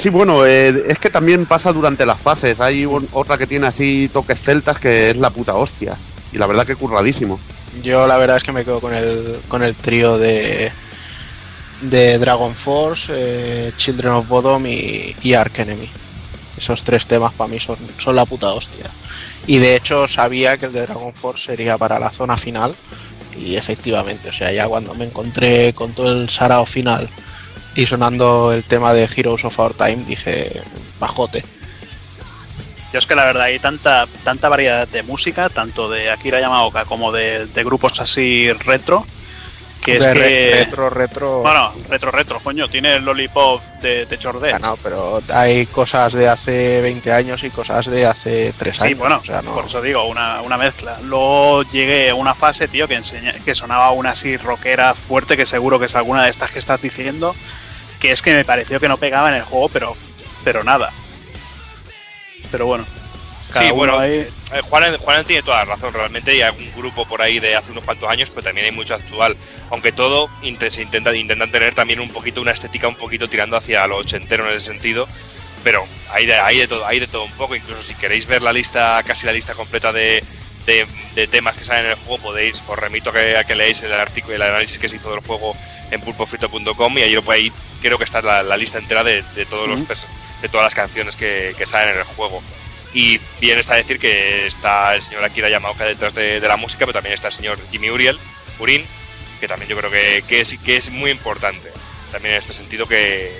Sí, bueno, eh, es que también pasa durante las fases. Hay un- otra que tiene así toques celtas que es la puta hostia. Y la verdad que curradísimo. Yo la verdad es que me quedo con el con el trío de de Dragon Force, eh, Children of Bodom y, y Ark Enemy. Esos tres temas para mí son, son la puta hostia. Y de hecho sabía que el de Dragon Force sería para la zona final. Y efectivamente, o sea, ya cuando me encontré con todo el sarao final y sonando el tema de Heroes of Our Time, dije, bajote. Yo es que la verdad hay tanta, tanta variedad de música, tanto de Akira Yamaoka como de, de grupos así retro, que es que... retro, retro. Bueno, retro, retro, coño, tiene el Lollipop de, de Chordel. Ya no, pero hay cosas de hace 20 años y cosas de hace 3 Sí, años. bueno, o sea, no. por eso digo, una, una mezcla. Luego llegué a una fase, tío, que, enseña, que sonaba una así rockera fuerte, que seguro que es alguna de estas que estás diciendo, que es que me pareció que no pegaba en el juego, pero, pero nada. Pero bueno. Cada Sí, bueno, ahí- eh, Juan, Juan tiene toda la razón, realmente hay algún grupo por ahí de hace unos cuantos años, pero también hay mucho actual. Aunque todo se intenta, intentan tener también un poquito una estética un poquito tirando hacia lo ochentero en ese sentido, pero hay de, hay de todo, hay de todo un poco, incluso si queréis ver la lista, casi la lista completa de, de- de temas que salen en el juego, podéis, os remito a que, a que leáis el artículo, el análisis que se hizo del juego en pulpofrito.com y ahí lo ahí creo que está la, la lista entera de, de todos los Ujú. pers- de todas las canciones que, que salen en el juego. Y bien está decir que está el señor Akira Yamaoka detrás de, de la música, pero también está el señor Jimmy Uriel, Urin, que también yo creo que, que es, que es muy importante. También en este sentido que,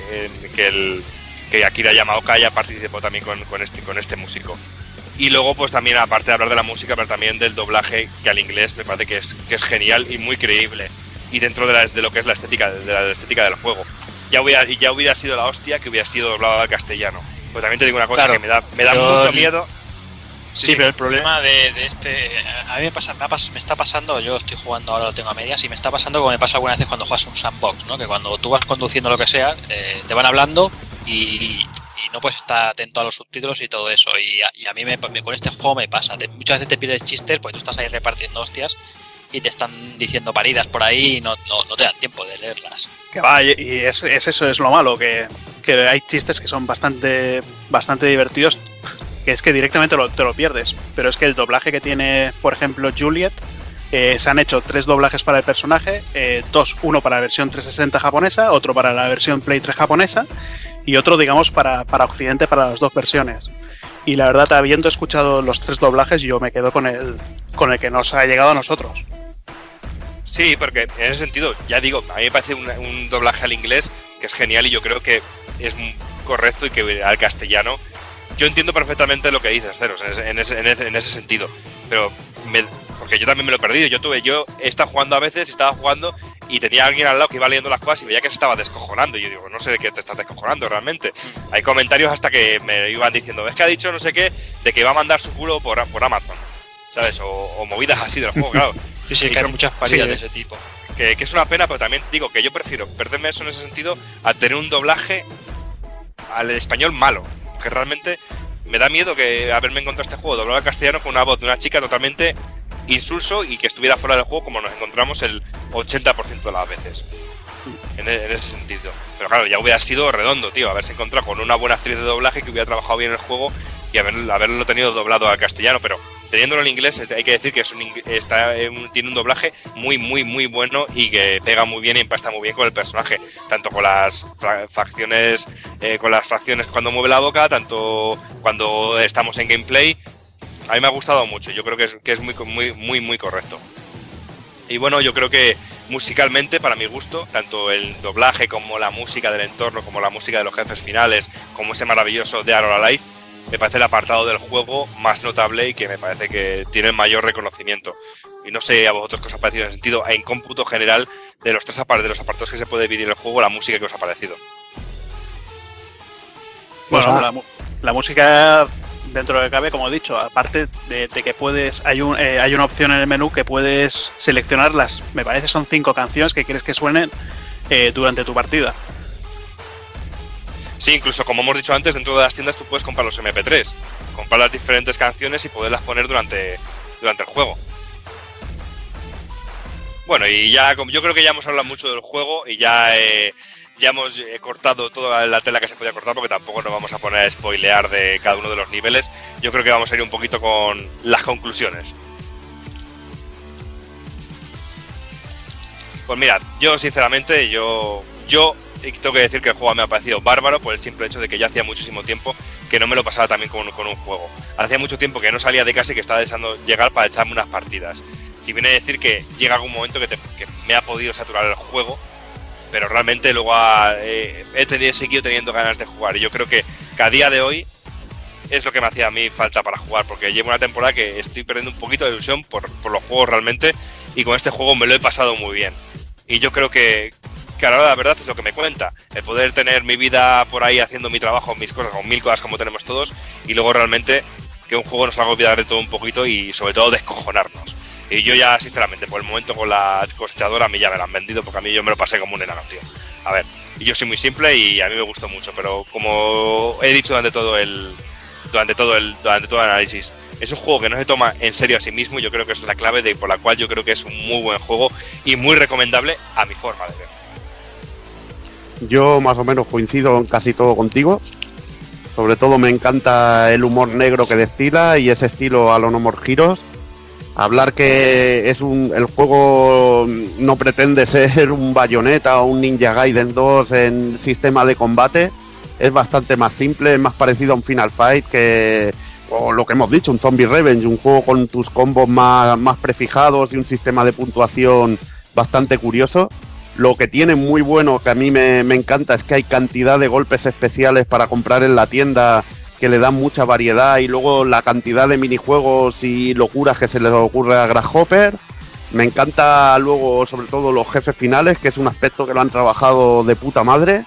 que, el, que Akira Yamaoka haya participado también con, con este, con este músico. Y luego, pues también, aparte de hablar de la música, pero también del doblaje, que al inglés me parece que es, que es genial y muy creíble. Y dentro de, la- de lo que es la estética, de la, estética del juego. Ya hubiera, ya hubiera sido la hostia que hubiera sido doblado al castellano. Pues también te digo una cosa Claro, que me da, me da pero mucho el- miedo. Sí, pero el problema de, de este. A mí me, pasa, me, ha pas- me está pasando, yo estoy jugando ahora, lo tengo a medias, y me está pasando como me pasa algunas veces cuando juegas un sandbox, ¿no? Que cuando tú vas conduciendo lo que sea, eh, te van hablando y, y no puedes estar atento a los subtítulos y todo eso. Y a, y a mí me, me- con este juego me pasa. Te- muchas veces te pierdes chistes porque tú estás ahí repartiendo hostias y te están diciendo paridas por ahí y no, no, te dan tiempo de leerlas. Que va, y es, es eso, es lo malo, que, que hay chistes que son bastante, bastante divertidos, que es que directamente te lo pierdes. Pero es que el doblaje que tiene, por ejemplo, Juliet, eh, se han hecho tres doblajes para el personaje, eh, dos, uno para la versión 360 japonesa, otro para la versión Play 3 japonesa, y otro, digamos, para, para Occidente, para las dos versiones. Y la verdad, habiendo escuchado los tres doblajes, yo me quedo con el, con el que nos ha llegado a nosotros. Sí, porque en ese sentido, ya digo, a mí me parece un, un doblaje al inglés que es genial y yo creo que es correcto y que al castellano. Yo entiendo perfectamente lo que dices, Ceros, en ese, en ese, en ese- en ese sentido. Pero me- porque yo también me lo he perdido. Yo tuve, yo he estado jugando a veces, estaba jugando y tenía alguien al lado que iba leyendo las cosas y veía que se estaba descojonando. Y yo digo, no sé de qué te estás descojonando realmente. Hay comentarios hasta que me iban diciendo, es que ha dicho no sé qué, de que va a mandar su culo por, por Amazon. ¿Sabes? O, o movidas así del juego, claro. Sí, sí, que son- muchas paridas sí, de ese tipo. que, que es una pena, pero también digo que yo prefiero perderme eso en ese sentido a tener un doblaje al español malo. Que realmente me da miedo que haberme encontrado este juego doblado al castellano con una voz de una chica totalmente insulso y que estuviera fuera del juego como nos encontramos el 80% de las veces. En, e- en ese sentido. Pero claro, ya hubiera sido redondo, tío, haberse encontrado con una buena actriz de doblaje que hubiera trabajado bien el juego y haber- haberlo tenido doblado al castellano, pero teniéndolo en inglés hay que decir que está, tiene un doblaje muy, muy, muy bueno y que pega muy bien y empasta muy bien con el personaje, tanto con las facciones, eh, con las fracciones cuando mueve la boca, tanto cuando estamos en gameplay. A mí me ha gustado mucho, yo creo que es, que es muy, muy, muy, muy correcto. Y bueno, yo creo que musicalmente, para mi gusto, tanto el doblaje como la música del entorno, como la música de los jefes finales, como ese maravilloso de Arola Life, me parece el apartado del juego más notable y que me parece que tiene el mayor reconocimiento. Y no sé a vosotros qué os ha parecido en el sentido, en cómputo general, de los tres de los apartados que se puede dividir el juego, la música que os ha parecido. Bueno, Pues, la, mu- la música, dentro de lo que cabe, como he dicho, aparte de, que puedes, hay, un, eh, hay una opción en el menú que puedes seleccionar las, me parece son cinco canciones que quieres que suenen eh, durante tu partida. Sí, incluso como hemos dicho antes, dentro de las tiendas tú puedes comprar los MP3, comprar las diferentes canciones y poderlas poner durante, durante el juego. Bueno, y ya yo creo que ya hemos hablado mucho del juego y ya, eh, ya hemos eh, cortado toda la tela que se podía cortar porque tampoco nos vamos a poner a spoilear de cada uno de los niveles. Yo creo que vamos a ir un poquito con las conclusiones. Pues mirad, yo sinceramente, yo, yo tengo que decir que el juego me ha parecido bárbaro por el simple hecho de que ya hacía muchísimo tiempo que no me lo pasaba también con, con un juego. Hacía mucho tiempo que no salía de casa y que estaba deseando llegar para echarme unas partidas. Si viene a decir que llega algún momento que, me ha podido saturar el juego, pero realmente luego eh, he, tenido- seguido teniendo ganas de jugar. Y yo creo que, que a día de hoy es lo que me hacía a mí falta para jugar, porque llevo una temporada que estoy perdiendo un poquito de ilusión por, por los juegos realmente, y con este juego me lo he pasado muy bien. Y yo creo que, que ahora la verdad es lo que me cuenta, el poder tener mi vida por ahí haciendo mi trabajo, mis cosas, con mil cosas como tenemos todos, y luego realmente que un juego nos haga olvidar de todo un poquito y sobre todo descojonarnos. Y yo ya, sinceramente, por el momento con la cosechadora a mí ya me la han vendido, porque a mí yo me lo pasé como un enano, tío. A ver, yo soy muy simple y a mí me gustó mucho, pero como he dicho durante todo el, durante todo el, durante todo el análisis, es un juego que no se toma en serio a sí mismo y yo creo que es la clave de por la cual yo creo que es un muy buen juego y muy recomendable a mi forma de ver. Yo más o menos coincido en casi todo contigo. Sobre todo me encanta el humor negro que destila y ese estilo a los No More Heroes. Hablar que es un el juego no pretende ser un Bayonetta o un Ninja Gaiden 2 en sistema de combate. Es bastante más simple, es más parecido a un Final Fight que o lo que hemos dicho, un Zombie Revenge, un juego con tus combos más, más prefijados y un sistema de puntuación bastante curioso. Lo que tiene muy bueno, que a mí me, me encanta, es que hay cantidad de golpes especiales para comprar en la tienda que le dan mucha variedad y luego la cantidad de minijuegos y locuras que se les ocurre a Grasshopper. Me encanta luego sobre todo los jefes finales, que es un aspecto que lo han trabajado de puta madre.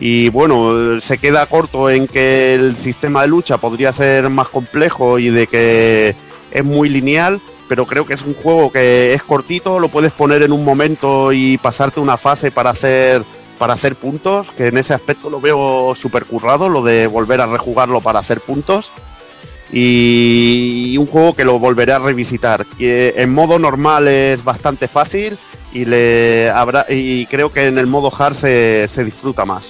Y bueno, se queda corto en que el sistema de lucha podría ser más complejo y de que es muy lineal, pero creo que es un juego que es cortito, lo puedes poner en un momento y pasarte una fase para hacer para hacer puntos, que en ese aspecto lo veo súper currado, lo de volver a rejugarlo para hacer puntos. Y un juego que lo volveré a revisitar. Que en modo normal es bastante fácil y le habrá y creo que en el modo hard se, se disfruta más.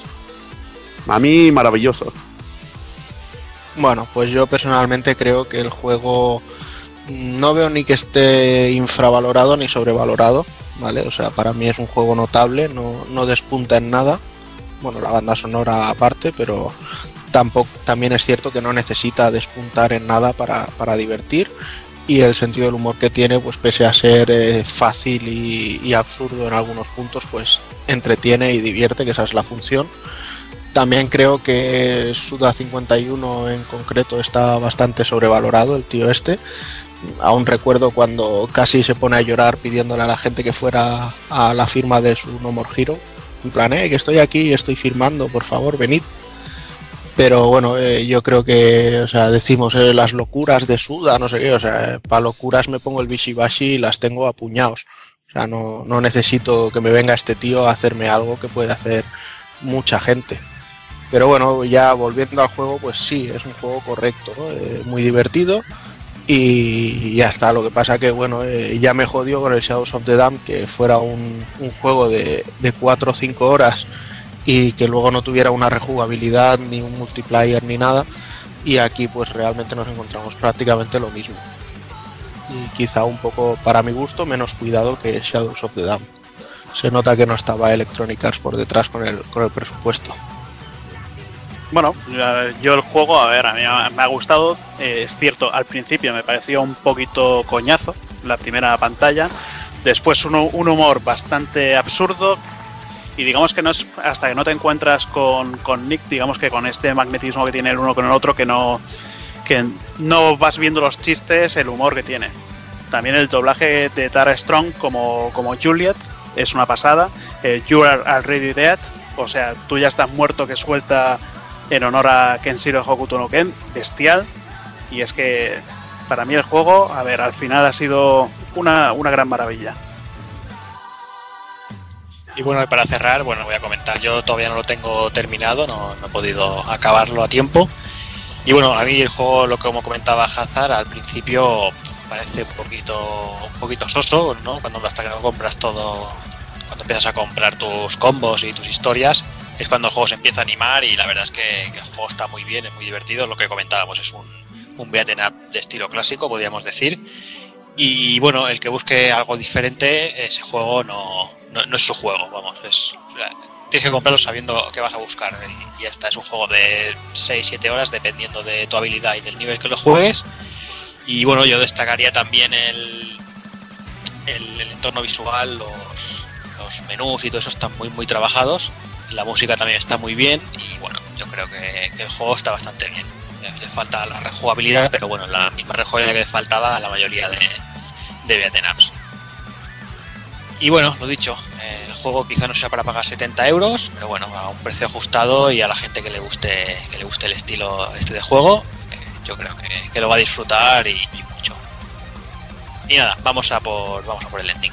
A mí maravilloso. Bueno, pues yo personalmente creo que el juego no veo ni que esté infravalorado ni sobrevalorado, ¿vale? O sea, para mí es un juego notable, no, no despunta en nada. Bueno, la banda sonora aparte, pero tampoco también es cierto que no necesita despuntar en nada para, para divertir. y el sentido del humor que tiene, pues pese a ser eh, fácil y, y absurdo en algunos puntos, pues entretiene y divierte, que esa es la función. También creo que Suda 51 en concreto está bastante sobrevalorado, el tío este. Aún recuerdo cuando casi se pone a llorar pidiéndole a la gente que fuera a la firma de su No More Hero. En plan, eh, que estoy aquí estoy firmando, por favor, venid. Pero bueno, eh, yo creo que, o sea, decimos eh, las locuras de Suda, no sé qué, o sea, para locuras me pongo el Bishibashi y las tengo a puñados. O sea, no, no necesito que me venga este tío a hacerme algo que puede hacer mucha gente. Pero bueno, ya volviendo al juego, pues sí, es un juego correcto. Eh, muy divertido y ya está. Lo que pasa que, bueno, eh, ya me jodió con el Shadows of the Dam que fuera un, juego de, de 4 o 5 horas y que luego no tuviera una rejugabilidad, ni un multiplayer, ni nada. Y aquí pues realmente nos encontramos prácticamente lo mismo. Y quizá un poco, para mi gusto, menos cuidado que Shadows of the Dam. Se nota que no estaba Electronic Arts por detrás con el, con el presupuesto. Bueno, yo el juego, a ver, a mí me ha- gustado. eh, es cierto, al principio me pareció un poquito coñazo la primera pantalla. Después un, un humor bastante absurdo. Y digamos que no hasta que no te encuentras con, con Nick, digamos que con este magnetismo que tiene el uno con el otro, que no, que no vas viendo los chistes, el humor que tiene. También el doblaje de Tara Strong como, como Juliet es una pasada. Eh, you are already dead, o sea, tú ya estás muerto que suelta en honor a Kenshiro Hokuto no Ken, bestial. Y es que para mí el juego, a ver, al final ha sido una, una gran maravilla. Y bueno, para cerrar, bueno, voy a comentar, yo todavía no lo tengo terminado, no, he podido acabarlo a tiempo. Y bueno, a mí el juego, lo que como comentaba Hazard, al principio parece un poquito, un poquito soso, ¿no? Cuando hasta que no compras todo, cuando empiezas a comprar tus combos y tus historias, es cuando el juego se empieza a animar y la verdad es que, el juego está muy bien, es muy divertido, lo que comentábamos, es un, un beat'em up de estilo clásico, podríamos decir. Y bueno, el que busque algo diferente, ese juego no, no, no es su juego, vamos, es tienes que comprarlo sabiendo que vas a buscar y ya está, es un juego de 6-7 horas dependiendo de tu habilidad y del nivel que lo juegues. Y bueno, yo destacaría también el, el, el entorno visual, los, los menús y todo eso están muy muy trabajados. La música también está muy bien y bueno, yo creo que, el juego está bastante bien. Le, falta la rejugabilidad, pero bueno, la misma rejugabilidad que le faltaba a la mayoría de, de beat'em ups. Y bueno, lo dicho, el juego quizá no sea para pagar 70 euros, pero bueno, a un precio ajustado y a la gente que le guste, que le guste el estilo este de juego, eh, yo creo que, que lo va a disfrutar y, y mucho. Y nada, vamos a por, vamos a por el ending.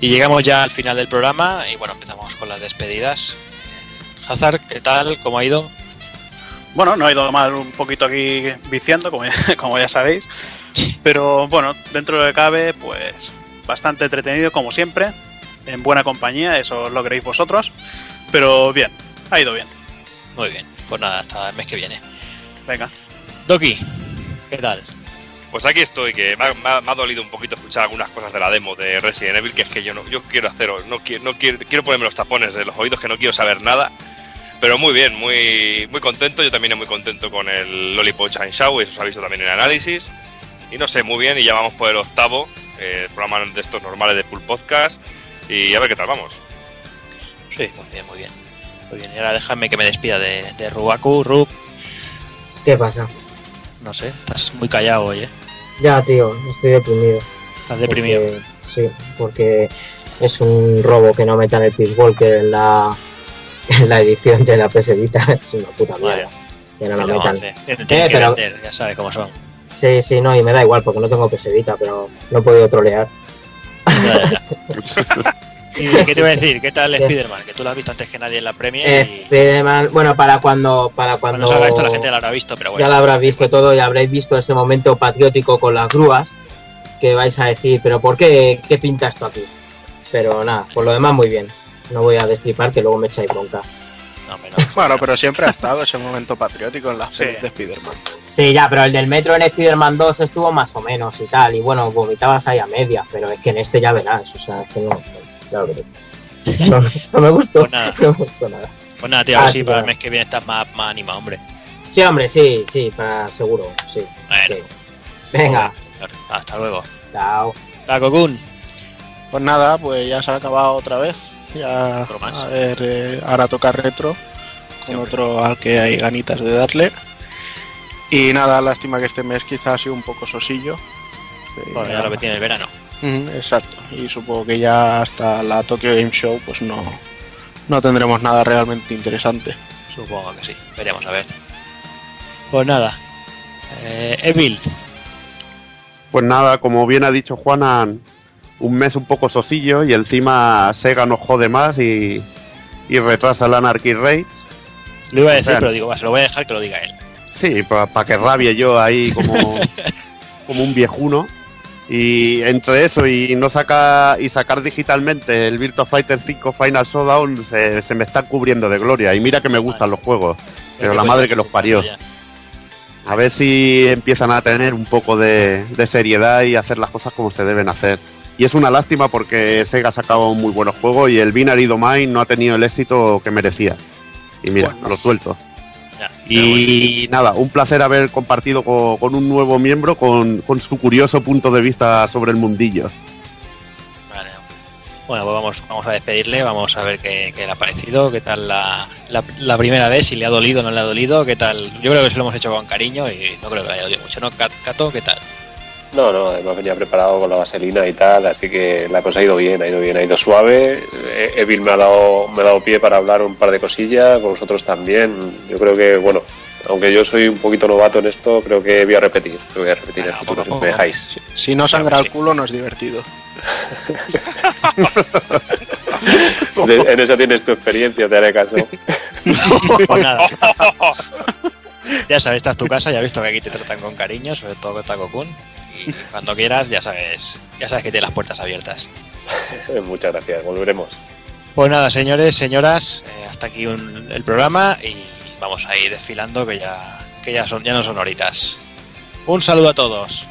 Y llegamos ya al final del programa y bueno, empezamos con las despedidas. Hazard, ¿qué tal? ¿Cómo ha ido? Bueno, no ha ido mal un poquito aquí viciando, como ya, como ya sabéis. Pero bueno, dentro de lo que cabe, pues bastante entretenido como siempre. En buena compañía, eso lo queréis vosotros. Pero bien, ha ido bien. Muy bien. Pues nada, hasta el mes que viene. Venga. Doki, ¿qué tal? Pues aquí estoy, que me ha, me ha- me ha dolido un poquito escuchar algunas cosas de la demo de Resident Evil, que es que yo no yo quiero hacer, no quiero, no quiero, quiero ponerme los tapones de los oídos, que no quiero saber nada. Pero muy bien, muy, muy contento. Yo también muy contento con el Lollipop Shine Show, eso se ha visto también en análisis. Y no sé, muy bien, y ya vamos por el octavo, eh, programa de estos normales de Pool Podcast. Y a ver qué tal vamos. Sí, muy bien, muy bien. Muy bien, y ahora déjame que me despida de, de Rubaku. Rub, ¿Qué pasa? no sé, estás muy callado hoy, ¿eh? Ya, tío, estoy deprimido. Estás deprimido. Porque- sí, porque es un robo que no metan el Peace Walker en la, en la edición de la PS Vita. Es una puta mierda. Que no ¿Qué la le vamos a metan. Eh, pero- vender, ya sabes cómo son. Sí, sí, no, y me da igual porque no tengo PS Vita, pero no he podido trolear. ¿Y qué te iba a decir? ¿Qué tal Spider-Man? Que tú lo has visto antes que nadie en la Premier y Spider-Man, bueno, para cuando, para cuando cuando salga esto la gente lo habrá visto, pero bueno. ya lo habrás visto todo y habréis visto ese momento patriótico con las grúas que vais a decir, pero ¿por qué? ¿Qué pinta esto aquí? Pero nada, por lo demás muy bien. No voy a destripar que luego me echáis bronca. No, hombre, no. Bueno, pero siempre ha estado ese momento patriótico en las Sí. pelis de Spider-Man. Sí, ya, pero el del metro en Spider-Man 2 estuvo más o menos y tal. Y bueno, vomitabas ahí a media, pero es que en este ya verás. O sea, es que no. No, no me gustó. Pues nada. No me gustó nada. Pues nada, tío, Ah, sí, para el mes que viene estás más, más animado, hombre. Sí, hombre, sí, sí, para seguro, sí. Bueno, sí. Venga, hasta luego. chao. Taco Kun. Pues nada, pues ya se ha acabado otra vez. Ya, a ver, eh, ahora toca retro, con otro al que hay ganitas de darle. Y nada, lástima que este mes quizás ha sido un poco sosillo. Eh, Bueno, ya lo que tiene el verano. Exacto, y supongo que ya hasta la Tokyo Game Show pues no, no tendremos nada realmente interesante. Supongo que sí. Veremos a ver. Pues nada. Eh, Evil. Pues nada, como bien ha dicho Juana, un mes un poco sosillo y encima Sega nos jode más y, y retrasa el Anarchy Raid. Lo iba a decir, pero digo, va, se lo voy a dejar que lo diga él. Sí, para que rabie yo ahí como, como un viejuno. Y entre eso y no saca y sacar digitalmente el Virtua Fighter 5 Final Showdown se, se me está cubriendo de gloria. Y mira que me gustan los juegos, pero la madre que los parió. Ya. A ver si empiezan a tener un poco de, de seriedad y hacer las cosas como se deben hacer. Y es una lástima porque Sega ha sacado muy buenos juegos y el Binary Domain no ha tenido el éxito que merecía. Y mira, Bueno. lo suelto. Y nada, un placer haber compartido co- con, un nuevo miembro con, con su curioso punto de vista sobre el mundillo. Vale. Bueno, pues vamos, vamos a despedirle, vamos a ver qué, qué le ha parecido, qué tal la, la, la primera vez, si le ha dolido o no le ha dolido, qué tal. Yo creo que se lo hemos hecho con cariño y no creo que le haya dolido mucho, ¿no? Cat- Cato, ¿qué tal? No, no, además venía preparado con la vaselina y tal, así que la cosa ha ido bien, ha ido bien, ha ido suave. Eh, Evil me ha dado, me ha dado pie para hablar un par de cosillas, vosotros también. Yo creo que, bueno, aunque yo soy un poquito novato en esto, creo que voy a repetir, voy a repetir en el futuro, si me dejáis. Si, si no sangra el culo no es divertido. De- en eso tienes tu experiencia, te haré caso. Pues nada. ya sabes, esta es tu casa, ya has visto que aquí te tratan con cariño, sobre todo con Taco Kun. Y cuando quieras, ya sabes, ya sabes que tienes las puertas abiertas. Muchas gracias, volveremos. Pues nada, señores, señoras, eh, hasta aquí un- el programa y vamos a ir desfilando que ya, que ya son, ya no son horitas. Un saludo a todos.